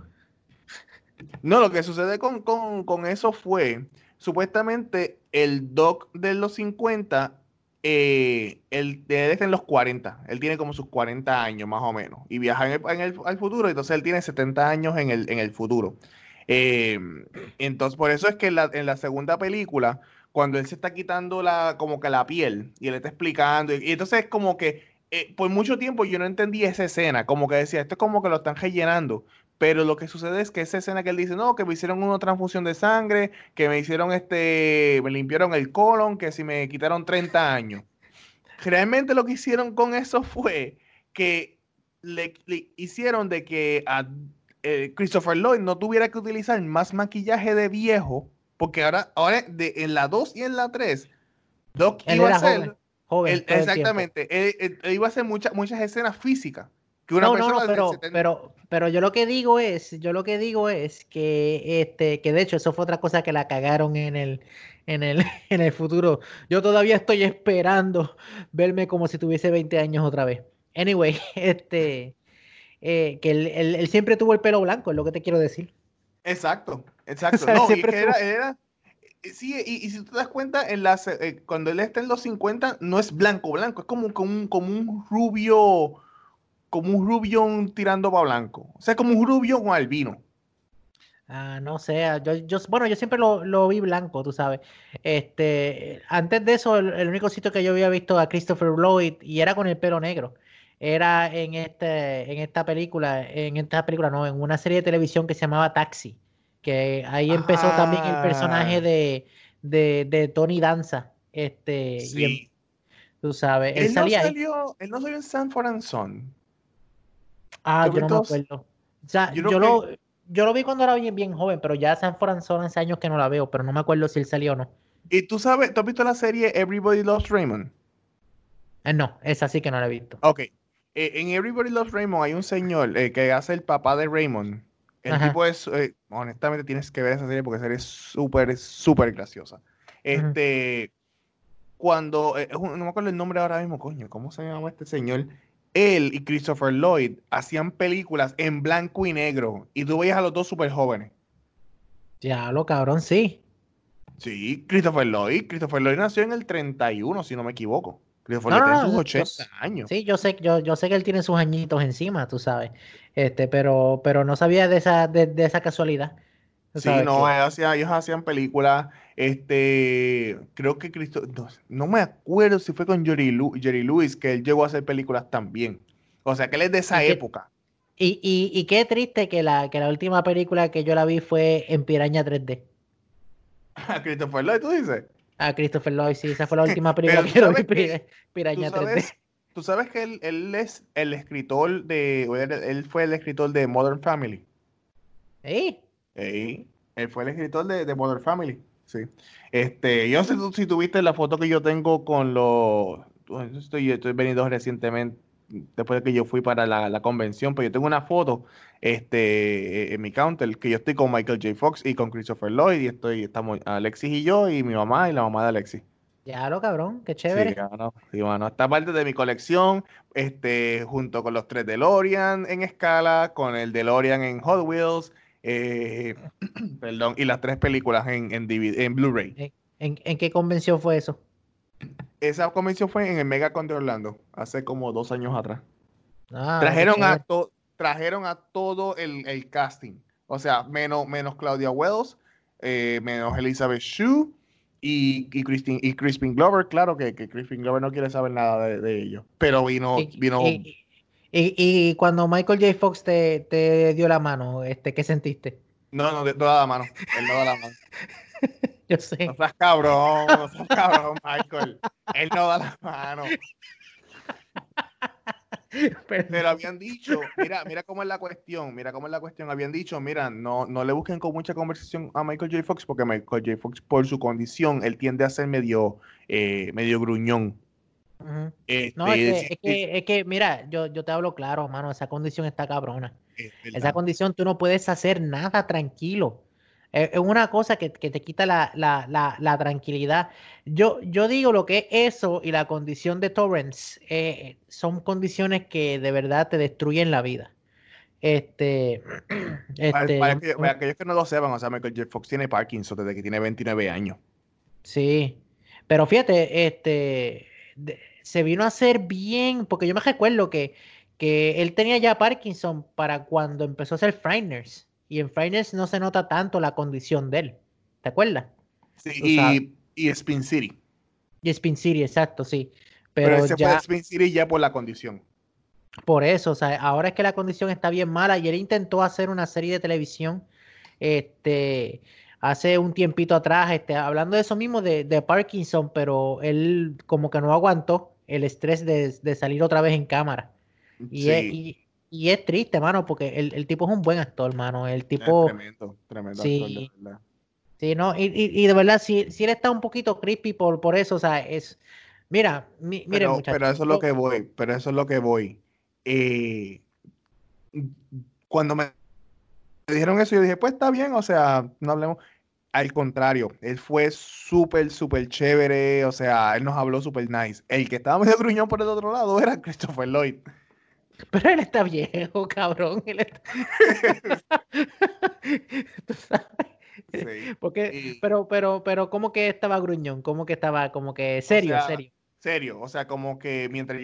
No, lo que sucede con, eso fue, supuestamente el Doc de los 50, eh, él, está en los 40, él tiene como sus 40 años más o menos, y viaja en el, al futuro, entonces él tiene 70 años en el, en el futuro. Eh, entonces, por eso es que en la, segunda película, cuando él se está quitando la, como que la piel, y él está explicando, y, entonces es como que eh, por mucho tiempo yo no entendí esa escena, como que decía, esto es como que lo están rellenando, Pero lo que sucede es que esa escena que él dice, no, que me hicieron una transfusión de sangre, que me hicieron este, me limpiaron el colon, que si me quitaron 30 años. Realmente lo que hicieron con eso fue que le, hicieron de que a eh, Christopher Lloyd no tuviera que utilizar más maquillaje de viejo, porque ahora, ahora de, en la 2 y en la 3, Doc iba a ser... Joven, exactamente, él, iba a hacer muchas muchas escenas físicas no, no, no, pero, pero, pero yo lo que digo es, yo lo que digo es que este, que de hecho eso fue otra cosa que la cagaron en el, en el, en el futuro. Yo todavía estoy esperando verme como si tuviese 20 años otra vez. Anyway, este, eh, que él, siempre tuvo el pelo blanco, es lo que te quiero decir. Exacto, exacto. no, y que era, eh, sí, y, si tú te das cuenta, en las, eh, cuando él está en los 50, no es blanco, blanco, es como, como, un, como un rubio como un rubio tirando para blanco. O sea, como un rubio con albino. Ah, no sé, yo, bueno, yo siempre lo, vi blanco, tú sabes. Este, antes de eso, el, único sitio que yo había visto a Christopher Lloyd y era con el pelo negro. Era en este, en esta película, en esta película, no, en una serie de televisión que se llamaba Taxi. Que ahí empezó también el personaje ah. de, Tony Danza. Este, sí. tú sabes, él, salía no salió, él no salió en San Son. Ah, yo, no me acuerdo. yo, lo, yo lo vi cuando era bien, bien joven, pero ya San Francisco hace años que no la veo, pero no me acuerdo si él salió o no. ¿Y tú sabes, tú has visto la serie Everybody Loves Raymond? Eh, no, esa sí que no la he visto. Ok. Eh, en Everybody Loves Raymond hay un señor eh, que hace el papá de Raymond. El tipo es, honestamente tienes que ver esa serie porque esa serie es súper, súper graciosa. Este, cuando, no me acuerdo el nombre ahora mismo, coño, ¿cómo se llama este señor? Él y Christopher Lloyd hacían películas en blanco y negro y tú veías a los dos súper jóvenes. Ya, lo cabrón, sí. Sí, Christopher Lloyd. Christopher Lloyd nació en el 31, si no me equivoco. Christopher Lloyd tiene sus 80 años. Sí, yo sé, yo, yo sé que él tiene sus añitos encima, tú sabes. Este, pero, pero no sabía de esa, de, esa casualidad. Sí, no, ellos hacían películas este, creo que Cristo, no, me acuerdo si fue con Jerry, Lewis que él llegó a hacer películas también. O sea, que él es de esa época. y, y, qué triste que la, que la última película que yo la vi fue en Piraña 3D. ¿A Christopher Lloyd, tú dices? A Christopher Lloyd, sí, esa fue la última película que yo vi, Piraña 3D. Tú sabes que él, él, es el escritor de, él, fue el escritor de Modern Family. ¿Eh? Él fue el escritor de, de Modern Family. Sí. Este, yo no sé si tuviste la foto que yo tengo con los. Estoy, estoy venido recientemente, después de que yo fui para la, convención, pero yo tengo una foto este, en mi counter que yo estoy con Michael J. Fox y con Christopher Lloyd, y estoy, estamos Alexis y yo, y mi mamá y la mamá de Alexis. Ya lo cabrón, qué chévere. Sí, bueno, sí, bueno, esta parte de mi colección, este, junto con los tres DeLorean en escala, con el DeLorean en Hot Wheels, eh, perdón, y las tres películas en, en, en Blu-ray. ¿En, qué convención fue eso? Esa convención fue en el Megacon de Orlando, hace como dos años atrás. Ah, trajeron, a trajeron a todo el, casting. O sea, menos, menos Claudia Wells, eh, menos Elizabeth Shue y, y, Christine, y Crispin Glover. Claro que, que Crispin Glover no quiere saber nada de, de ellos. Pero vino, vino y, cuando Michael J. Fox te, te, dio la mano, este, ¿qué sentiste? No, no, no da la mano. Él no da la mano. Yo sé. No seas cabrón, no seas cabrón, Michael. Él no da la mano. Pero habían dicho, mira, mira cómo es la cuestión, mira cómo es la cuestión. Habían dicho, mira, no, no le busquen con mucha conversación a Michael J. Fox, porque Michael J. Fox, por su condición, él tiende a ser medio, eh, medio gruñón. Este, no, es que, es, que, mira, yo, yo te hablo claro, mano, esa condición está cabrona. esa condición tú no puedes hacer nada tranquilo. Es, una cosa que, te quita la, tranquilidad. Yo, yo digo lo que es eso y la condición de Torrance eh, son condiciones que de verdad te destruyen la vida. Este, este para, aquellos que no lo sepan, o sea, Michael J. Fox tiene Parkinson desde que tiene 29 años. Sí, pero fíjate, este, se vino a hacer bien, porque yo me recuerdo que, que él tenía ya Parkinson para cuando empezó a hacer Frighteners. Y en Frighteners no se nota tanto la condición de él. ¿Te acuerdas? Sí, y, Spin City. Y Spin City, exacto, sí. Pero, ya... Spin City ya por la condición. Por eso, o sea, ahora es que la condición está bien mala y él intentó hacer una serie de televisión este, hace un tiempito atrás, este, hablando de eso mismo de, Parkinson, pero él como que no aguantó el estrés de, salir otra vez en cámara. Y, es, y, es triste, mano, porque el, tipo es un buen actor, mano. El tipo. tremendo, tremendo sí, actor, de verdad. Sí, no, y, y, de verdad, si, si él está un poquito creepy por, por eso, o sea, es. Mira, mi, pero, pero eso es lo que voy, pero eso es lo que voy. Eh, cuando me dijeron eso, yo dije, pues está bien, o sea, no hablemos. Al contrario, él fue súper, súper chévere, o sea, él nos habló súper nice. El que estaba medio gruñón por el otro lado era Christopher Lloyd. Pero él está viejo, cabrón. Él está... Sí. Porque, pero, pero, pero, ¿cómo que estaba gruñón? ¿Cómo que estaba como que serio, serio? Serio, o sea, como que mientras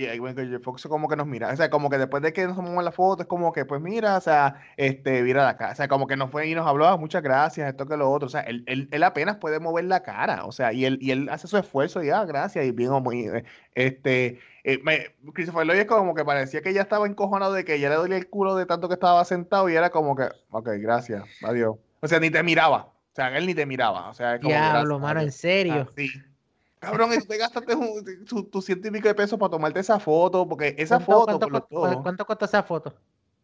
Fox como que nos mira, o sea, como que después de que nos tomamos la foto, es como que, pues mira, o sea, este, mira la cara, o sea, como que nos fue y nos habló, ah, muchas gracias, esto que lo otro, o sea, él, él, él, apenas puede mover la cara, o sea, y él, y él hace su esfuerzo y, ah, gracias, y bien, muy, eh, este, eh, me, Christopher Lloyd es como que parecía que ya estaba encojonado de que ya le dolía el culo de tanto que estaba sentado y era como que, ok, gracias, adiós, o sea, ni te miraba, o sea, él ni te miraba, o sea, como Diablo, mano, en serio. sí. Cabrón, y tú te gastaste tu, tu ciento y pico de pesos para tomarte esa foto, porque esa foto. ¿cuánto, ¿Cuánto costó esa foto?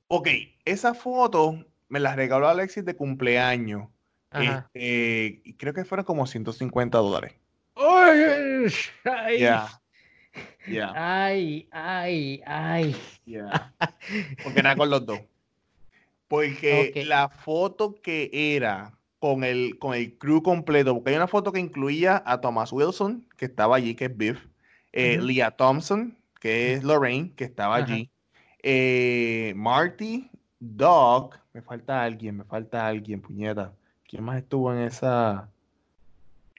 Ok, esa foto me la regaló Alexis de cumpleaños. Este, creo que fueron como 150 dólares. ¡Ay! ¡Ay! ¡Ay! ¡Ay! ¡Ay! Porque nada con los dos. Porque la foto que era con el, con el crew completo, porque hay una foto que incluía a Thomas Wilson, que estaba allí, que es Biff, eh, Leah Thompson, que es Lorraine, que estaba allí, eh, Marty, Doc, me falta alguien, me falta alguien, puñeta. ¿Quién más estuvo en esa?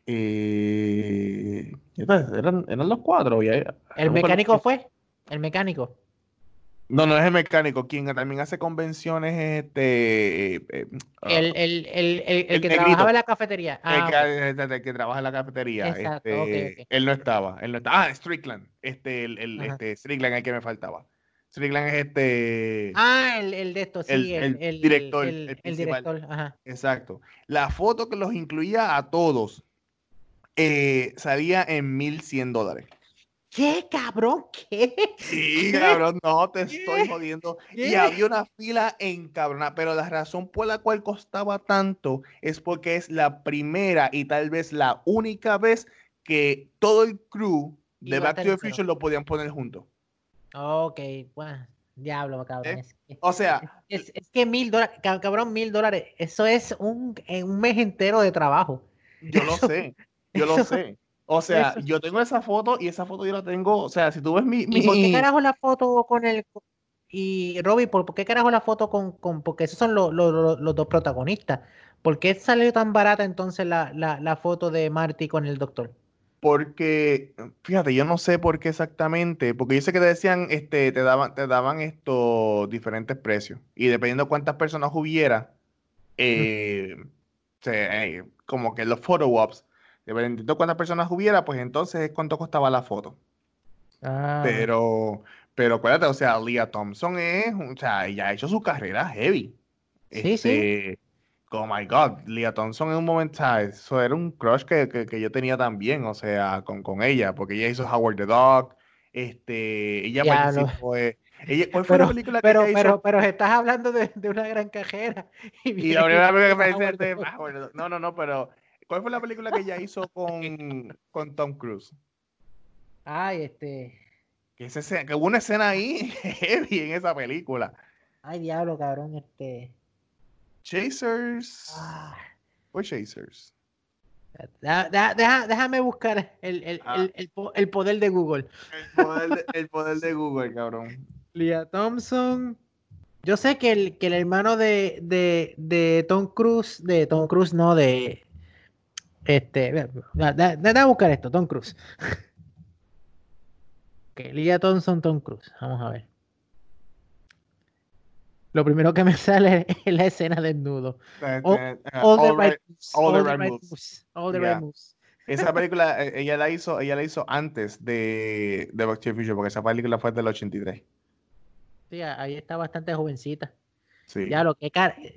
Eh, eran, eran los cuatro. ¿El mecánico fue? ¿El mecánico? No, no es el mecánico. Quien también hace convenciones es este. Eh, eh, el, el, el, el, que trabajaba en la cafetería. Ah, el, que, trabaja en la cafetería. este, Él no estaba. Él no estaba. Ah, Strickland. Este, el, el este, Strickland el que me faltaba. Strickland es este. Ah, el, el de esto, sí. El, el director. El, director. Ajá. Exacto. La foto que los incluía a todos eh, salía en 1100 dólares. ¿Qué, cabrón? ¿Qué? Sí, cabrón, no, te estoy jodiendo. Y había una fila en cabrón, pero la razón por la cual costaba tanto es porque es la primera y tal vez la única vez que todo el crew de Back to the Future lo podían poner juntos. Ok, bueno, diablo, cabrón. ¿Eh? o sea, es, que mil dólares, cabrón, mil dólares, eso es un, un mes entero de trabajo. Yo lo sé, yo lo sé. O sea, yo tengo esa foto y esa foto yo la tengo. O sea, si tú ves mi. ¿Y por qué carajo la foto con el. Y Robbie, ¿por, qué carajo la foto con. con porque esos son los, dos protagonistas. ¿Por qué salió tan barata entonces la, foto de Marty con el doctor? Porque, fíjate, yo no sé por qué exactamente, porque yo sé que te decían, este, te daban, te daban estos diferentes precios. Y dependiendo cuántas personas hubiera, eh, eh, como que los photo ops dependiendo de cuántas personas hubiera, pues entonces es cuánto costaba la foto. Ah. Pero, pero acuérdate, o sea, Leah Thompson es, o sea, ella ha hecho su carrera heavy. Sí, sí. Este, oh my God, Leah Thompson en un momento, eso era un crush que, que, yo tenía también, o sea, con, con, ella, porque ella hizo Howard the Dog, este, ella participó, ella, ¿Cuál fue la película que pero, ella pero, hizo? Pero estás hablando de, de una gran cajera. Y, la primera película que me no, no, no, pero ¿Cuál fue la película que ella hizo con, con Tom Cruise? Ay, este. Que, ese, que hubo una escena ahí heavy en esa película. Ay, diablo, cabrón, este. Chasers. Ah. ¿O Chasers? déjame buscar el, el, ah. el, el, poder de Google. El poder de, el poder de Google, cabrón. Leah Thompson. Yo sé que el, que el hermano de, de, de Tom Cruise, de Tom Cruise, no, de, este, a buscar esto, Tom Cruise. que Lia Thompson, Tom Cruise. Vamos a ver. Lo primero que me sale es la escena desnudo. All, the right moves. All the right moves. Esa película, eh, ella la hizo, ella la hizo antes de, de Back to the Future, porque esa película fue del 83. Sí, ahí está bastante jovencita. Sí. Ya lo que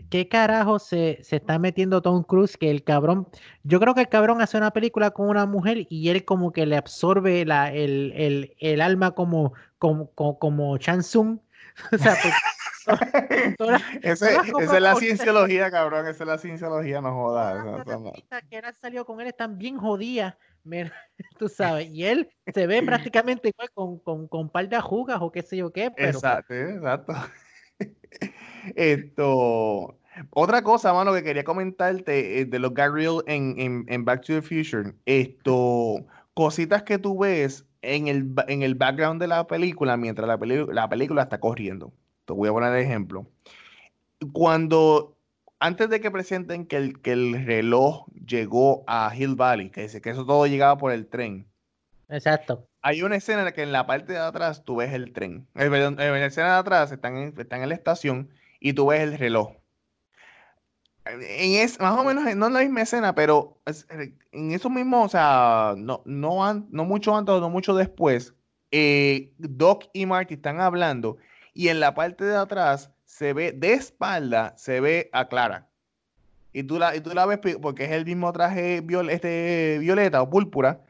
qué carajo se, se, está metiendo Tom Cruise que el cabrón, yo creo que el cabrón hace una película con una mujer y él como que le absorbe la, el, el, el alma como, como, como, como Chansung. O sea, pues, esa es la cienciología, cabrón. Esa es la cienciología, no jodas. que ahora salió con él están bien jodidas. Tú sabes, y él se ve prácticamente igual con, con, con par de jugas o qué sé yo qué. Pero... Exacto, exacto. Esto. Otra cosa, mano, que quería comentarte eh, de los gag en, en, Back to the Future. Esto, cositas que tú ves en el, en el background de la película mientras la, la película está corriendo. Te voy a poner ejemplo. Cuando, antes de que presenten que el, que el reloj llegó a Hill Valley, que dice que eso todo llegaba por el tren. Exacto. Hay una escena en que en la parte de atrás tú ves el tren. Eh, en la escena de atrás están en, están en la estación y tú ves el reloj. En es, más o menos, no en la misma escena, pero en eso mismo, o sea, no, no, no mucho antes o no mucho después, eh, Doc y Marty están hablando y en la parte de atrás se ve, de espalda, se ve a Clara. Y tú la, y tú la ves porque es el mismo traje este, violeta o púrpura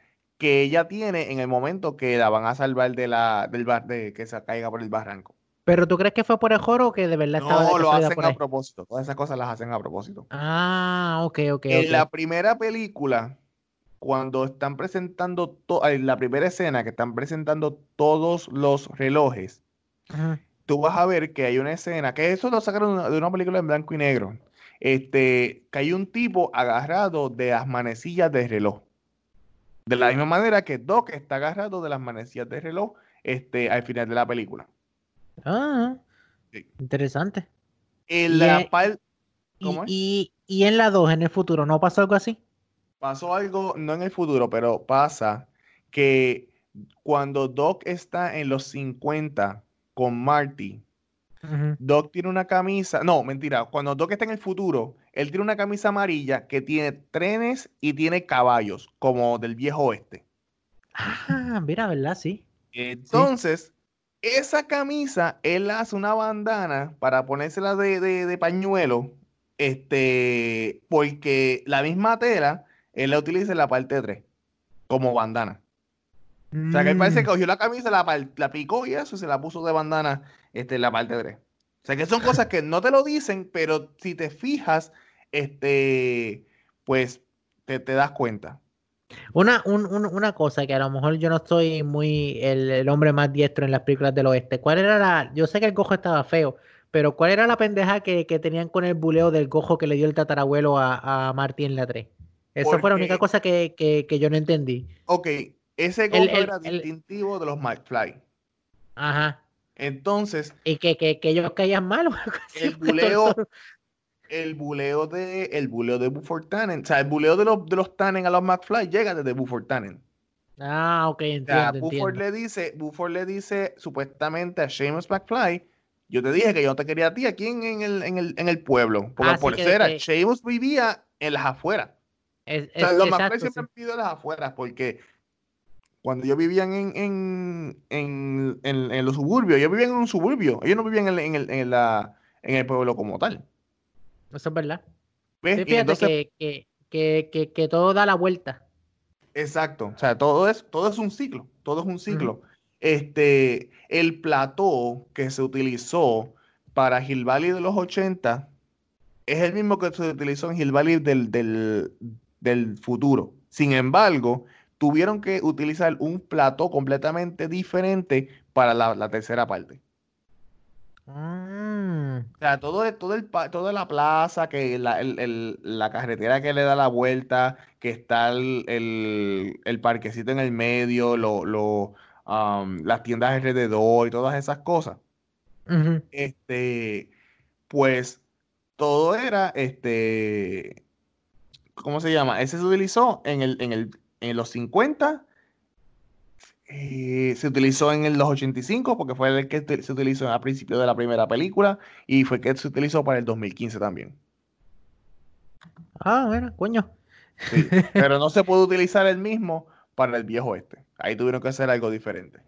que ella tiene en el momento que la van a salvar de la, del bar, de que se caiga por el barranco. ¿Pero tú crees que fue por el joro o que de verdad estaba No, lo hacen a propósito. Todas esas cosas las hacen a propósito. Ah, ok, ok. En la primera película, cuando están presentando, en la primera escena que están presentando todos los relojes, tú vas a ver que hay una escena, que eso lo sacaron de una película en blanco y negro, este, que hay un tipo agarrado de las manecillas del reloj. De la misma manera que Doc está agarrado de las manecillas del reloj este, al final de la película. Ah, interesante. En la y, y, en la 2, en el futuro, ¿no pasó algo así? Pasó algo, no en el futuro, pero pasa que cuando Doc está en los 50 con Marty. Doc tiene una camisa, no, mentira, cuando Doc está en el futuro, él tiene una camisa amarilla que tiene trenes y tiene caballos, como del viejo oeste. Ah, mira, ¿verdad? Sí. Entonces, esa camisa, él hace una bandana para ponérsela de, de, pañuelo, este, porque la misma tela, él la utiliza en la parte 3, como bandana. O sea, que él parece que mm. cogió la camisa, la, la picó y eso, se la puso de bandana este, en la parte 3. O sea, que son cosas que no te lo dicen, pero si te fijas, este, pues te, das cuenta. Una, una cosa que a lo mejor yo no estoy muy el, hombre más diestro en las películas del oeste. ¿Cuál era la.? Yo sé que el cojo estaba feo, pero ¿cuál era la pendeja que, tenían con el buleo del cojo que le dio el tatarabuelo a, a Marty en la 3? Esa fue la única cosa que, que, yo no entendí. Ok, ese gozo era distintivo de los McFly. Ajá. Entonces. Y que, que, que ellos caían mal. El buleo. el buleo de el buleo de Buford Tannen, o sea, el buleo de los, de los Tannen a los McFly llega desde Buford Tannen. Ah, ok, entiendo. O Buford le dice, Buford le dice supuestamente a Seamus McFly, yo te dije que yo no te quería a ti aquí en, el, en, el, en el pueblo, porque ah, por eso era, Seamus vivía en las afueras. o sea, los McFly siempre han vivido en las afueras, porque cuando yo vivía en, en, en, en, los suburbios, yo vivía en un suburbio, ellos no vivían en, el, en, la, en el pueblo como tal. Eso es verdad. fíjate que, que, que, todo da la vuelta. Exacto, o sea, todo es, todo es un ciclo, todo es un ciclo. Este, el plató que se utilizó para Hill Valley de los 80 es el mismo que se utilizó en Hill Valley del, del, del futuro. Sin embargo, tuvieron que utilizar un plato completamente diferente para la, tercera parte. Mm. O sea, todo, todo el, toda la plaza, que la, carretera que le da la vuelta, que está el, parquecito en el medio, lo, las tiendas alrededor y todas esas cosas. Este, pues todo era, este, ¿cómo se llama? Ese se utilizó en el, en el, en los 50, eh, se utilizó en los 85 porque fue el que se utilizó a principio de la primera película y fue que se utilizó para el 2015 también. Ah, bueno, coño. pero no se puede utilizar el mismo para el viejo este. Ahí tuvieron que hacer algo diferente.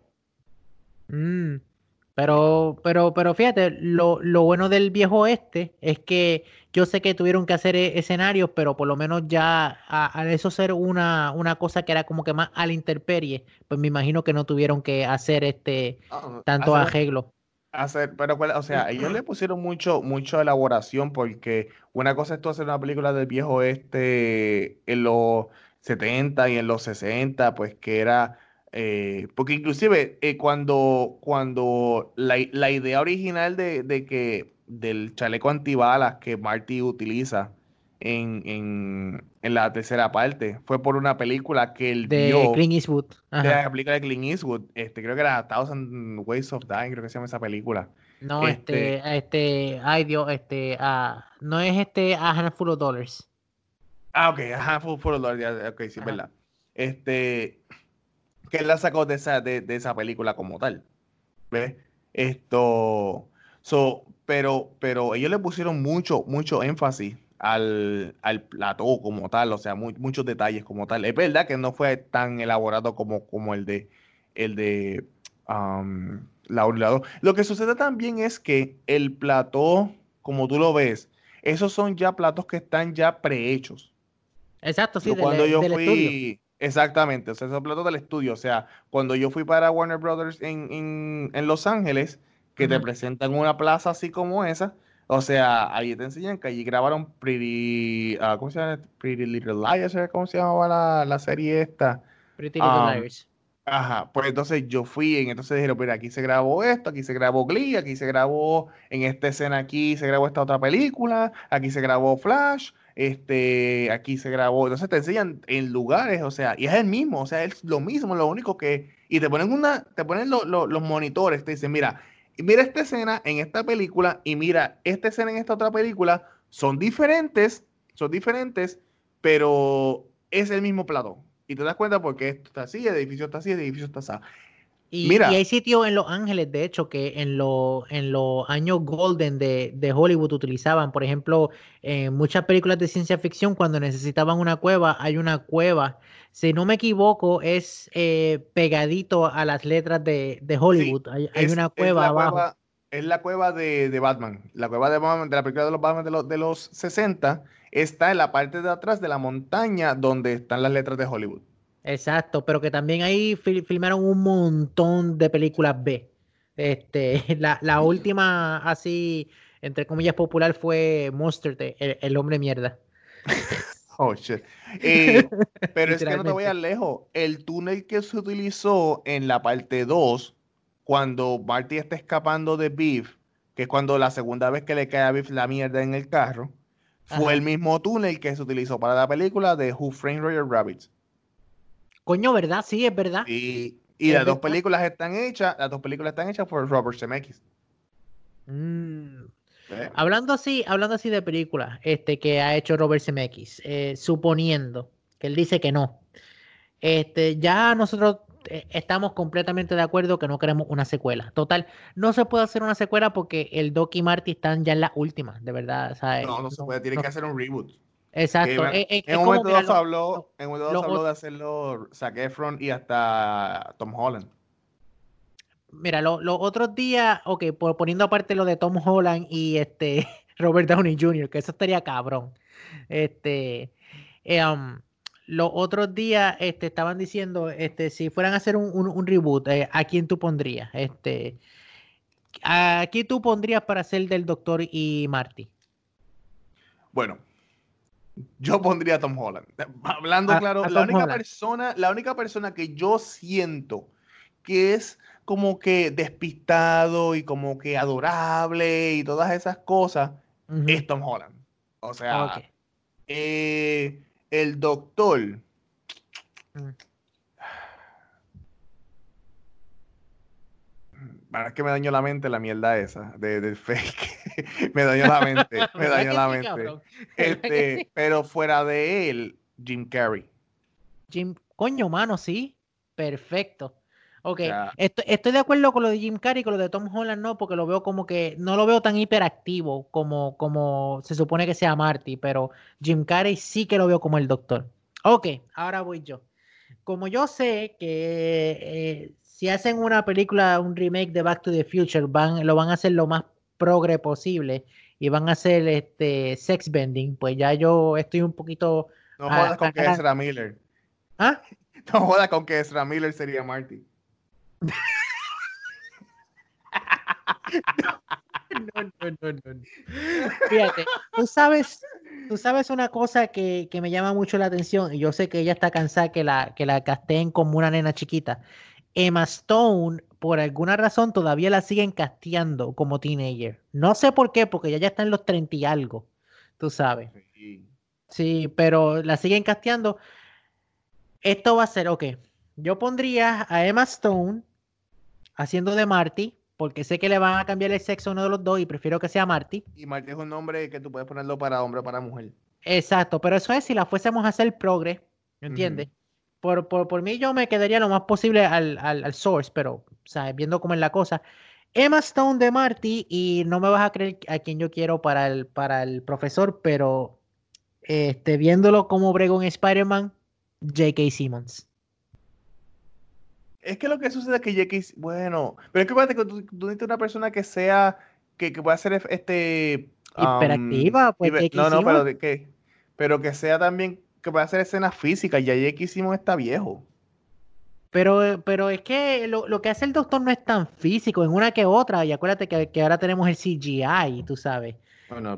Mm, Pero, pero, pero fíjate, lo, lo, bueno del viejo este es que yo sé que tuvieron que hacer e, escenarios, pero por lo menos ya al eso ser una, una cosa que era como que más a la interperie, pues me imagino que no tuvieron que hacer este ah, tanto arreglo. Hacer, pero o sea, ellos le pusieron mucho, mucho elaboración porque una cosa es tú hacer una película del viejo este en los 70 y en los 60, pues que era eh, porque inclusive eh, cuando, cuando la, idea original de, que del chaleco antibalas que Marty utiliza en, la tercera parte fue por una película que él de Clint Eastwood. De la película de Clint Eastwood. Este, creo que era Thousand Ways of Dying, creo que se llama esa película. No, este, este, este ay Dios, este, ah, no es este A Handful of Dollars. Ah, ok, A Handful of Dollars, ok, sí, es verdad. Este, que él la sacó de esa, de, esa película como tal. ¿Ves? Esto. So, pero, pero ellos le pusieron mucho, mucho énfasis al, al plató como tal, o sea, muchos detalles como tal. Es verdad que no fue tan elaborado como, como el de el de um, la Lo que sucede también es que el plató, como tú lo ves, esos son ya platos que están ya prehechos. Exacto, sí, cuando yo fui, Exactamente, o sea, esos platos del estudio. O sea, cuando yo fui para Warner Brothers en, Los Ángeles, que te presentan una plaza así como esa, o sea, ahí te enseñan que allí grabaron Pretty, uh, ¿cómo se llama? Pretty Little Liars, ¿cómo se llamaba la, serie esta? Pretty Little um, Liars. Ajá, pues entonces yo fui, y entonces dijeron, mira, aquí se grabó esto, aquí se grabó Glee, aquí se grabó, en esta escena aquí se grabó esta otra película, aquí se grabó Flash, este, aquí se grabó, entonces te enseñan en lugares, o sea, y es el mismo, o sea, es lo mismo, lo único que, y te ponen una, te ponen los monitores, te dicen, mira, mira esta escena en esta película y mira esta escena en esta otra película, son diferentes, son diferentes, pero es el mismo plato. Y te das cuenta porque esto está así, el edificio está así, el edificio está así. Y, hay sitios en Los Ángeles, de hecho, que en, en los años golden de, Hollywood utilizaban, por ejemplo, en muchas películas de ciencia ficción, cuando necesitaban una cueva, hay una cueva, si no me equivoco, es eh, pegadito a las letras de, Hollywood. hay, una cueva abajo. es la cueva de, Batman. La cueva de, de la película de los Batman de los, de los 60 está en la parte de atrás de la montaña donde están las letras de Hollywood. Exacto, pero que también ahí filmaron un montón de películas B. Este, la, última así, entre comillas, popular fue Monster, el, el hombre mierda. Oh, shit. Eh, pero es que no te voy a lejos. El túnel que se utilizó en la parte 2, cuando Marty está escapando de Beef, que es cuando la segunda vez que le cae a Beef la mierda en el carro, fue el mismo túnel que se utilizó para la película de Who Framed Roger Rabbit. Coño, ¿verdad? Sí, es verdad. Y, las dos películas están hechas, las dos películas están hechas por Robert Zemeckis. Mm. Hablando así, hablando así de películas, este que ha hecho Robert Zemeckis, eh, suponiendo que él dice que no, este, ya nosotros eh, estamos completamente de acuerdo que no queremos una secuela. Total, no se puede hacer una secuela porque el Doc y Marty están ya en la última, de verdad. No, no se puede, tiene que hacer un reboot. Exacto. Eh, eh, en, un momento dado habló, en un momento habló de hacerlo Zac Efron y hasta Tom Holland. Mira, los otros días, ok, por, poniendo aparte lo de Tom Holland y este Robert Downey Jr., que eso estaría cabrón. Este, eh, um, los otros días este, estaban diciendo, este, si fueran a hacer un, un, reboot, ¿a quién tú pondrías? Este, ¿A quién tú pondrías para ser del Doctor y Marty? Bueno, yo pondría a Tom Holland. Hablando claro, la única persona, la única persona que yo siento que es como que despistado y como que adorable y todas esas cosas es Tom Holland. O sea, eh, el doctor. Mm. Para que me dañó la mente la mierda esa de, del fake. me dañó la mente. me dañó la mente. Este, pero fuera de él, Jim Carrey. Jim, coño, mano, sí. Perfecto. Ok, estoy, de acuerdo con lo de Jim Carrey y con lo de Tom Holland, no, porque lo veo como que no lo veo tan hiperactivo como, como se supone que sea Marty, pero Jim Carrey sí que lo veo como el doctor. Ok, ahora voy yo. como yo sé que eh, si hacen una película, un remake de Back to the Future, van, lo van a hacer lo más progre posible y van a hacer este sex bending, pues ya yo estoy un poquito. No jodas con que Ezra Miller. ¿Ah? No jodas con que Ezra Miller sería Marty. no, no, no, no. Fíjate, tú sabes, tú sabes una cosa que, que, me llama mucho la atención, y yo sé que ella está cansada que la, que la casteen como una nena chiquita. Emma Stone, por alguna razón, todavía la siguen casteando como teenager. No sé por qué, porque ella ya está en los 30 y algo, tú sabes. Sí, pero la siguen casteando. Esto va a ser, ok, yo pondría a Emma Stone haciendo de Marty, porque sé que le van a cambiar el sexo a uno de los dos y prefiero que sea Marty. Y Marty es un nombre que tú puedes ponerlo para hombre o para mujer. Exacto, pero eso es si la fuésemos a hacer progre, ¿me entiendes? Por, por, por, mí yo me quedaría lo más posible al, al, al source, pero o sea, viendo cómo es la cosa. Emma Stone de Marty y no me vas a creer a quien yo quiero para el, para el profesor, pero este, viéndolo como brego en Spider-Man, J.K. Simmons. Es que lo que sucede es que J.K. Bueno, pero es que acuérdate que tú, necesitas una persona que sea, que, que pueda ser este... Hiperactiva, pues No, no, pero que, pero que sea también, que pueda hacer escenas físicas. Ya J.K. Simmons está viejo. Pero, pero es que lo, lo, que hace el doctor no es tan físico, en una que otra. Y acuérdate que, que ahora tenemos el CGI, tú sabes.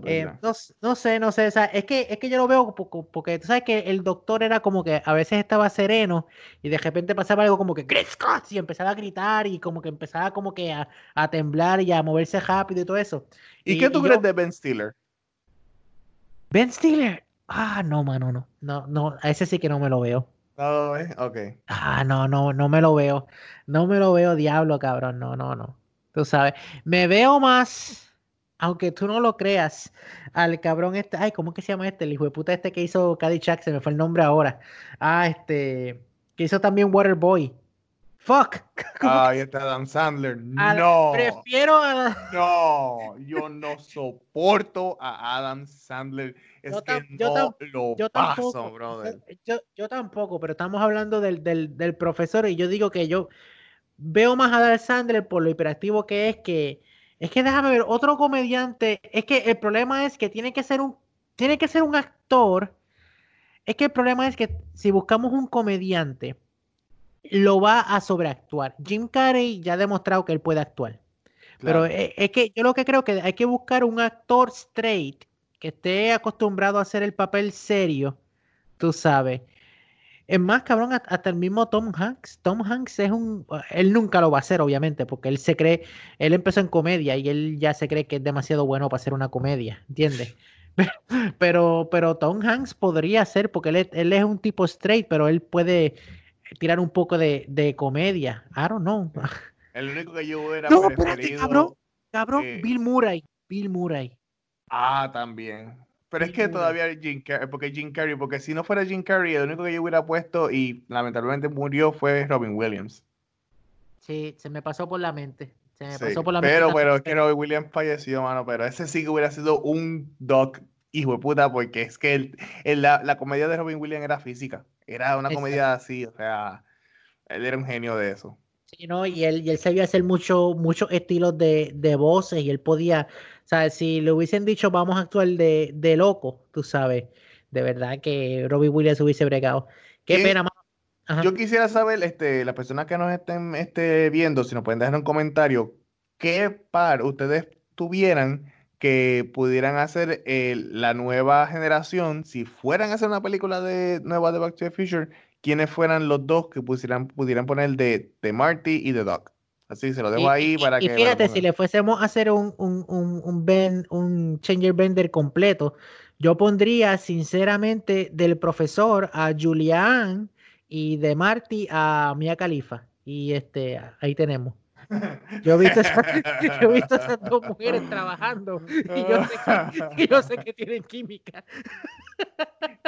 Eh, no, sé, no sé, es que es que yo lo veo porque, tú sabes que el doctor era como que a veces estaba sereno y de repente pasaba algo como que Scott y empezaba a gritar y como que empezaba como que a, temblar y a moverse rápido y todo eso. ¿Y, qué tú crees de Ben Stiller? Ben Stiller, ah, no, mano, no, no, no, a ese sí que no me lo veo. No, ¿eh? ok. Ah, no, no, no me lo veo. No me lo veo, diablo, cabrón. No, no, no. Tú sabes. Me veo más aunque tú no lo creas, al cabrón este, ay, ¿cómo que se llama este? El hijo de puta este que hizo Caddyshack, se me fue el nombre ahora. Ah, este, que hizo también Waterboy. Fuck. Ay, está Adam Sandler. no. Prefiero a... No, yo no soporto a Adam Sandler. Es yo que no lo yo paso, tampoco, brother. Yo, yo, tampoco, pero estamos hablando del, del, del profesor y yo digo que yo veo más a Adam Sandler por lo hiperactivo que es que es que déjame ver, otro comediante, es que el problema es que tiene que ser un, tiene que ser un actor. Es que el problema es que si buscamos un comediante, lo va a sobreactuar. Jim Carrey ya ha demostrado que él puede actuar. Pero es, es, que yo lo que creo que hay que buscar un actor straight que esté acostumbrado a hacer el papel serio, tú sabes, es más, cabrón, hasta el mismo Tom Hanks. Tom Hanks es un. Él nunca lo va a hacer, obviamente, porque él se cree. Él empezó en comedia y él ya se cree que es demasiado bueno para hacer una comedia, ¿entiendes? Pero, pero Tom Hanks podría ser, porque él es, él es un tipo straight, pero él puede tirar un poco de, de comedia. I don't know. El único que yo hubiera no, preferido. cabrón, cabrón, eh, Bill Murray. Bill Murray. Ah, también. Pero es que todavía Jim Carrey, porque Jim Carrey, porque si no fuera Jim Carrey, el único que yo hubiera puesto y lamentablemente murió fue Robin Williams. Sí, se me pasó por la mente. Se me pasó por la pero, mente. Pero es que Robin Williams falleció, mano, pero ese sí que hubiera sido un doc hijo de puta, porque es que el, la, la, comedia de Robin Williams era física. Era una comedia así, o sea, él era un genio de eso. Sí, ¿no? Y él, y él sabía hacer muchos muchos estilos de, de voces y él podía o sea, si le hubiesen dicho vamos a actuar de, de loco, tú sabes, de verdad que Robbie Williams hubiese bregado. Qué pena más. Yo quisiera saber, este, las personas que nos estén este, viendo, si nos pueden dejar un comentario, ¿qué par ustedes tuvieran que pudieran hacer la nueva generación, si fueran a hacer una película de nueva de Back to the Future, quiénes fueran los dos que pusieran, pudieran poner de, de Marty y de Doc? Así se lo dejo ahí para que. Y fíjate, si le fuésemos a hacer un, un, un, un, ben, un Changer Bender completo, yo pondría sinceramente del profesor a Julián y de Marty a Mia Khalifa. Y este, ahí tenemos. Yo he visto, visto esas dos mujeres trabajando y yo sé que, yo sé que tienen química.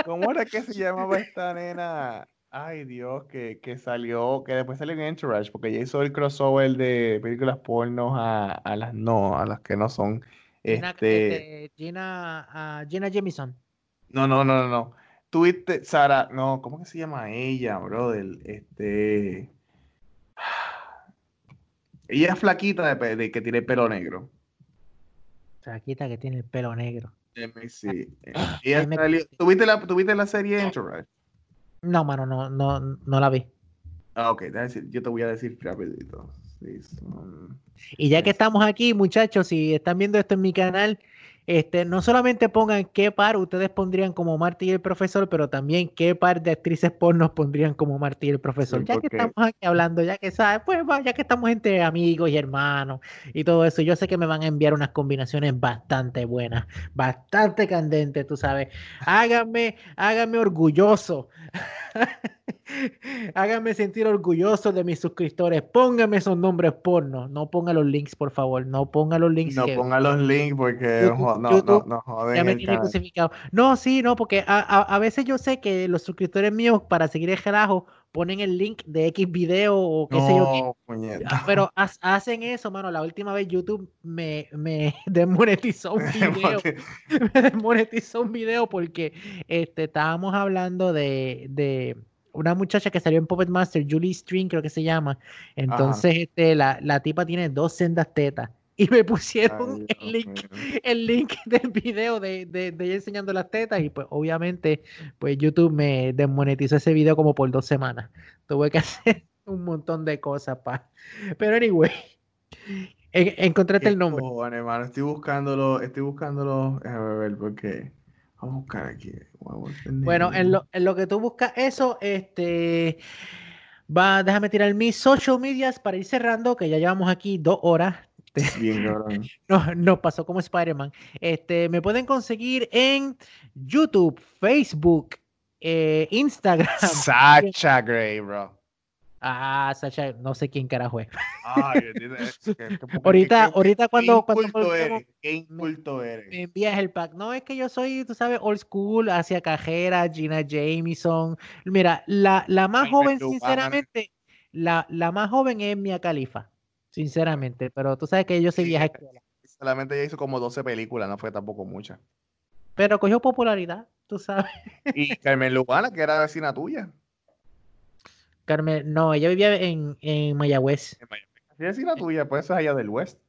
¿Cómo era que se llamaba esta nena? Ay, Dios, que, que salió, que después salió en Entourage, porque ya hizo el crossover de películas pornos a, a las no, a las que no son. Gina, Este, este, Gina, uh, Gina Jamison. no, no, no, no, no. tuviste, Sara, no, ¿cómo que se llama ella, brother? Este. Ella es flaquita de, que tiene pelo negro. Flaquita que tiene el pelo negro. Sí. ¿Tuviste, la, ¿Tuviste la serie Entourage? No, mano, no, no, no la vi. Ah, ok, yo te voy a decir rapidito. Y ya que estamos aquí, muchachos, si están viendo esto en mi canal, este, no solamente pongan qué par ustedes pondrían como Marty y el profesor, pero también qué par de actrices pornos pondrían como Marty y el profesor. ya que estamos aquí hablando, ya que sabes, pues ya que estamos entre amigos y hermanos y todo eso, yo sé que me van a enviar unas combinaciones bastante buenas, bastante candentes, tú sabes. Háganme, háganme orgulloso. Háganme sentir orgulloso de mis suscriptores. Pónganme esos nombres porno. No pongan los links, por favor. No pongan los links. No pongan los links porque no, no, no, joden me tiene crucificado. No, sí, no, porque a, a, veces yo sé que los suscriptores míos, para seguir el carajo, ponen el link de X video o qué sé yo. Ah, pero hacen eso, mano. La última vez YouTube me, me desmonetizó un video. me desmonetizó un video porque este, estábamos hablando de, de una muchacha que salió en Puppet Master, Julie String, creo que se llama. Entonces, este, la, la, tipa tiene dos sendas tetas. Y me pusieron el, link, el link del video de, de, de, ella enseñando las tetas. Y pues obviamente, pues YouTube me desmonetizó ese video como por dos semanas. Tuve que hacer un montón de cosas, pa. Pero anyway, encontré el nombre. Bueno, hermano, estoy buscándolo, estoy buscándolo. A ver, porque Vamos a buscar aquí. Bueno, en lo, en lo, que tú buscas eso, este. Va, déjame tirar mis social medias para ir cerrando, que ya llevamos aquí dos horas. Bien, no, no pasó como Spider-Man. Este, me pueden conseguir en YouTube, Facebook, eh, Instagram. Sacha Gray, bro. Ah, Sacha, no sé quién carajo es. ahorita, ahorita cuando, ¿qué cuando eres? ¿Qué inculto eres? Me envías el pack. No, es que yo soy, tú sabes, old school, hacia cajera, Gina Jameson. Mira, la, la más joven, sinceramente, la, la más joven es Mia Califa, sinceramente, pero tú sabes que yo soy vieja escuela. Solamente ella hizo como 12 películas, no fue tampoco mucha. Pero cogió popularidad, tú sabes. Y Carmen Lugana, que era vecina tuya. Carmen, no, ella vivía en, en Mayagüez. En Mayagüez. Sí, la tuya, pues eso es allá del West.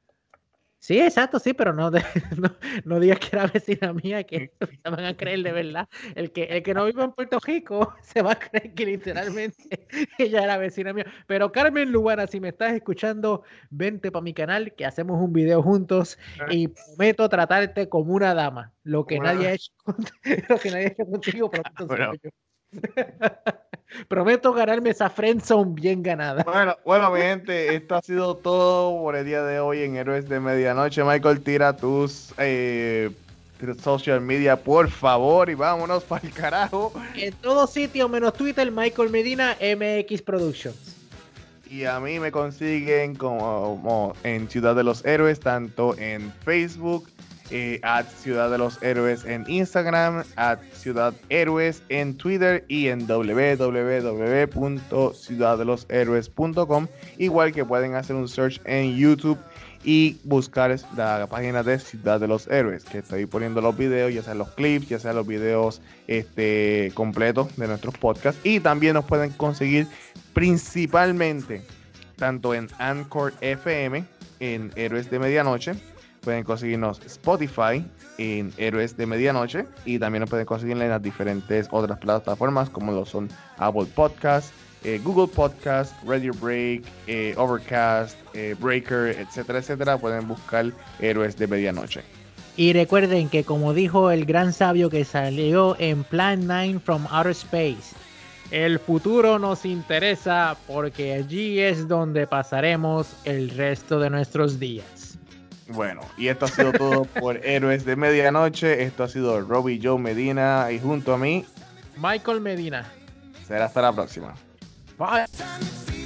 Sí, exacto, sí, pero no, no, no, digas que era vecina mía, que se van a creer de verdad. El que, el que no vive en Puerto Rico se va a creer que literalmente ella era vecina mía. Pero Carmen Lugana, si me estás escuchando, vente para mi canal, que hacemos un video juntos ah. y prometo tratarte como una dama. Lo que, nadie ha, hecho, lo que nadie ha hecho contigo, prometo yo. Prometo ganarme esa friendzone bien ganada. Bueno, bueno, mi gente, esto ha sido todo por el día de hoy en Héroes de Medianoche. Michael, tira tus eh, social media, por favor, y vámonos para el carajo. En todo sitio, menos Twitter, Michael Medina, MX Productions. Y a mí me consiguen como en Ciudad de los Héroes, tanto en Facebook, eh, Ciudad de los Héroes en Instagram, at Ciudad Héroes en Twitter y en www.ciudaddeloshéroes.com. Igual que pueden hacer un search en YouTube y buscar la página de Ciudad de los Héroes, que estoy poniendo los videos, ya sean los clips, ya sean los videos este, completos de nuestros podcasts. Y también nos pueden conseguir principalmente tanto en Anchor FM, en Héroes de Medianoche, pueden conseguirnos Spotify en Héroes de Medianoche y también nos pueden conseguir en las diferentes otras plataformas como lo son Apple Podcast, eh, Google Podcast, Radio Break, eh, Overcast, eh, Breaker, etcétera, etcétera. Pueden buscar Héroes de Medianoche. Y recuerden que como dijo el gran sabio que salió en Plan 9 from Outer Space, el futuro nos interesa porque allí es donde pasaremos el resto de nuestros días. Bueno, y esto ha sido todo por Héroes de Medianoche. Esto ha sido Robbie Joe Medina y junto a mí, Michael Medina. Será hasta la próxima. Bye.